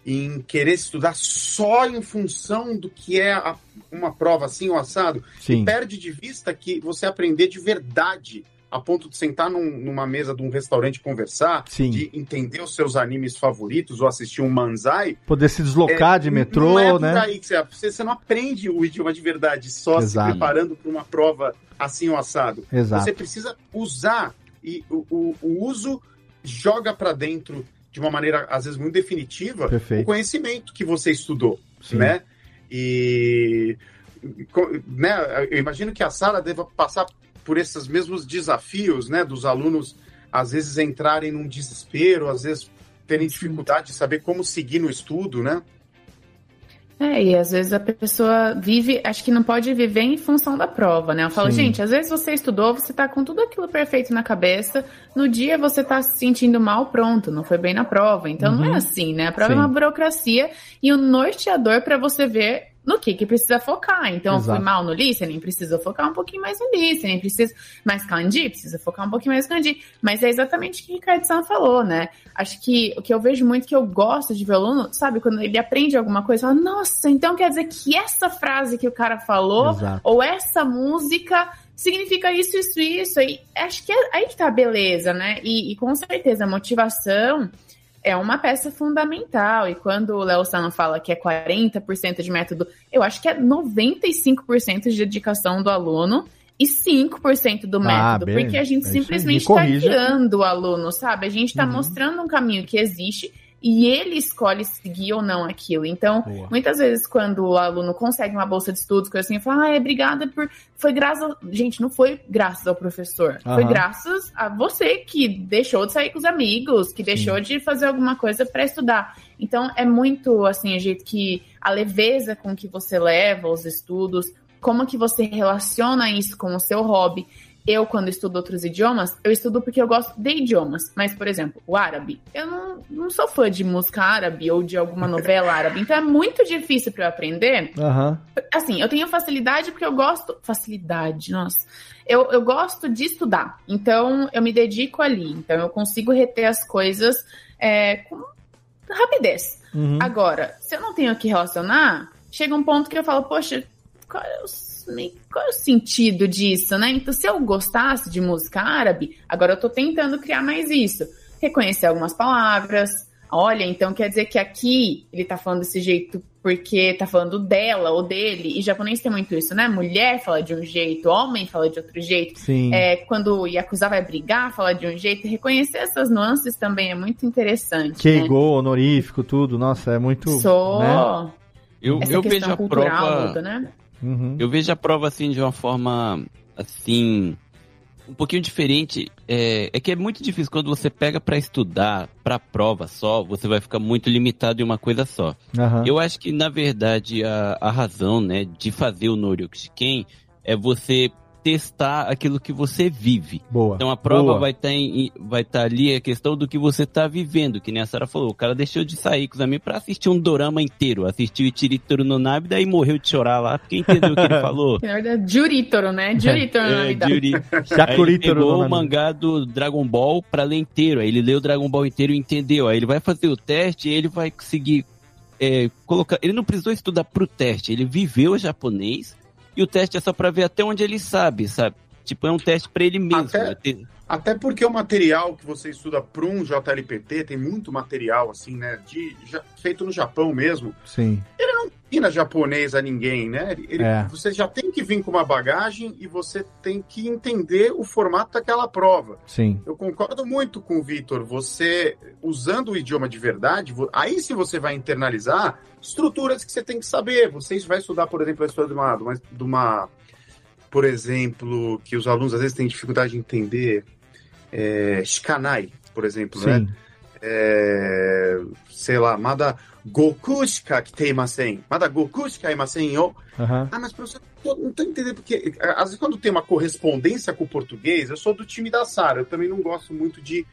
em querer estudar só em função do que é a- uma prova assim ou assado. Sim. E perde de vista que você aprender de verdade a ponto de sentar num- numa mesa de um restaurante e conversar, Sim. de entender os seus animes favoritos ou assistir um manzai. Poder se deslocar É, de metrô, é né? você, você, não aprende o idioma de verdade só Exato. se preparando para uma prova assim ou assado. Exato. Você precisa usar e o, o- o uso joga para dentro de uma maneira às vezes muito definitiva Perfeito. o conhecimento que você estudou, Sim. né? E né, eu imagino que a Sara deva passar por esses mesmos desafios, né, dos alunos às vezes entrarem num desespero, às vezes terem dificuldade de saber como seguir no estudo, né? É, e às vezes a pessoa vive, acho que não pode viver em função da prova, né? Eu falo, Sim. gente, às vezes você estudou, você tá com tudo aquilo perfeito na cabeça, no dia você tá se sentindo mal, pronto, não foi bem na prova. Então não Uhum. é assim, né? A prova Sim. é uma burocracia e um norteador para você ver no que que precisa focar. Então, eu fui Exato. mal no listening, precisa focar um pouquinho mais no listening, precisa mais kanji, precisa focar um pouquinho mais no kanji. Mas é exatamente o que o Ricardo San falou, né? Acho que o que eu vejo muito que eu gosto de ver o aluno, sabe, quando ele aprende alguma coisa, fala, nossa, então quer dizer que essa frase que o cara falou, Exato. ou essa música significa isso, isso, isso. E acho que é aí que tá a beleza, né? E, e com certeza a motivação é uma peça fundamental. E quando o Léo Sano fala que é 40% de método, eu acho que é 95% de dedicação do aluno e 5% do Ah, método. porque a gente é simplesmente Me está guiando o aluno, sabe? A gente está Uhum. mostrando um caminho que existe e ele escolhe seguir ou não aquilo. Então, Boa. muitas vezes, quando o aluno consegue uma bolsa de estudos, coisa assim, eu falo, ah, obrigada por. Foi graças. ao-" Gente, não foi graças ao professor. Foi Aham. graças a você que deixou de sair com os amigos, que deixou de fazer alguma coisa para estudar. Então, é muito assim, o jeito que a leveza com que você leva os estudos, como que você relaciona isso com o seu hobby. Eu, quando estudo outros idiomas, eu estudo porque eu gosto de idiomas. Mas, por exemplo, o árabe. Eu não, não sou fã de música árabe ou de alguma novela árabe. Então é muito difícil para eu aprender. Aham. Assim, eu tenho facilidade porque eu gosto. Facilidade, nossa. Eu, eu gosto de estudar. Então eu me dedico ali. Então eu consigo reter as coisas é, com rapidez. Uhum. Agora, se eu não tenho que relacionar, chega um ponto que eu falo, poxa, qual é o, qual é o sentido disso, né? Então, se eu gostasse de música árabe, agora eu tô tentando criar mais isso. Reconhecer algumas palavras, olha, então quer dizer que aqui ele tá falando desse jeito porque tá falando dela ou dele, e japonês tem muito isso, né? Mulher fala de um jeito, homem fala de outro jeito. Sim. É, quando o Yakuza vai brigar, fala de um jeito. Reconhecer essas nuances também é muito interessante. né? Keigo, honorífico, tudo. Nossa, é muito. Sou. né? Eu, Essa eu questão vejo a cultural prova. muda, né? Uhum. Eu vejo a prova assim de uma forma assim um pouquinho diferente. É, é que é muito difícil quando você pega pra estudar pra prova só, você vai ficar muito limitado em uma coisa só. Aham. Eu acho que na verdade a, a razão, né, de fazer o Noryokushiken é você testar aquilo que você vive. Boa. Então a prova Boa. vai estar vai tá ali a questão do que você tá vivendo, que nem a Sara falou. O cara deixou de sair com os amigos pra assistir um dorama inteiro, assistiu Itiritoro no Nabe, daí morreu de chorar lá, porque entendeu o que ele falou. Na verdade, é Juritoro, né? Juritoro na É, verdade. Juri. Aí ele Shakurito no pegou o mangá do Dragon Ball pra ler inteiro. Aí ele leu o Dragon Ball inteiro e entendeu. Aí ele vai fazer o teste e ele vai conseguir é, colocar. Ele não precisou estudar pro teste, ele viveu japonês e o teste é só pra ver até onde ele sabe, sabe? Tipo, é um teste pra ele mesmo. Até- Até porque o material que você estuda para um JLPT tem muito material, assim, né? De, já- feito no Japão mesmo. Sim. Ele não ensina japonês a ninguém, né? Ele- É. Você já tem que vir com uma bagagem e você tem que entender o formato daquela prova. Sim. Eu concordo muito com o Vitor. Você, usando o idioma de verdade, aí sim você vai internalizar estruturas que você tem que saber. Você vai estudar, por exemplo, a história de uma, de uma- por exemplo, que os alunos às vezes têm dificuldade de entender, é, Shikanai, por exemplo, né? Sim. É, sei lá, Mada Goku shika kiteimasen. Mada Goku shika imasen yo. Aham. Ah, mas professor, eu não tô entendendo porque às vezes quando tem uma correspondência com o português, eu sou do time da Sara, eu também não gosto muito de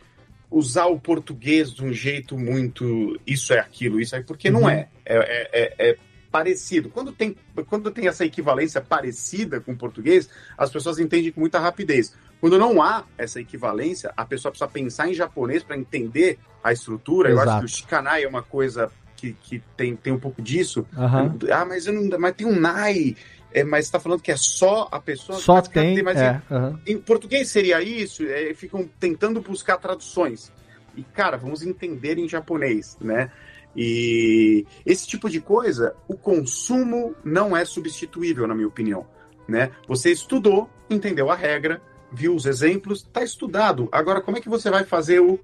usar o português de um jeito muito isso é aquilo, isso é porque não Uhum. é. É, é- é- é parecido. Quando tem, quando tem essa equivalência parecida com o português, as pessoas entendem com muita rapidez. Quando não há essa equivalência, a pessoa precisa pensar em japonês para entender a estrutura. Eu acho Exato. que o shikanai é uma coisa que, que tem, tem um pouco disso. Aham. Ah, mas, eu não, mas tem um nai. É, mas você tá falando que é só a pessoa. Só mas, tem. mas é, em, em português seria isso? É, ficam tentando buscar traduções. E, cara, vamos entender em japonês, né? E esse tipo de coisa, o consumo não é substituível, na minha opinião. Né? Você estudou, entendeu a regra, viu os exemplos, tá estudado. Agora, como é que você vai fazer o.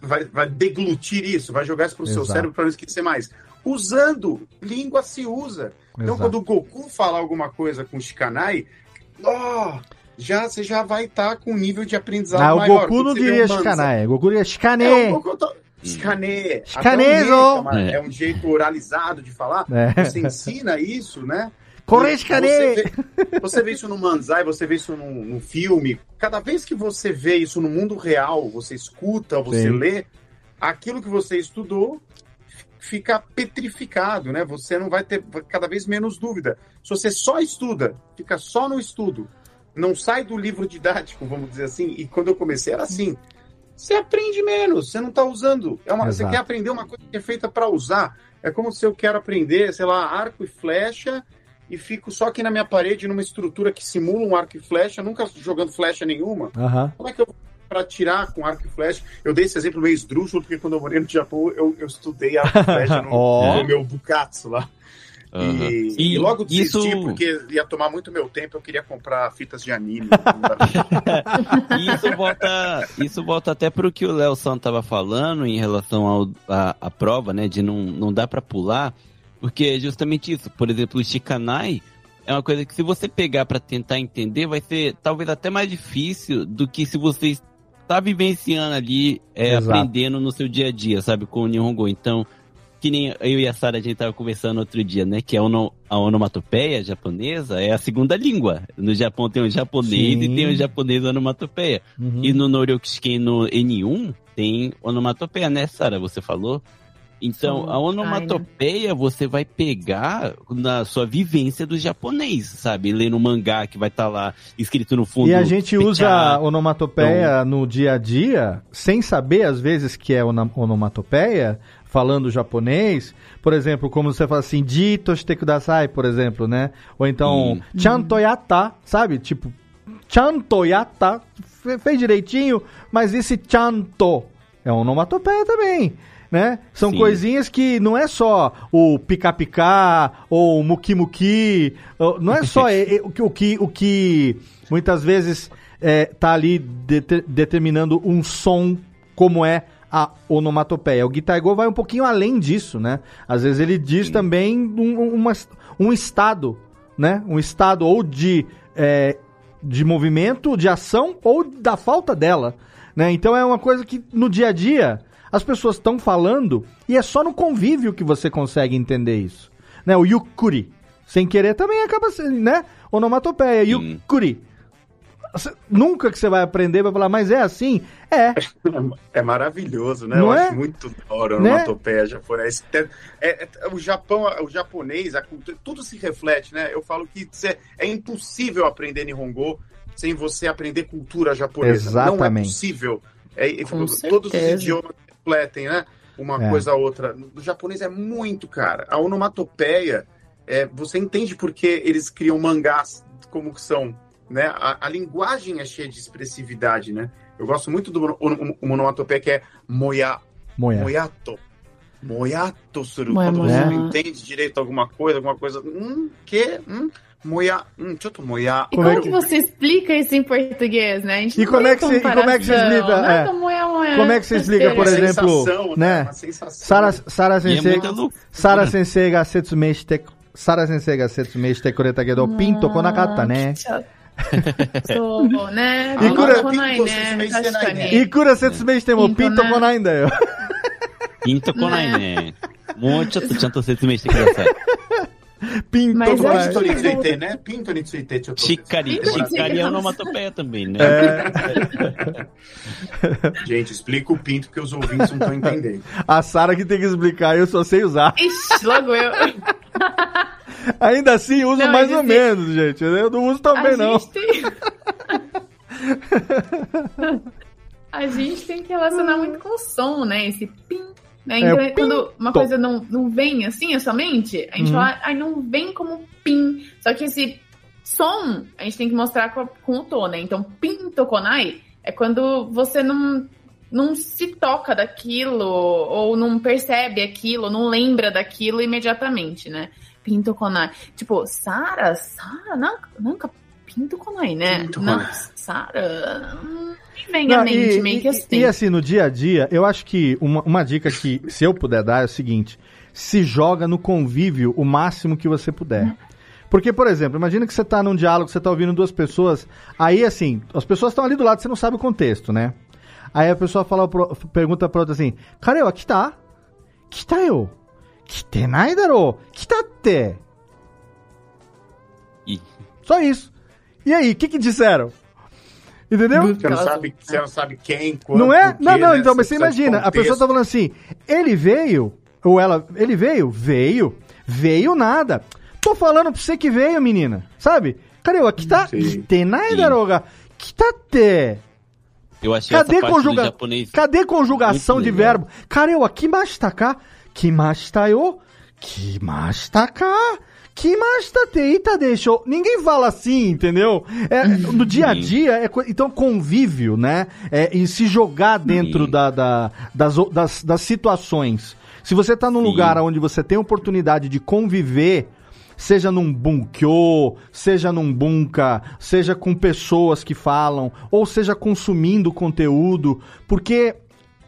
Vai, vai, deglutir isso, vai jogar isso pro seu Exato. cérebro para não esquecer mais? Usando. Língua se usa. Então, Exato. quando o Goku falar alguma coisa com o Shikanai, ó, já, você já vai estar com um nível de aprendizado Ah, o maior. Goku Quando não diria um Shikanai. Goku diria Shikane. É, o Goku tá- Shikane. Shikanezo. Até o Nê, É. É um jeito oralizado de falar. É. Você ensina isso, né? Corre, E Shikane. Você vê, você vê isso no manzai, você vê isso num, num filme. Cada vez que você vê isso no mundo real, você escuta, você Sim. lê, aquilo que você estudou fica petrificado, né? Você não vai ter cada vez menos dúvida. Se você só estuda, fica só no estudo, não sai do livro didático, vamos dizer assim, e quando eu comecei era assim. Você aprende menos, você não está usando. É uma, você quer aprender uma coisa que é feita para usar. É como se eu quero aprender, sei lá, arco e flecha e fico só aqui na minha parede numa estrutura que simula um arco e flecha, nunca jogando flecha nenhuma. Aham. Como é que eu vou para tirar com arco e flecha? Eu dei esse exemplo meio esdrúxulo, porque quando eu morei no Japão, eu, eu estudei arco e flecha no, Ó. no meu bukatsu lá. Aham. E, E e logo desisti, isso- porque ia tomar muito meu tempo, eu queria comprar fitas de anime. E isso volta, isso volta até pro que o Léo San tava falando em relação ao, a, a prova, né? De não, não dá pra pular, porque é justamente isso. Por exemplo, o Shikanai é uma coisa que se você pegar pra tentar entender, vai ser talvez até mais difícil do que se você está vivenciando ali, é, aprendendo no seu dia a dia, sabe? Com o Nihongo. Então, que nem eu e a Sara a gente tava conversando outro dia, né? Que a, ono, a onomatopeia japonesa é a segunda língua. No Japão tem o japonês Sim. e tem o japonês onomatopeia. Uhum. E no Noryokushiken no N1 tem onomatopeia, né, Sara? Você falou? Então, Sim, a onomatopeia você vai pegar na sua vivência do japonês, sabe? Ler no mangá que vai estar lá escrito no fundo. E a gente usa onomatopeia Então- no dia a dia, sem saber às vezes que é onomatopeia, falando japonês. Por exemplo, como você fala assim, dito shite kudasai, por exemplo, né? Ou então, Sim. chanto yata, sabe? Tipo, chanto yata, fe- fez direitinho, mas esse chanto é onomatopeia também. Né? São Sim. coisinhas que não é só o pica-pica ou o muki-muki, não é só o, que, o, que, o que muitas vezes é, tá ali deter- determinando um som como é a onomatopeia. O Guitaigo vai um pouquinho além disso, né? Às vezes ele diz também um, um- uma- um estado, né? Um estado ou de, é, de movimento, de ação ou da falta dela, né? Então é uma coisa que no dia a dia as pessoas estão falando e é só no convívio que você consegue entender isso, né? O yukuri, sem querer também acaba sendo, né? Onomatopeia, yukuri. Nunca que você vai aprender vai falar, mas é assim? É. É maravilhoso, né? Não Eu é? acho muito da hora a Né? onomatopeia japonesa. É, é- é- o Japão, o japonês, a cultura, tudo se reflete, né? Eu falo que cê- é impossível aprender Nihongo sem você aprender cultura japonesa. Não é Exatamente. possível. É, é- Com todos os idiomas refletem, né? Uma É. coisa a outra. No japonês é muito, cara. A onomatopeia, é, você entende porque eles criam mangás como que são, né? A, a linguagem é cheia de expressividade, né? Eu gosto muito do onomatopeia que é moya, Moia. moyato. Moyato suru. Moya, Quando você não entende direito alguma coisa, alguma coisa. Hum, que? Hum, moya. Hum, choto moya. E Como como, é que- que você explica isso em português, né? A gente E não como tem é que você- e como é que você comparação. explica, Nada é. moé, moé, Como é que você explica, por besteira. exemplo, sensação, né? Uma sensação. Sara, Sara E é Sensei, muita loucura. Sara Sensei ga setsume shite, Sara Sensei ga setsume shite kureta kedo, pinto konakatta, né?そうね。いくら来ないね。確かに。 Ikura setsume shite mo ピ pinto ンとね konaiんだよ。ピンとこないね。もうちょっとちゃんと説明してください。 Pinto Mas Pinto Nitsuite, né? Pinto Nitsuite. Chicari, chicari é onomatopeia também, né? É. Gente, explica o pinto que os ouvintes não estão entendendo. A Sara que tem que explicar, eu só sei usar. Ixi, logo eu. Ainda assim, uso não, mais ou tem... menos, gente. Eu não uso também, não. Tem... a gente tem que relacionar muito com o som, né? Esse pinto. Né? É, Então, o quando uma pinto. coisa não, não vem assim, a sua mente, a gente Uhum. fala, ai, não vem como pim. Só que esse som, a gente tem que mostrar com, com o tom, né? Então, pin tokonai é quando você não, não se toca daquilo, ou não percebe aquilo, não lembra daquilo imediatamente, né? Pin tokonai. Tipo, Sara, Sara, nanka, nanka pin tokonai, né? Pin tokonai. Não, Sara, hum, me vem Não, à mente, e, meio que e- assim. e assim, no dia a dia, eu acho que uma, uma dica que, se eu puder dar, é o seguinte: se joga no convívio o máximo que você puder. Porque, por exemplo, imagina que você tá num diálogo, você tá ouvindo duas pessoas, aí assim, as pessoas estão ali do lado, você não sabe o contexto, né? Aí a pessoa fala pro- pergunta pra outra assim, Kareu, aqui tá? Kita yo? Kitenai daro? Kitatte? Ih. Só isso. E aí, o que que disseram? Entendeu? Você não sabe, você não sabe quem, quando, Não é? quê, não, não, né? então, mas você imagina, a pessoa tá falando assim, ele veio, ou ela, ele veio? Veio. Veio nada. Tô falando pra você que veio, menina. Sabe? Cadê? Aqui tá. Sim. Tenai Sim. daroga. Kitate. Eu achei Cadê, essa parte conjuga... do japonês Cadê conjugação de verbo? Kareu, kimashitaka? Kimashita yo? Kimashitaka? Kimashita ita deixou. Ninguém fala assim, entendeu? É, no dia a dia, é, então convívio, né? É, e se jogar dentro da, da- das, das, das situações. Se você tá num Sim. lugar onde você tem oportunidade de conviver, seja num bunkyo, seja num bunka, seja com pessoas que falam, ou seja consumindo conteúdo, porque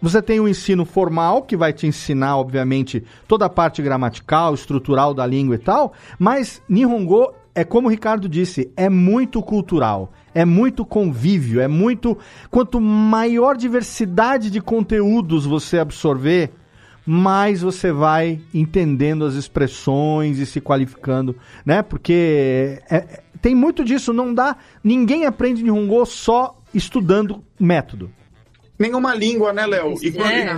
você tem o ensino formal, que vai te ensinar, obviamente, toda a parte gramatical, estrutural da língua e tal, mas Nihongo é como o Ricardo disse, é muito cultural, é muito convívio, é muito. Quanto maior diversidade de conteúdos você absorver, mais você vai entendendo as expressões e se qualificando, né? Porque é- é- tem muito disso, não dá. Ninguém aprende Nihongo só estudando método. Nenhuma língua, né, Léo? E, É,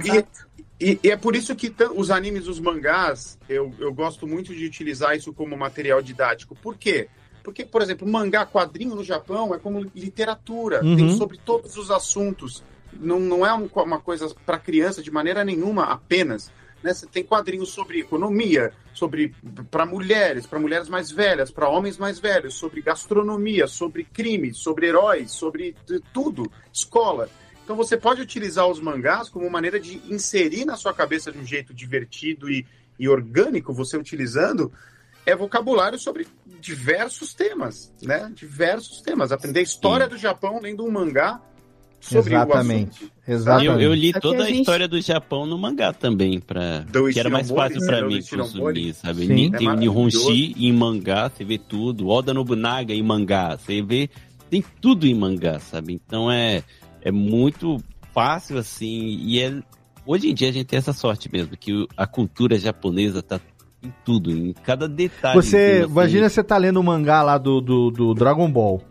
e- e- e é por isso que os animes, os mangás, eu, eu gosto muito de utilizar isso como material didático. Por quê? Porque, por exemplo, mangá, quadrinho no Japão é como literatura, Uhum. tem sobre todos os assuntos. Não, não é um- uma coisa para criança de maneira nenhuma apenas. Né? Você tem quadrinhos sobre economia, sobre para mulheres, para mulheres mais velhas, para homens mais velhos, sobre gastronomia, sobre crime, sobre heróis, sobre tudo, escola. Então você pode utilizar os mangás como maneira de inserir na sua cabeça de um jeito divertido e, e orgânico, você utilizando é vocabulário sobre diversos temas, né? Diversos temas. Aprender a história do Japão lendo um mangá sobre Exatamente. o assunto. Exatamente. Eu, eu li Aqui toda a a gente- história do Japão no mangá também, pra... Do que era mais fácil né? pra Do mim consumir, sabe? Sim. É Tem o maravilhoso. Nihonshi em mangá, você vê tudo. Oda Nobunaga em mangá, você vê... Tem tudo em mangá, sabe? Então é, é muito fácil, assim, e é... Hoje em dia a gente tem essa sorte mesmo, que a cultura japonesa tá em tudo, em cada detalhe. Você, assim. imagina você tá lendo o mangá lá do, do, do Dragon Ball.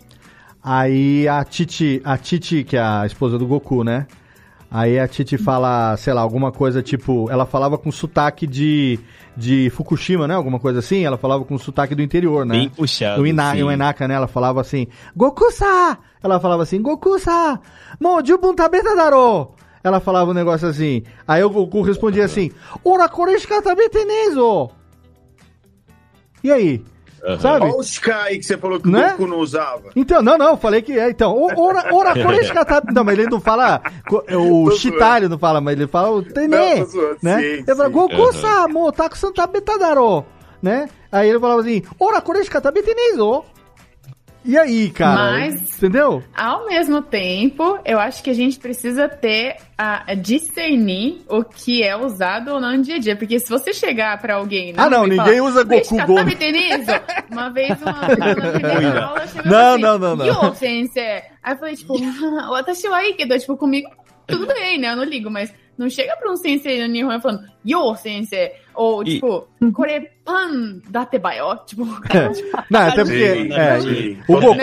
Aí a Titi, a Titi, que é a esposa do Goku, né? Aí a Titi fala, sei lá, alguma coisa tipo. Ela falava com sotaque de, de Fukushima, né? Alguma coisa assim. Ela falava com sotaque do interior, né? Bem puxado, O, Ina, sim. o Inaka, né? Ela falava assim: Goku-sa! Ela falava assim: Goku-sa! Mo, jubun tabeta daro! Ela falava um negócio assim. Aí o Goku respondia assim: Ora, koreshika tabete nezo! E aí? Sabe? Olha o Sky que você falou que Né? o Goku não usava. Então, não, não, eu falei que é. Então, o- ora, ora tabete. Não, mas ele não fala. O Shitari não fala, mas ele fala o zoando. Né? Sim, ele fala: sim. Goku-sa! Mo, taku-san tabeta daro! Né? Aí ele falava assim: Ora, koreshika tabete nezo! E aí, cara? Mas- Entendeu? Ao mesmo tempo, eu acho que a gente precisa ter a, a discernir o que é usado ou não no dia a dia. Porque se você chegar pra alguém. Ah, não, ninguém usa "Deixa Goku eu Gomes." saber nisso?" Uma vez uma primeira aula chegou Não, assim, não, não, não. "Yo, sensei." Aí eu falei, tipo, Watashi wa Aikido, tipo, comigo, tudo bem, né? Eu não ligo, mas não chega pra um sensei no Nihon falando, Yo, sensei. Ou, E- tipo, Kore pan datebayo. Tipo, Não, até porque. Sim, é, sim. o Goku.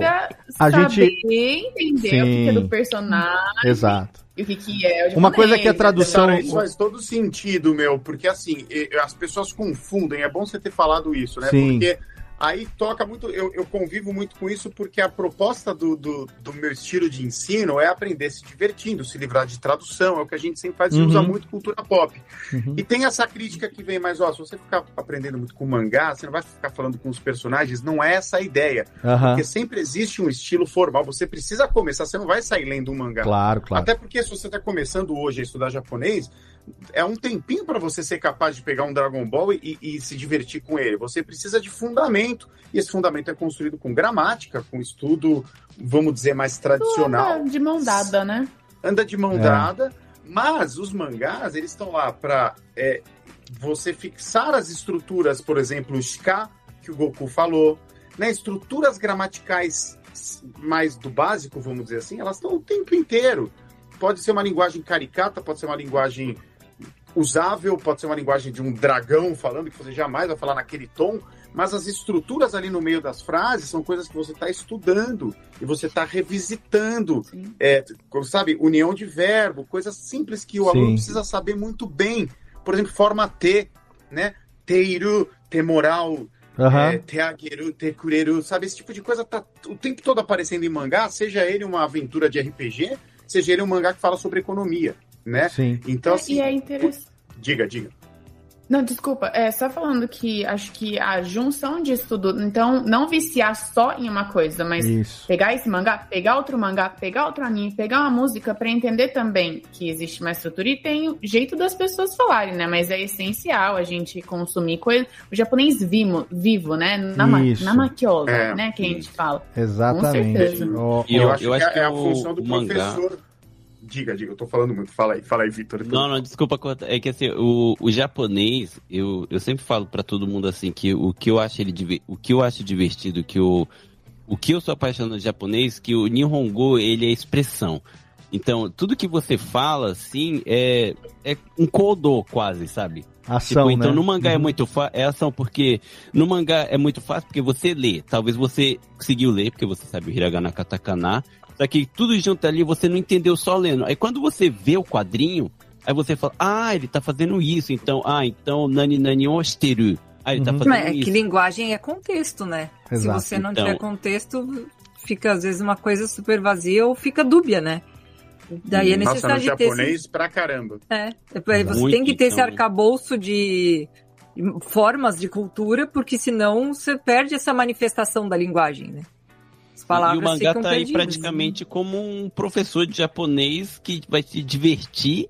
né, a o a gente- entender o que que é Sim. do personagem Exato. e o que, que é o Uma coisa que é japonês, tradução- Cara, isso faz todo sentido, meu, porque assim, as pessoas confundem, é bom você ter falado isso, né? Sim. Porque aí toca muito, eu, eu convivo muito com isso, porque a proposta do, do, do meu estilo de ensino é aprender se divertindo, se livrar de tradução, é o que a gente sempre faz e Uhum. usa muito cultura pop. Uhum. E tem essa crítica que vem mais, ó, se você ficar aprendendo muito com mangá, você não vai ficar falando com os personagens, não é essa a ideia. Aham. Porque sempre existe um estilo formal, você precisa começar, você não vai sair lendo um mangá. Claro, claro. Até porque se você está começando hoje a estudar japonês, é um tempinho para você ser capaz de pegar um Dragon Ball e, e se divertir com ele. Você precisa de fundamento. E esse fundamento é construído com gramática, com estudo, vamos dizer, mais tradicional. Anda de mão dada, né? Anda de mão É. dada. Mas os mangás, eles estão lá para você fixar as estruturas, por exemplo, o Shika, que o Goku falou, né? Estruturas gramaticais mais do básico, vamos dizer assim, elas estão o tempo inteiro. Pode ser uma linguagem caricata, pode ser uma linguagem usável, pode ser uma linguagem de um dragão falando, que você jamais vai falar naquele tom, mas as estruturas ali no meio das frases são coisas que você está estudando e você está revisitando. É, sabe, união de verbo, coisas simples que o Sim. aluno precisa saber muito bem. Por exemplo, forma T, né? Teiru, temoral, Aham. é, teageru, tekureru, sabe? Esse tipo de coisa tá o tempo todo aparecendo em mangá, seja ele uma aventura de RPG, seja ele um mangá que fala sobre economia, né? Sim. Então, É, assim, e é interessante. diga, diga. Não, desculpa, é só falando que acho que a junção de estudo, então não viciar só em uma coisa, mas Isso. pegar esse mangá, pegar outro mangá, pegar outro anime, pegar uma música pra entender também que existe uma estrutura e tem o jeito das pessoas falarem, né? Mas é essencial a gente consumir coisa. O japonês vivo, vivo né? Nama, Isso. namakyosa, É. né? Que a gente fala. Exatamente. certeza. Ó, E Eu, eu- acho eu que acho é, que é a o- função do o mangá- professor. Diga, diga, eu tô falando muito. Fala aí, fala aí, Vitor. Não, não, desculpa. É que assim, o, o japonês, eu, eu sempre falo pra todo mundo assim que o que eu acho ele o que eu acho divertido, que o o que eu sou apaixonado no japonês, que o Nihongo, ele é expressão. Então, tudo que você fala, assim, é, é um kodo quase, sabe? Ação, Tipo, então né? no mangá é Uhum. muito fácil, é ação, porque no mangá é muito fácil porque você lê. Talvez você conseguiu ler, porque você sabe o hiragana katakana. Só que tudo junto ali você não entendeu só lendo. Aí quando você vê o quadrinho, aí você fala, ah, ele tá fazendo isso, então, ah, então nani nani oshiteru. Ah, ele tá Uhum. fazendo É isso. que linguagem é contexto, né? Exato. Se você não Então- tiver contexto, fica às vezes uma coisa super vazia ou fica dúbia, né? Daí a Nossa, no necessidade de ter japonês, esse, pra caramba. é, é, você Muito, tem que ter esse então, né? arcabouço de formas de cultura, porque senão você perde essa manifestação da linguagem, né? Palavras e o mangá ficam tá aí praticamente como um professor de japonês que vai te divertir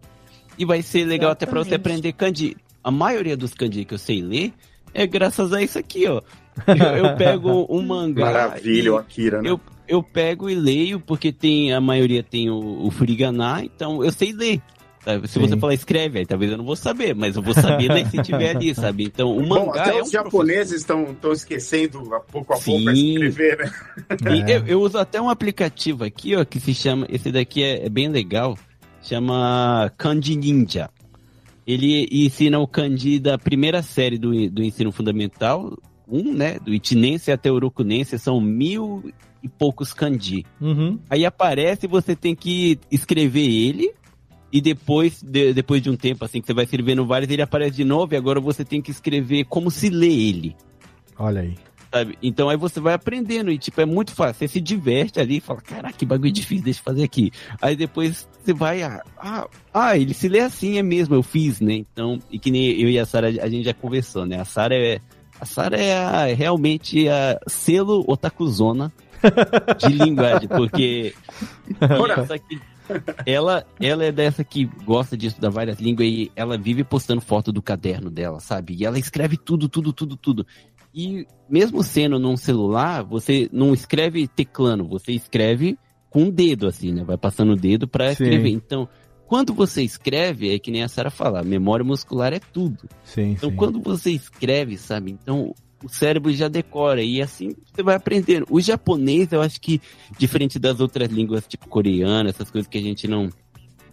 e vai ser legal até pra você Exatamente. aprender kanji. A maioria dos kanji que eu sei ler é graças a isso aqui, ó. Eu, eu pego um mangá. Maravilha, o Akira, né? Eu, eu pego e leio, porque tem a maioria tem o, o Furigana, então eu sei ler. Sabe? Se Sim. você falar escreve, aí talvez eu não vou saber, mas eu vou saber ler se tiver ali, sabe? Então o Bom, mangá até é os um japoneses estão estão esquecendo a pouco a pouco a Sim. escrever, né? E eu, eu uso até um aplicativo aqui, ó, que se chama. Esse daqui é, é bem legal. Chama Kanji Ninja. Ele ensina o kanji da primeira série do, do ensino fundamental, um, né? Do itinense até o urokunense, são mil e poucos kanji. Uhum. Aí aparece, você tem que escrever ele. E depois, de- depois de um tempo, assim, que você vai escrevendo vários, ele aparece de novo. E agora você tem que escrever como se lê ele Olha aí. sabe? Então aí você vai aprendendo e, tipo, é muito fácil. Você se diverte ali e fala, caraca, que bagulho difícil, deixa eu fazer aqui. Aí depois você vai, ah, ah, ah, ele se lê assim, é mesmo, eu fiz, né? Então, e que nem eu e a Sara, a gente já conversou, né? A Sara é, a Sara é a- é realmente a selo otakuzona de linguagem, porque Ora. só que ela, ela é dessa que gosta de estudar várias línguas e ela vive postando foto do caderno dela, sabe? E ela escreve tudo, tudo, tudo, tudo. E mesmo sendo num celular, você não escreve teclando, você escreve com o dedo, assim, né? Vai passando o dedo pra Sim. escrever. Então, quando você escreve, é que nem a Sara fala, memória muscular é tudo. Sim, Então, sim. quando você escreve, sabe? Então, o cérebro já decora e assim você vai aprendendo. O japonês, eu acho que, diferente das outras línguas, tipo coreana, essas coisas que a gente não,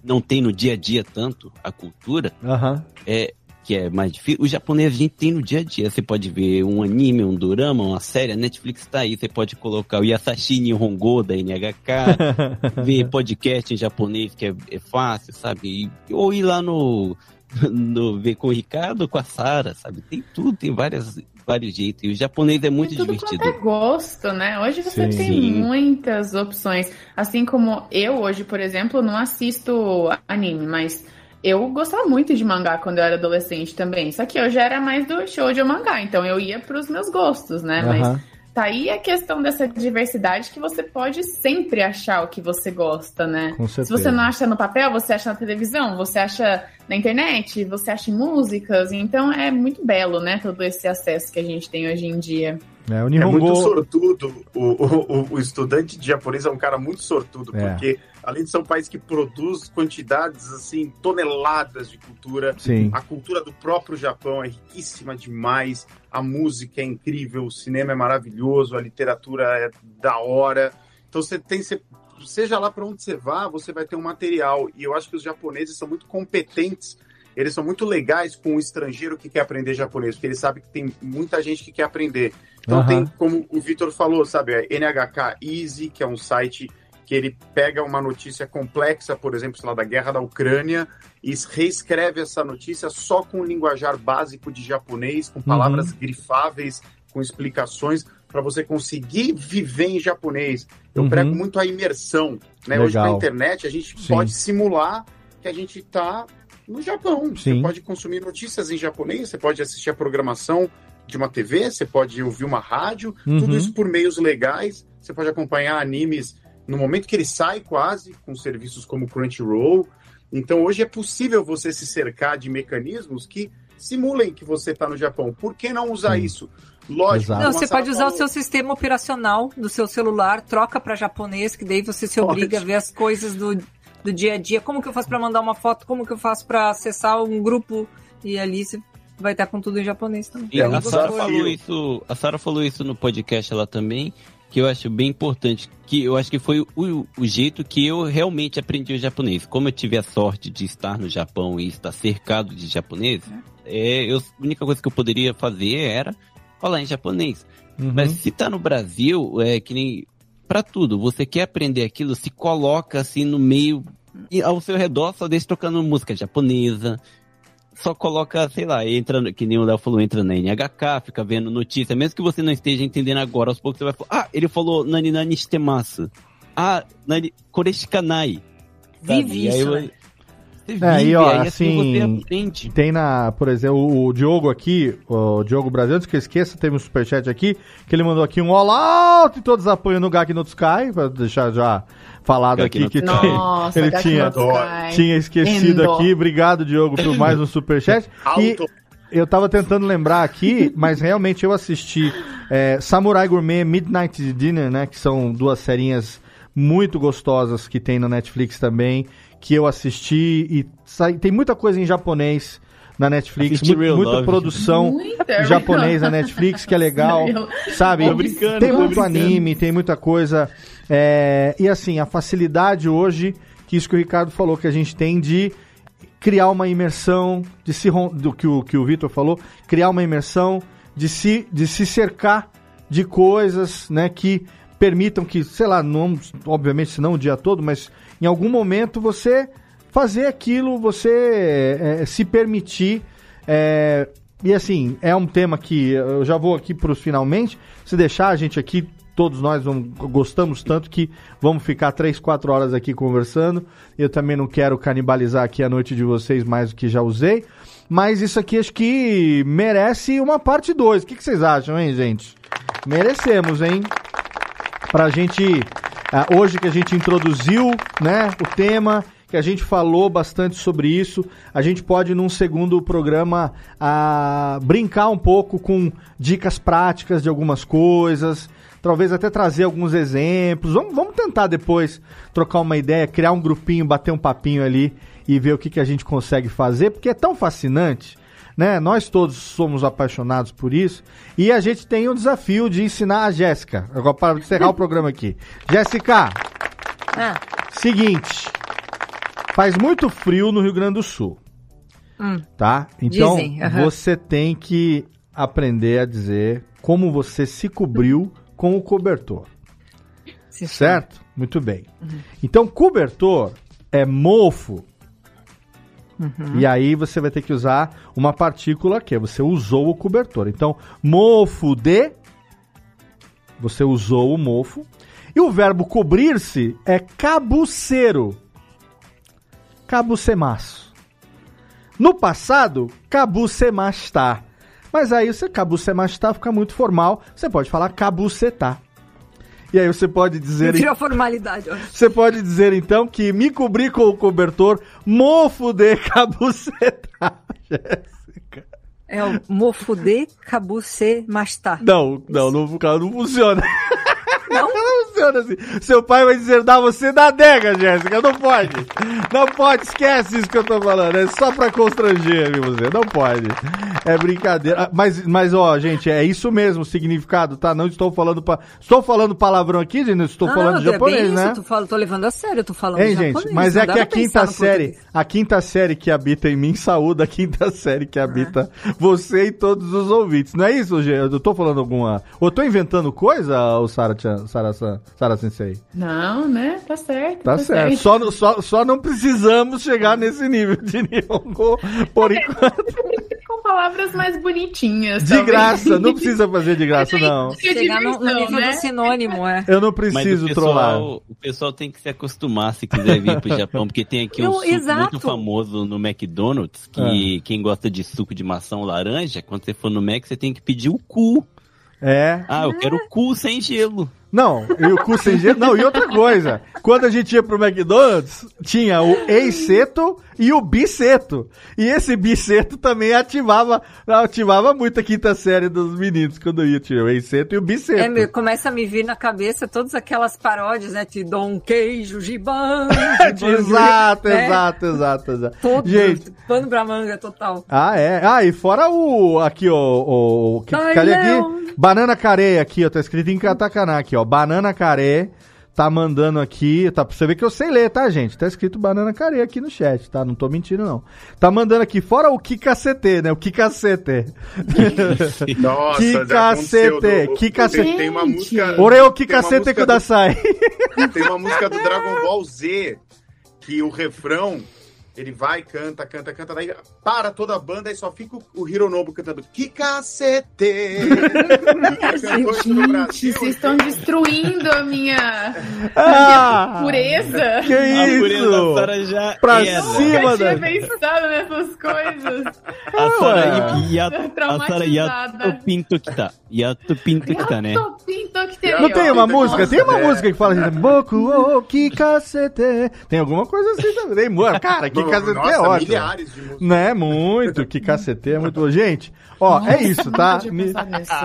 não tem no dia a dia tanto, a cultura, Aham. é que é mais difícil. O japonês a gente tem no dia a dia. Você pode ver um anime, um dorama, uma série, a Netflix tá aí. Você pode colocar o Yasashi Nihongo da NHK, ver podcast em japonês, que é, é fácil, sabe? E- ou ir lá no, no ver com o Ricardo, com a Sara, sabe? Tem tudo, tem várias, vários jeitos. E o japonês é muito tudo divertido. quanto é gosto, né? Hoje você Sim. tem Sim. muitas opções. Assim como eu hoje, por exemplo, não assisto anime, mas eu gostava muito de mangá quando eu era adolescente também. Só que eu já era mais do show de mangá, então eu ia pros meus gostos, né? Mas tá aí a questão dessa diversidade que você pode sempre achar o que você gosta, né? Com Se certeza. você não acha no papel, você acha na televisão, você acha na internet, você acha em músicas. Então é muito belo, né? Todo esse acesso que a gente tem hoje em dia. É, o É Nihongo... muito sortudo. O, o, o- o estudante de japonês é um cara muito sortudo, É. porque além de ser um país que produz quantidades, assim, toneladas de cultura, Sim. a cultura do próprio Japão é riquíssima demais, a música é incrível, o cinema é maravilhoso, a literatura é da hora. Então você tem, você- seja lá para onde você vá, você vai ter um material. E eu acho que os japoneses são muito competentes eles são muito legais com o estrangeiro que quer aprender japonês, porque eles sabem que tem muita gente que quer aprender. Então Aham. tem, como o Vitor falou, sabe, a NHK Easy, que é um site que ele pega uma notícia complexa, por exemplo, sei lá, da guerra da Ucrânia, e reescreve essa notícia só com um linguajar básico de japonês, com palavras grifáveis, com explicações, para você conseguir viver em japonês. Eu Uhum. prego muito a imersão. Né? Hoje na internet a gente Sim. pode simular que a gente está no Japão. Sim. Você pode consumir notícias em japonês, você pode assistir a programação de uma TV, você pode ouvir uma rádio, Uhum. tudo isso por meios legais. Você pode acompanhar animes no momento que ele sai, quase, com serviços como Crunchyroll. Então hoje é possível você se cercar de mecanismos que simulem que você está no Japão. Por que não usar Sim. isso? Lógico. Não, você pode usar o falou, seu sistema operacional do seu celular, troca para japonês, que daí você se obriga Pode. a ver as coisas do, do dia a dia. Como que eu faço para mandar uma foto? Como que eu faço para acessar um grupo? E ali você vai estar com tudo em japonês também. E É a Sara falou isso, a Sara falou isso no podcast lá também, que eu acho bem importante, que eu acho que foi o, o jeito que eu realmente aprendi o japonês. Como eu tive a sorte de estar no Japão e estar cercado de japonês, é, eu, a única coisa que eu poderia fazer era falar em japonês. Uhum. Mas se tá no Brasil, é que nem pra tudo, você quer aprender aquilo, se coloca assim no meio e ao seu redor só deixa tocando música japonesa. Só coloca, sei lá, entra, no- que nem o Léo falou, entra na NHK, fica vendo notícia, mesmo que você não esteja entendendo agora, aos poucos você vai falar, ah, ele falou nani nani shitemasu. Ah, nani, koreshikanai. Vive aí isso, eu- né? você vive, É, e ó, aí assim, você assim, aprende. tem na, por exemplo, o, o Diogo aqui, o Diogo Brasil, antes que eu esqueça, teve um superchat aqui, que ele mandou aqui um all out e todos apoiam no Gak no Sky, pra deixar já falado aqui no que tem- Nossa, ele tinha, tinha esquecido Endo. aqui. Obrigado, Diogo, por mais um superchat. E eu tava tentando lembrar aqui, mas realmente eu assisti é, Samurai Gourmet, Midnight Dinner, né? Que são duas serinhas muito gostosas que tem na Netflix também, que eu assisti e sai- tem muita coisa em japonês na Netflix, mu- muita Love. produção Muita, japonês na Netflix que é legal, sabe? Tô brincando, tem tô muito brincando. anime, tem muita coisa é, e assim a facilidade hoje que isso que o Ricardo falou que a gente tem de criar uma imersão, de se do que o que o Vitor falou, criar uma imersão, de se de se cercar de coisas, né, que permitam que, sei lá, não, obviamente não o dia todo, mas em algum momento você fazer aquilo, você é, se permitir é, e assim, é um tema que eu já vou aqui para os finalmente. Se deixar a gente aqui, todos nós vamos- gostamos tanto que vamos ficar três, quatro horas aqui conversando. Eu também não quero canibalizar aqui a noite de vocês mais do que já usei. Mas isso aqui acho que merece uma parte 2. O que, que vocês acham, hein, gente? Merecemos, hein? Pra gente. ah, hoje que a gente introduziu né, o tema, que a gente falou bastante sobre isso, a gente pode, num segundo programa, ah, brincar um pouco com dicas práticas de algumas coisas. Talvez até trazer alguns exemplos. Vamos, vamos tentar depois trocar uma ideia, criar um grupinho, bater um papinho ali e ver o que, que a gente consegue fazer, porque é tão fascinante né? Nós todos somos apaixonados por isso e a gente tem o desafio de ensinar a Jéssica. Agora para encerrar o programa aqui. Jéssica, Ah, seguinte, faz muito frio no Rio Grande do Sul, hum. tá? Então Dizem, você tem que aprender a dizer como você se cobriu com o cobertor. Sim, Certo? Muito bem. Então, cobertor é mofo. Uhum. E aí você vai ter que usar uma partícula que é você usou o cobertor. Então, mofo de. Você usou o mofo. E o verbo cobrir-se é cabuceiro. Cabucemaço. No passado, cabucemastar. Mas aí você cabucemastar fica muito formal. Você pode falar cabucetar. E aí você pode dizer. Virou formalidade. ó. Você pode dizer então que me cobri com o cobertor mofo de cabucetar. Jéssica. É o mofude cabuce mastar. Não, não, não, não funciona. Não? Não funciona assim. Seu pai vai dizer, dá você da adega, Jéssica. Não pode. Não pode, esquece isso que eu tô falando. É só pra constranger viu, você. Não pode. É brincadeira. Ah, Mas, mas, ó, gente, é isso mesmo o significado, tá? Não estou falando pa... Estou falando palavrão aqui, gente. Não estou Não, falando não, japonês, é bem né? isso, tu fala, tô levando a sério, eu tô falando Hein, japonês. gente? Mas é que a pra quinta série, a quinta série que habita em mim, saúda a quinta série que habita você e todos os ouvintes. Não é isso, Gê? Eu tô falando alguma. Ou eu tô inventando coisa, o Sara Sara Sara Sensei? Não, né? Tá certo. Tá, certo. Só, no- só, só não precisamos chegar nesse nível de Nihongo por enquanto. Com palavras mais bonitinhas. De talvez. graça, não precisa fazer de graça, não. Chegar no, no nível né? do sinônimo, é. Eu não Mas preciso o trollar. pessoal, o pessoal tem que se acostumar se quiser vir pro Japão, porque tem aqui um suco exato. muito famoso no McDonald's, que quem gosta de suco de maçã ou laranja, quando você for no Mac, você tem que pedir o cu. É. Ah, eu quero o cu sem gelo. Não, e o cu sem gelo. Não, e outra coisa. Quando a gente ia pro McDonald's, tinha o eiceto e o biceto. E esse biceto também ativava, ativava muito a quinta série dos meninos quando ia. Tinha o eiceto e o biceto. É, me- começa a me vir na cabeça todas aquelas paródias, né? Te dou um queijo, gibão. exato, né? exato, exato, exato. Todo, Gente, pano pra manga total. Ah, é. Ah, e fora o. Aqui, ó. O, o, que, Ai, cadê Leão. aqui? Banana Care aqui, ó. Tá escrito em katakana aqui, ó. Banana Care. Tá mandando aqui, tá pra você ver que eu sei ler, tá, gente? Tá escrito Banana Care aqui no chat, tá? Não tô mentindo, não. Tá mandando aqui, fora o que cacete, né? O que cacete. Nossa, que cacete, do- que tem- cacete. Tem uma música. Oreo que cacete kudasai. do- Tem uma música do Dragon Ball Z que o refrão Ele vai, canta, canta, canta, daí para toda a banda e só fica o, o Hironobu cantando Que cacete! Gente, vocês estão destruindo a minha, Ah, a minha pureza. Que A isso? pureza da Sara já Pra era. cima Nunca da... tinha pensado nessas coisas. A Sara e a, a Sara Traumatizada. Yato Pinto que tá. Yato Pinto que tá, né? Que tem Não tem uma música? Tem uma É. música que fala assim, Boku o que cacete. Tem alguma coisa assim também. Cara, que cacete Nossa, é ótimo. milhares de músicas. Né? Muito, que cacete é muito bom. Gente, ó, é isso, tá? Nisso.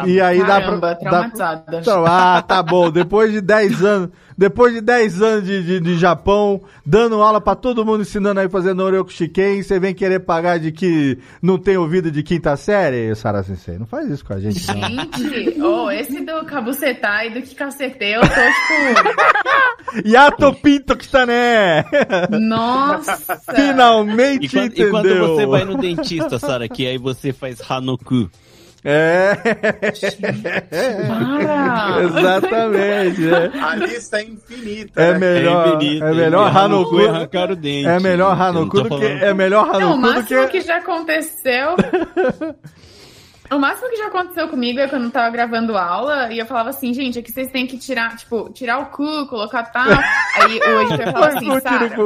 E aí dá Caramba, pra. traumatizada. Dá... Então, ah, tá bom. Depois de 10 anos. Depois de 10 anos de, de, de Japão, dando aula pra todo mundo, ensinando aí fazendo Orioku Shiken, você vem querer pagar de que não tem ouvido de quinta série, Sara Sensei? Não faz isso com a gente, não. Gente, oh, esse do cabucetar e do que cacetei, eu tô tipo. Yato Pinto que tá, né? Nossa! Finalmente E quando, entendeu. e quando você vai no dentista, Sara, que aí você faz Hanoku. É. Para! Exatamente. É, A lista é infinita. é né? melhor, infinito, é melhor Hanoku. e arrancar o dente. É melhor Hanoku do que é melhor Não, o Hanoku do máximo que que já aconteceu. O máximo que já aconteceu comigo é quando eu tava gravando aula e eu falava assim, gente, aqui vocês têm que tirar, tipo, tirar o cu, colocar tal. Aí o editor falava assim, o Sara,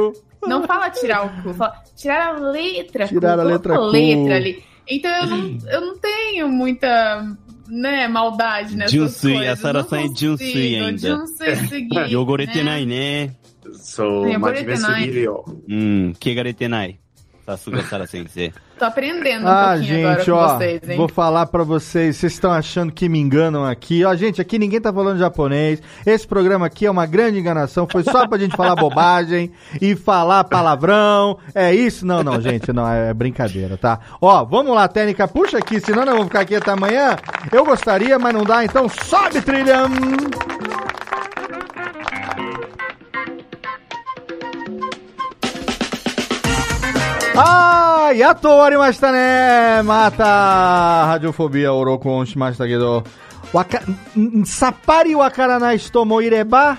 não fala tirar o cu, fala tirar a letra. Tirar cu, a letra cu. letra ali. Então eu não, eu não tenho muita, né, maldade nessas Junsui, coisas. a Sara Não sai Junsui ainda. Junsui seguir, Yogoretenai, né? né? Sou Tem uma Boretenai. diversidade. Hum, Kegaretenai. Sasuga Sara Sensei. Tô aprendendo um Ah, pouquinho agora gente, ó, vocês, vou falar pra vocês, vocês estão achando que me enganam aqui. Ó, gente, aqui ninguém tá falando japonês. Esse programa aqui é uma grande enganação, foi só pra gente falar bobagem e falar palavrão. É isso? Não, não, gente, não, é brincadeira, tá? Ó, vamos lá, técnica, puxa aqui, senão nós vamos ficar aqui até amanhã. Eu gostaria, mas não dá, então sobe, trilha! あーやっと終わりましたね。また、ハジョフォビアを録音しましたけど、わか、さっぱりわからない人もいれば、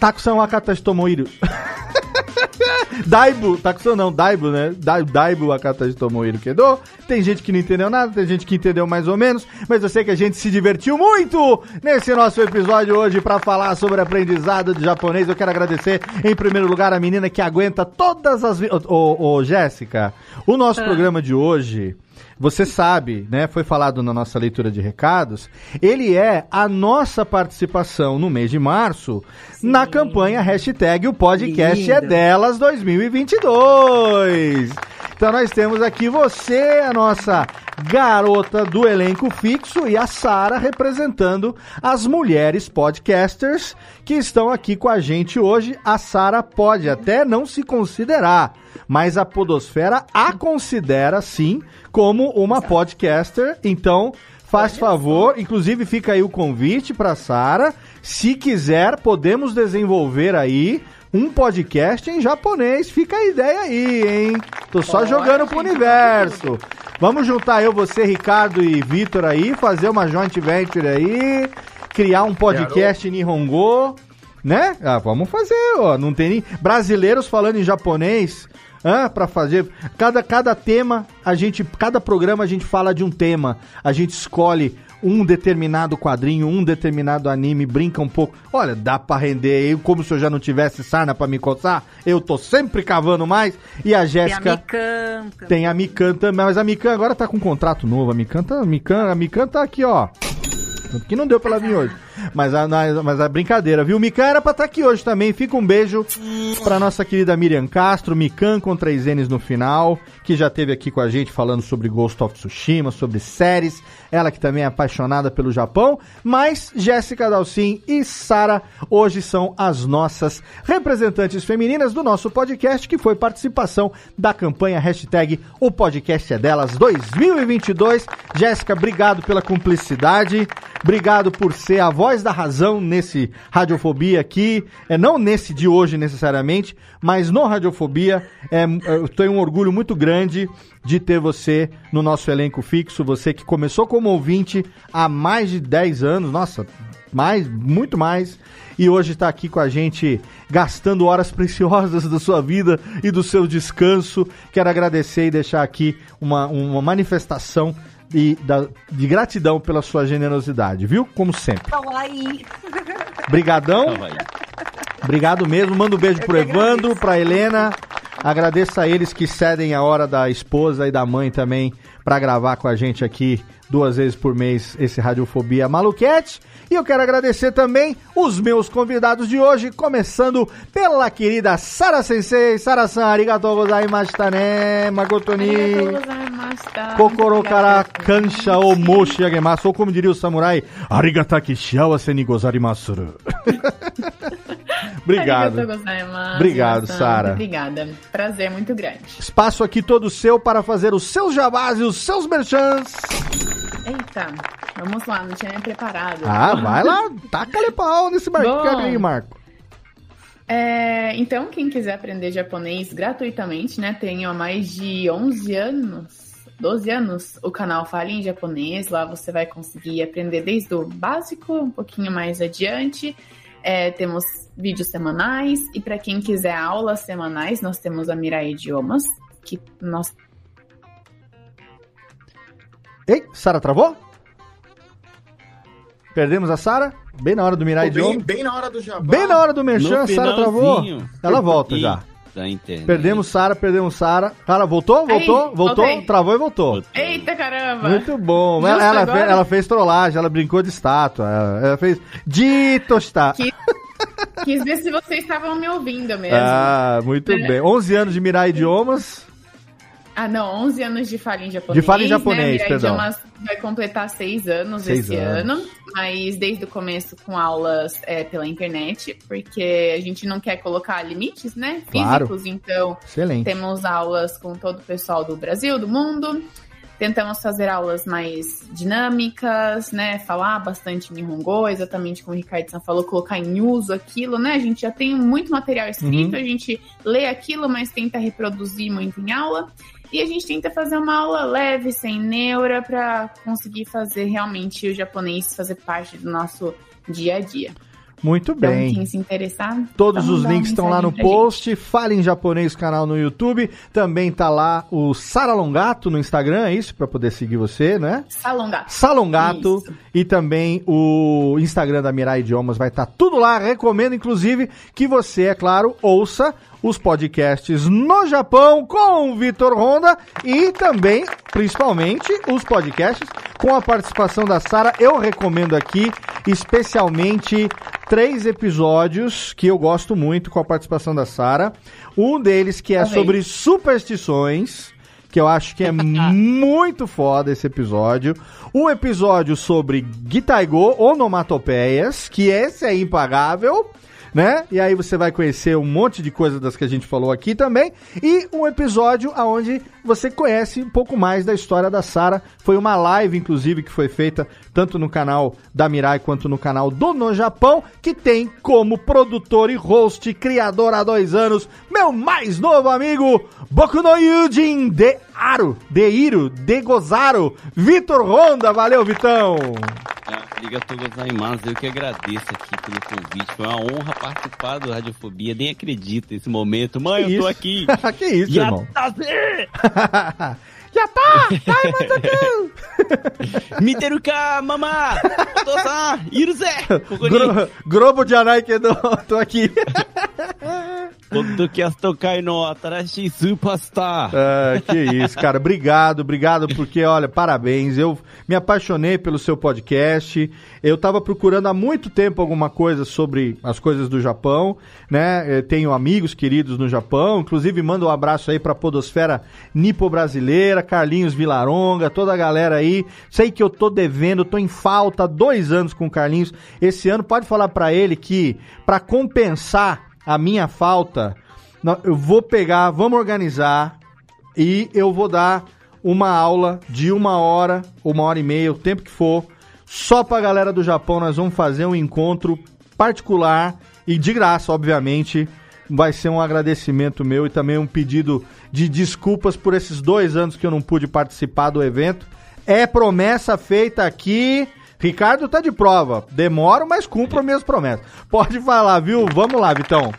Takusan Wakatashi Tomohiro. Daibu, Takusan não, Daibu né? Daibo Wakatashi Tomohiro Kedo. Tem gente que não entendeu nada, tem gente que entendeu mais ou menos, mas eu sei que a gente se divertiu muito nesse nosso episódio hoje para falar sobre aprendizado de japonês. Eu quero agradecer, em primeiro lugar, a menina que aguenta todas as... Ô, ô, ô Jéssica, o nosso ah. programa de hoje... Você sabe, né? Foi falado na nossa leitura de recados. Ele é a nossa participação no mês de março na campanha hashtag o podcast é Lindo. delas 2022. Então nós temos aqui você, a nossa garota do elenco fixo e a Sara representando as mulheres podcasters que estão aqui com a gente hoje. A Sara pode até não se considerar, mas a Podosfera a considera sim como uma podcaster. Então, faz favor, inclusive fica aí o convite para Sara. Se quiser, podemos desenvolver aí um podcast em japonês. Fica a ideia aí, hein? Tô só Pode, jogando pro universo. Vamos juntar eu, você, Ricardo e Vitor aí, fazer uma joint venture aí, criar um podcast em Nihongo, né? Ah, vamos fazer, ó. Não tem nem brasileiros falando em japonês. Hã, pra fazer cada, cada tema, a gente, cada programa a gente fala de um tema, a gente escolhe um determinado quadrinho, um determinado anime, brinca um pouco. Olha, dá pra render aí, como se eu já não tivesse sarna pra me coçar. Eu tô sempre cavando mais. E a Tem a Jéssica Mikan também. tem a Mikan também, mas a Mikan agora tá com um contrato novo. A Mikan tá, a Mikan, a Mikan tá aqui, ó. Tanto Que não deu pra ela vir hoje. Mas a, mas a brincadeira, viu? Mikan era pra estar aqui hoje também. Fica um beijo pra nossa querida Miriam Castro, Mikan com três N's no final, que já esteve aqui com a gente falando sobre Ghost of Tsushima, sobre séries. Ela que também é apaixonada pelo Japão. Mas Jéssica Dalcin e Sara hoje são as nossas representantes femininas do nosso podcast, que foi participação da campanha hashtag O Podcast é Delas 2022. Jéssica, obrigado pela cumplicidade. Obrigado por ser a voz da razão nesse Radiofobia aqui. É não nesse de hoje necessariamente, mas no Radiofobia. É, eu tenho um orgulho muito grande de ter você no nosso elenco fixo. Você que começou como ouvinte há mais de 10 anos. Nossa, mais, muito mais. e hoje está aqui com a gente, gastando horas preciosas da sua vida e do seu descanso. Quero agradecer e deixar aqui uma, uma manifestação de, da- de gratidão pela sua generosidade, viu? Como sempre. Kawaii. Brigadão. Obrigado mesmo. Manda um beijo pro Evandro, pra Helena. Agradeço a eles que cedem a hora da esposa e da mãe também pra gravar com a gente aqui duas vezes por mês esse Radiofobia Maluquete. E eu quero agradecer também os meus convidados de hoje, começando pela querida Sara Sensei. Sara-san, arigatou gozaimashita ne, magotoni. Kokoro kara kansha o moshi agemasu. Ou como diria o samurai, arigataki shiawase ni gozarimasu. Obrigado. Obrigado, Sara. Obrigada. Prazer muito grande. Espaço aqui todo seu para fazer os seus jabás e os seus merchans. Eita, vamos lá, não tinha nem preparado. Ah, vai lá, taca-lhe pau nesse Bom. aí, Marco. É, então, quem quiser aprender japonês gratuitamente, né? Tenho há mais de 11 anos, 12 anos, o canal Fale em Japonês. Lá você vai conseguir aprender desde o básico, um pouquinho mais adiante. É, temos vídeos semanais. E para quem quiser aulas semanais, nós temos a Mirai Idiomas, que nós Ei, Sara travou? Perdemos a Sara? Bem na hora do Mirai bem, bem na hora do jabá. Bem na hora do merchan, a Sara travou. Ela volta já. Da internet. Perdemos Sara, perdemos Sara. Sara, voltou? Voltou? Aí, voltou? voltei. Travou e voltou. Eita caramba! Muito bom. Ela, ela, fez, ela fez trollagem, ela brincou de estátua. Ela, ela fez de tostar. Quis, quis ver se vocês estavam me ouvindo mesmo. Ah, muito É. bem. 11 anos de Mirai Idiomas. Ah, não, 11 anos de Fala em Japonês. De Fala em né? Japonês, Mirai perdão. Vai completar seis anos Seis esse anos. ano, mas desde o começo com aulas é, pela internet, porque a gente não quer colocar limites, né? Claro. Físicos, então Excelente. temos aulas com todo o pessoal do Brasil, do mundo. Tentamos fazer aulas mais dinâmicas, né? Falar bastante Nihongo, exatamente como o Ricardo falou, colocar em uso aquilo, né? A gente já tem muito material escrito, Uhum. a gente lê aquilo, mas tenta reproduzir muito em aula. E a gente tenta fazer uma aula leve, sem neura, para conseguir fazer realmente o japonês fazer parte do nosso dia a dia. Muito Então, bem. quem se interessar, Todos os links estão lá no post. Fale em japonês canal no YouTube. Também tá lá o Sara Longato no Instagram, é isso? Pra poder seguir você, né? Salongato. Salongato Isso. e também o Instagram da Mirai Idiomas vai estar tudo lá. Recomendo, inclusive, que você, é claro, ouça os podcasts no Japão com o Vitor Honda e também, principalmente, os podcasts com a participação da Sara. Eu recomendo aqui, especialmente, três episódios que eu gosto muito com a participação da Sara. Um deles que é Também. sobre superstições que eu acho que é muito foda esse episódio. Um episódio sobre Gitaigo, onomatopeias, que esse é impagável, né? E aí você vai conhecer um monte de coisas das que a gente falou aqui também. E um episódio onde você conhece um pouco mais da história da Sara. Foi uma live, inclusive, que foi feita tanto no canal da Mirai quanto no canal do No Japão, que tem como produtor e host, criador há dois anos, meu mais novo amigo, Boku no Yujin de Aro, de Iro, de Gozaro, Vitor Honda. Valeu, Vitão! Arigatou gozaimasu. Eu que agradeço aqui pelo convite. Foi uma honra participar do Radiofobia. Nem acredito nesse momento. Mãe, Que eu tô isso? aqui. que isso, Já irmão? tá! Já tá! Sai, Mazakan! Miteruka, mamá! Otosan, iruze! Gro Globo de Anaikido, tô aqui. Podcast Tokai no Atarashi Superstar. Ah, que isso, cara. Obrigado, obrigado, porque, olha, parabéns. Eu me apaixonei pelo seu podcast. Eu tava procurando há muito tempo alguma coisa sobre as coisas do Japão, né? Eu tenho amigos queridos no Japão, inclusive mando um abraço aí pra Podosfera Nipo-Brasileira, Carlinhos Vilaronga, toda a galera aí. Sei que eu tô devendo, tô em falta há dois anos com o Carlinhos. Esse ano, pode falar pra ele que, pra compensar a minha falta, eu vou pegar, vamos organizar e eu vou dar uma aula de uma hora, uma hora e meia, o tempo que for, só pra galera do Japão. Nós vamos fazer um encontro particular e de graça, obviamente. Vai ser um agradecimento meu e também um pedido de desculpas por esses dois anos que eu não pude participar do evento. É promessa feita aqui. Ricardo tá de prova. Demoro, mas cumpro minhas promessas. Pode falar, viu? Vamos lá, Vitão.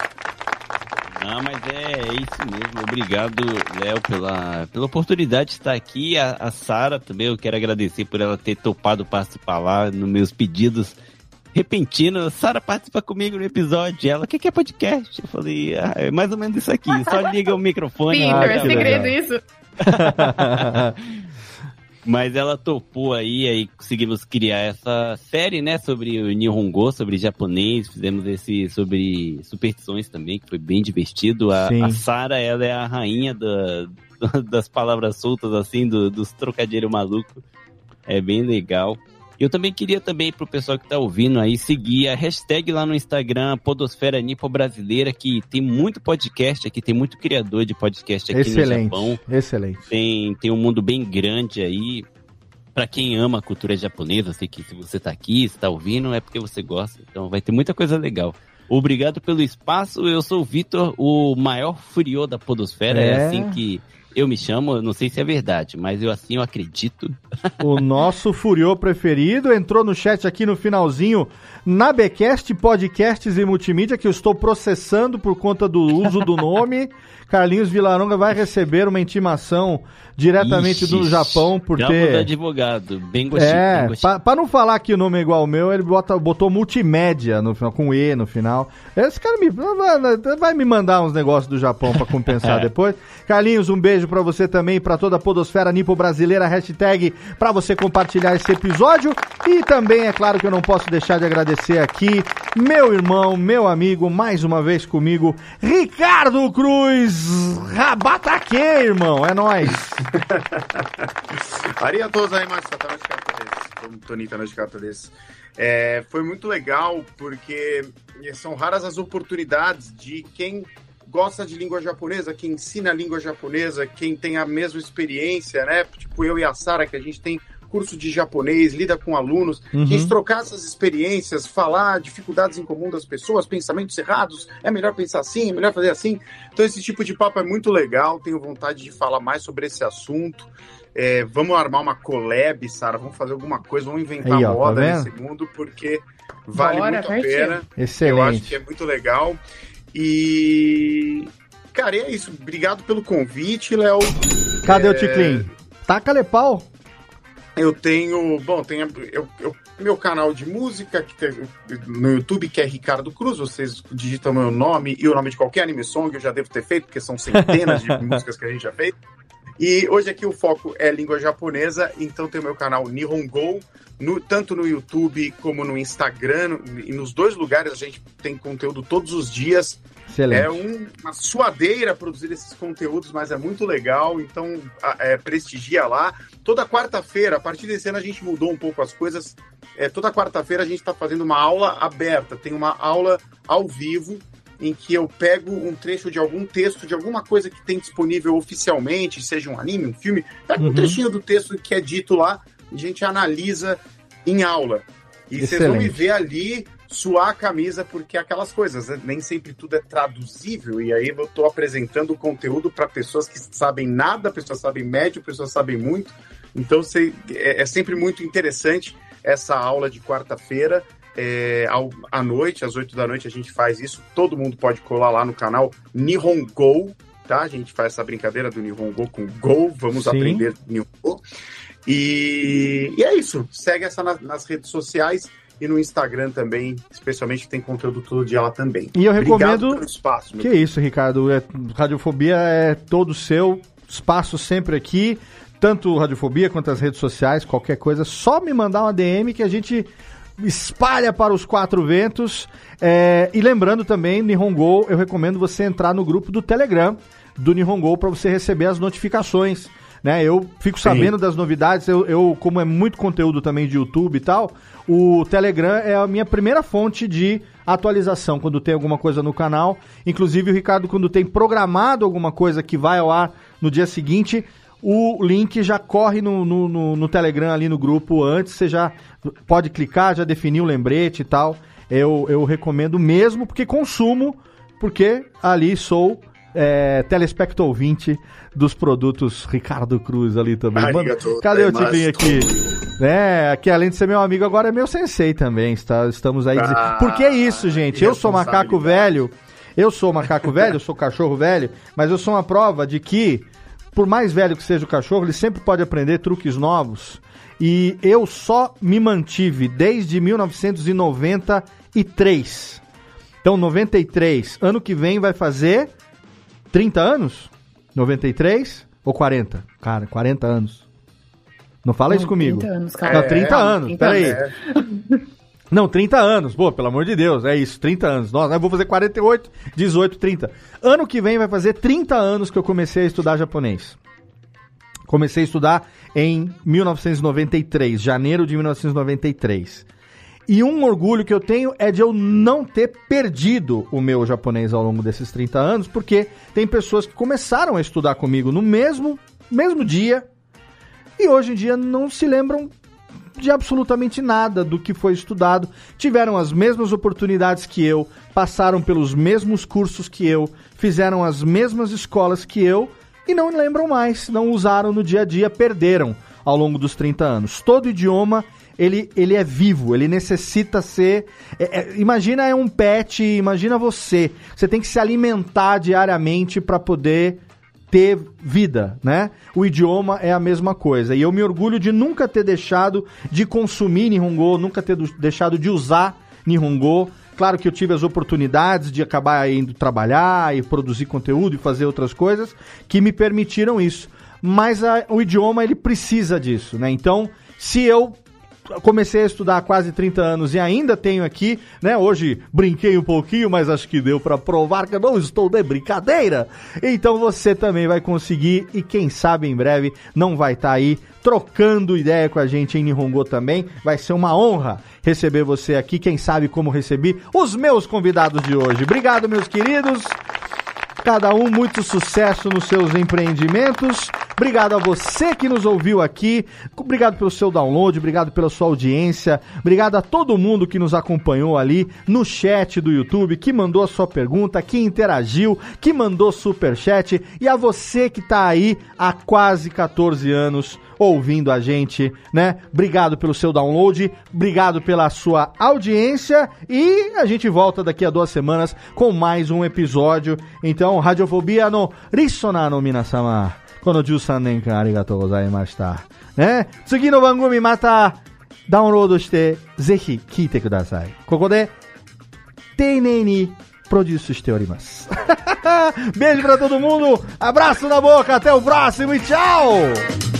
Não, mas é, é isso mesmo. Obrigado, Léo, pela, pela oportunidade de estar aqui. A, a Sara também, eu quero agradecer por ela ter topado participar lá nos meus pedidos repentinos. Sara, participa comigo no episódio. Ela, o que, que é podcast? Eu falei, ah, é mais ou menos isso aqui. Só liga o microfone. Peter, Ah, é segredo legal. isso. Mas ela topou aí, aí conseguimos criar essa série, né, sobre o Nihongo, sobre japonês, fizemos esse sobre superstições também, que foi bem divertido. A, Sim. a Sara, ela é a rainha da, das palavras soltas, assim, do- dos trocadilhos malucos. É bem legal. Eu também queria também pro pessoal que tá ouvindo aí seguir a hashtag lá no Instagram, Podosfera Nipo Brasileira, que tem muito podcast aqui, tem muito criador de podcast aqui no Excelente, Japão. excelente. Tem, tem um mundo bem grande aí. Pra quem ama a cultura japonesa, sei que se você tá aqui, se tá ouvindo, é porque você gosta. Então vai ter muita coisa legal. Obrigado pelo espaço. Eu sou o Vitor, o maior furiô da podosfera. É. É. assim que eu me chamo. Não sei se é verdade, mas eu assim eu acredito. O nosso Furiô preferido entrou no chat aqui no finalzinho na Becast Podcasts e Multimídia, que eu estou processando por conta do uso do nome. Carlinhos Vilaronga vai receber uma intimação diretamente do Ixi, Japão por do ter. advogado, bem gostinho. É, pra não falar que o nome é igual ao meu, ele bota, botou multimédia no final, com E no final. Esse cara me, vai, vai me mandar uns negócios do Japão pra compensar É. depois. Carlinhos, um beijo pra você também, pra toda a podosfera nipo brasileira, hashtag pra você compartilhar esse episódio. E também, é claro que eu não posso deixar de agradecer aqui, meu irmão, meu amigo, mais uma vez comigo, Ricardo Cruz. Rabataque, irmão, é nóis. Gozaimasu, Satoshi Kato desu. Como Tonita no Kato desu. É, foi muito legal porque são raras as oportunidades de quem gosta de língua japonesa, quem ensina a língua japonesa, quem tem a mesma experiência, né? Tipo eu e a Sara, que a gente tem curso de japonês, lida com alunos, Uhum. a gente trocar essas experiências, falar dificuldades em comum das pessoas, pensamentos errados, é melhor pensar assim, é melhor fazer assim. Então esse tipo de papo é muito legal, tenho vontade de falar mais sobre esse assunto. É, vamos armar uma collab, Sara, vamos fazer alguma coisa, vamos inventar Aí, ó, tá moda vendo? nesse mundo, porque vale Bora, muito a pena. Excelente. Eu acho que é muito legal. E. Cara, é isso. Obrigado pelo convite, Léo. Cadê o É, Ticlin? Taca-lhe pau. Eu tenho. Bom, tenho eu, eu- meu canal de música que tem no YouTube, que é Ricardo Cruz. Vocês digitam meu nome e o nome de qualquer anime song, eu já devo ter feito, porque são centenas de músicas que a gente já fez. E hoje aqui o foco é língua japonesa, então tem o meu canal Nihongo, no, tanto no YouTube como no Instagram, e nos dois lugares a gente tem conteúdo todos os dias. Excelente. É um- uma suadeira produzir esses conteúdos, mas é muito legal, então é, prestigia lá. Toda quarta-feira, a partir desse ano a gente mudou um pouco as coisas. É, toda quarta-feira a gente está fazendo uma aula aberta, tem uma aula ao vivo em que eu pego um trecho de algum texto, de alguma coisa que tem disponível oficialmente, seja um anime, um filme, pega um Uhum. trechinho do texto que é dito lá, a gente analisa em aula. E vocês vão me ver ali suar a camisa, porque é aquelas coisas, né? nem sempre tudo é traduzível, e aí eu estou apresentando o conteúdo para pessoas que sabem nada, pessoas sabem médio, pessoas sabem muito. Então sei- é, é sempre muito interessante essa aula de quarta-feira. É, ao- à noite, às 8 da noite, a gente faz isso. Todo mundo pode colar lá no canal Nihongo, tá? A gente faz essa brincadeira do Nihongo com Go. Vamos Sim. aprender Nihongo. E, e é isso. Segue essa na- nas redes sociais e no Instagram também, especialmente tem conteúdo todo dia lá também. E eu Obrigado recomendo- pelo espaço. Que isso, Ricardo. É, Radiofobia é todo seu. Espaço sempre aqui. Tanto Radiofobia quanto as redes sociais, qualquer coisa, só me mandar uma DM que a gente espalha para os quatro ventos. É, e lembrando também, Nihongo, eu recomendo você entrar no grupo do Telegram do Nihongo para você receber as notificações. Né? Eu fico sabendo das novidades, eu, eu, como é muito conteúdo também de YouTube e tal, o Telegram é a minha primeira fonte de atualização quando tem alguma coisa no canal. Inclusive, o Ricardo, quando tem programado alguma coisa que vai ao ar no dia seguinte, o link já corre no, no, no- no Telegram ali no grupo antes, você já pode clicar, já definir o lembrete e tal. Eu, eu recomendo mesmo, porque consumo, porque ali sou é, telespecto ouvinte dos produtos Ricardo Cruz ali também. Mano, cadê o. Tipinho aqui? É, que além de ser meu amigo, agora é meu sensei também. Está, estamos aí. Ah, Porque é isso, gente. Eu sou macaco velho. Eu sou macaco velho, eu sou cachorro velho, mas eu sou uma prova de que, por mais velho que seja o cachorro, ele sempre pode aprender truques novos. E eu só me mantive desde 1993. Então, 93. Ano que vem vai fazer 30 anos? 93 ou 40? Cara, 40 anos. Não fala isso Não, comigo. 30 anos, cara. Não, 30 É, anos, 30 peraí. anos. Não, 30 anos. Pô, pelo amor de Deus, é isso, 30 anos. Nossa, eu vou fazer 48, 18, 30. Ano que vem vai fazer 30 anos que eu comecei a estudar japonês. Comecei a estudar em 1993, janeiro de 1993. E um orgulho que eu tenho é de eu não ter perdido o meu japonês ao longo desses 30 anos, porque tem pessoas que começaram a estudar comigo no mesmo, mesmo dia e hoje em dia não se lembram de absolutamente nada do que foi estudado, tiveram as mesmas oportunidades que eu, passaram pelos mesmos cursos que eu, fizeram as mesmas escolas que eu e não lembram mais, não usaram no dia a dia, perderam ao longo dos 30 anos. Todo idioma ele, ele é vivo, ele necessita ser. é- é- imagina é um pet, imagina você. Você tem que se alimentar diariamente para poder ter vida, né? O idioma é a mesma coisa. E eu me orgulho de nunca ter deixado de consumir Nihongo, nunca ter do- deixado de usar Nihongo. Claro que eu tive as oportunidades de acabar indo trabalhar e produzir conteúdo e fazer outras coisas que me permitiram isso. Mas a- o idioma ele precisa disso, né? Então, se eu comecei a estudar há quase 30 anos e ainda tenho aqui, né? Hoje brinquei um pouquinho, mas acho que deu pra provar que eu não estou de brincadeira. Então você também vai conseguir e quem sabe em breve não vai estar aí trocando ideia com a gente em Nihongo também. Vai ser uma honra receber você aqui, quem sabe como recebi os meus convidados de hoje. Obrigado, meus queridos. Cada um muito sucesso nos seus empreendimentos. Obrigado a você que nos ouviu aqui. Obrigado pelo seu download, obrigado pela sua audiência. Obrigado a todo mundo que nos acompanhou ali no chat do YouTube, que mandou a sua pergunta, que interagiu, que mandou super chat e a você que tá aí há quase 14 anos ouvindo a gente, né? Obrigado pelo seu download, obrigado pela sua audiência e a gente volta daqui a duas semanas com mais um episódio. Então, Radiofobia no Rissona no Minasama. この13年間ありがとうございました。ね。次の番組またダウンロードしてぜひ聞いてください。ここで丁寧にプロデュースしております。Beijo pra todo mundo, abraço na boca, até o próximo e tchau!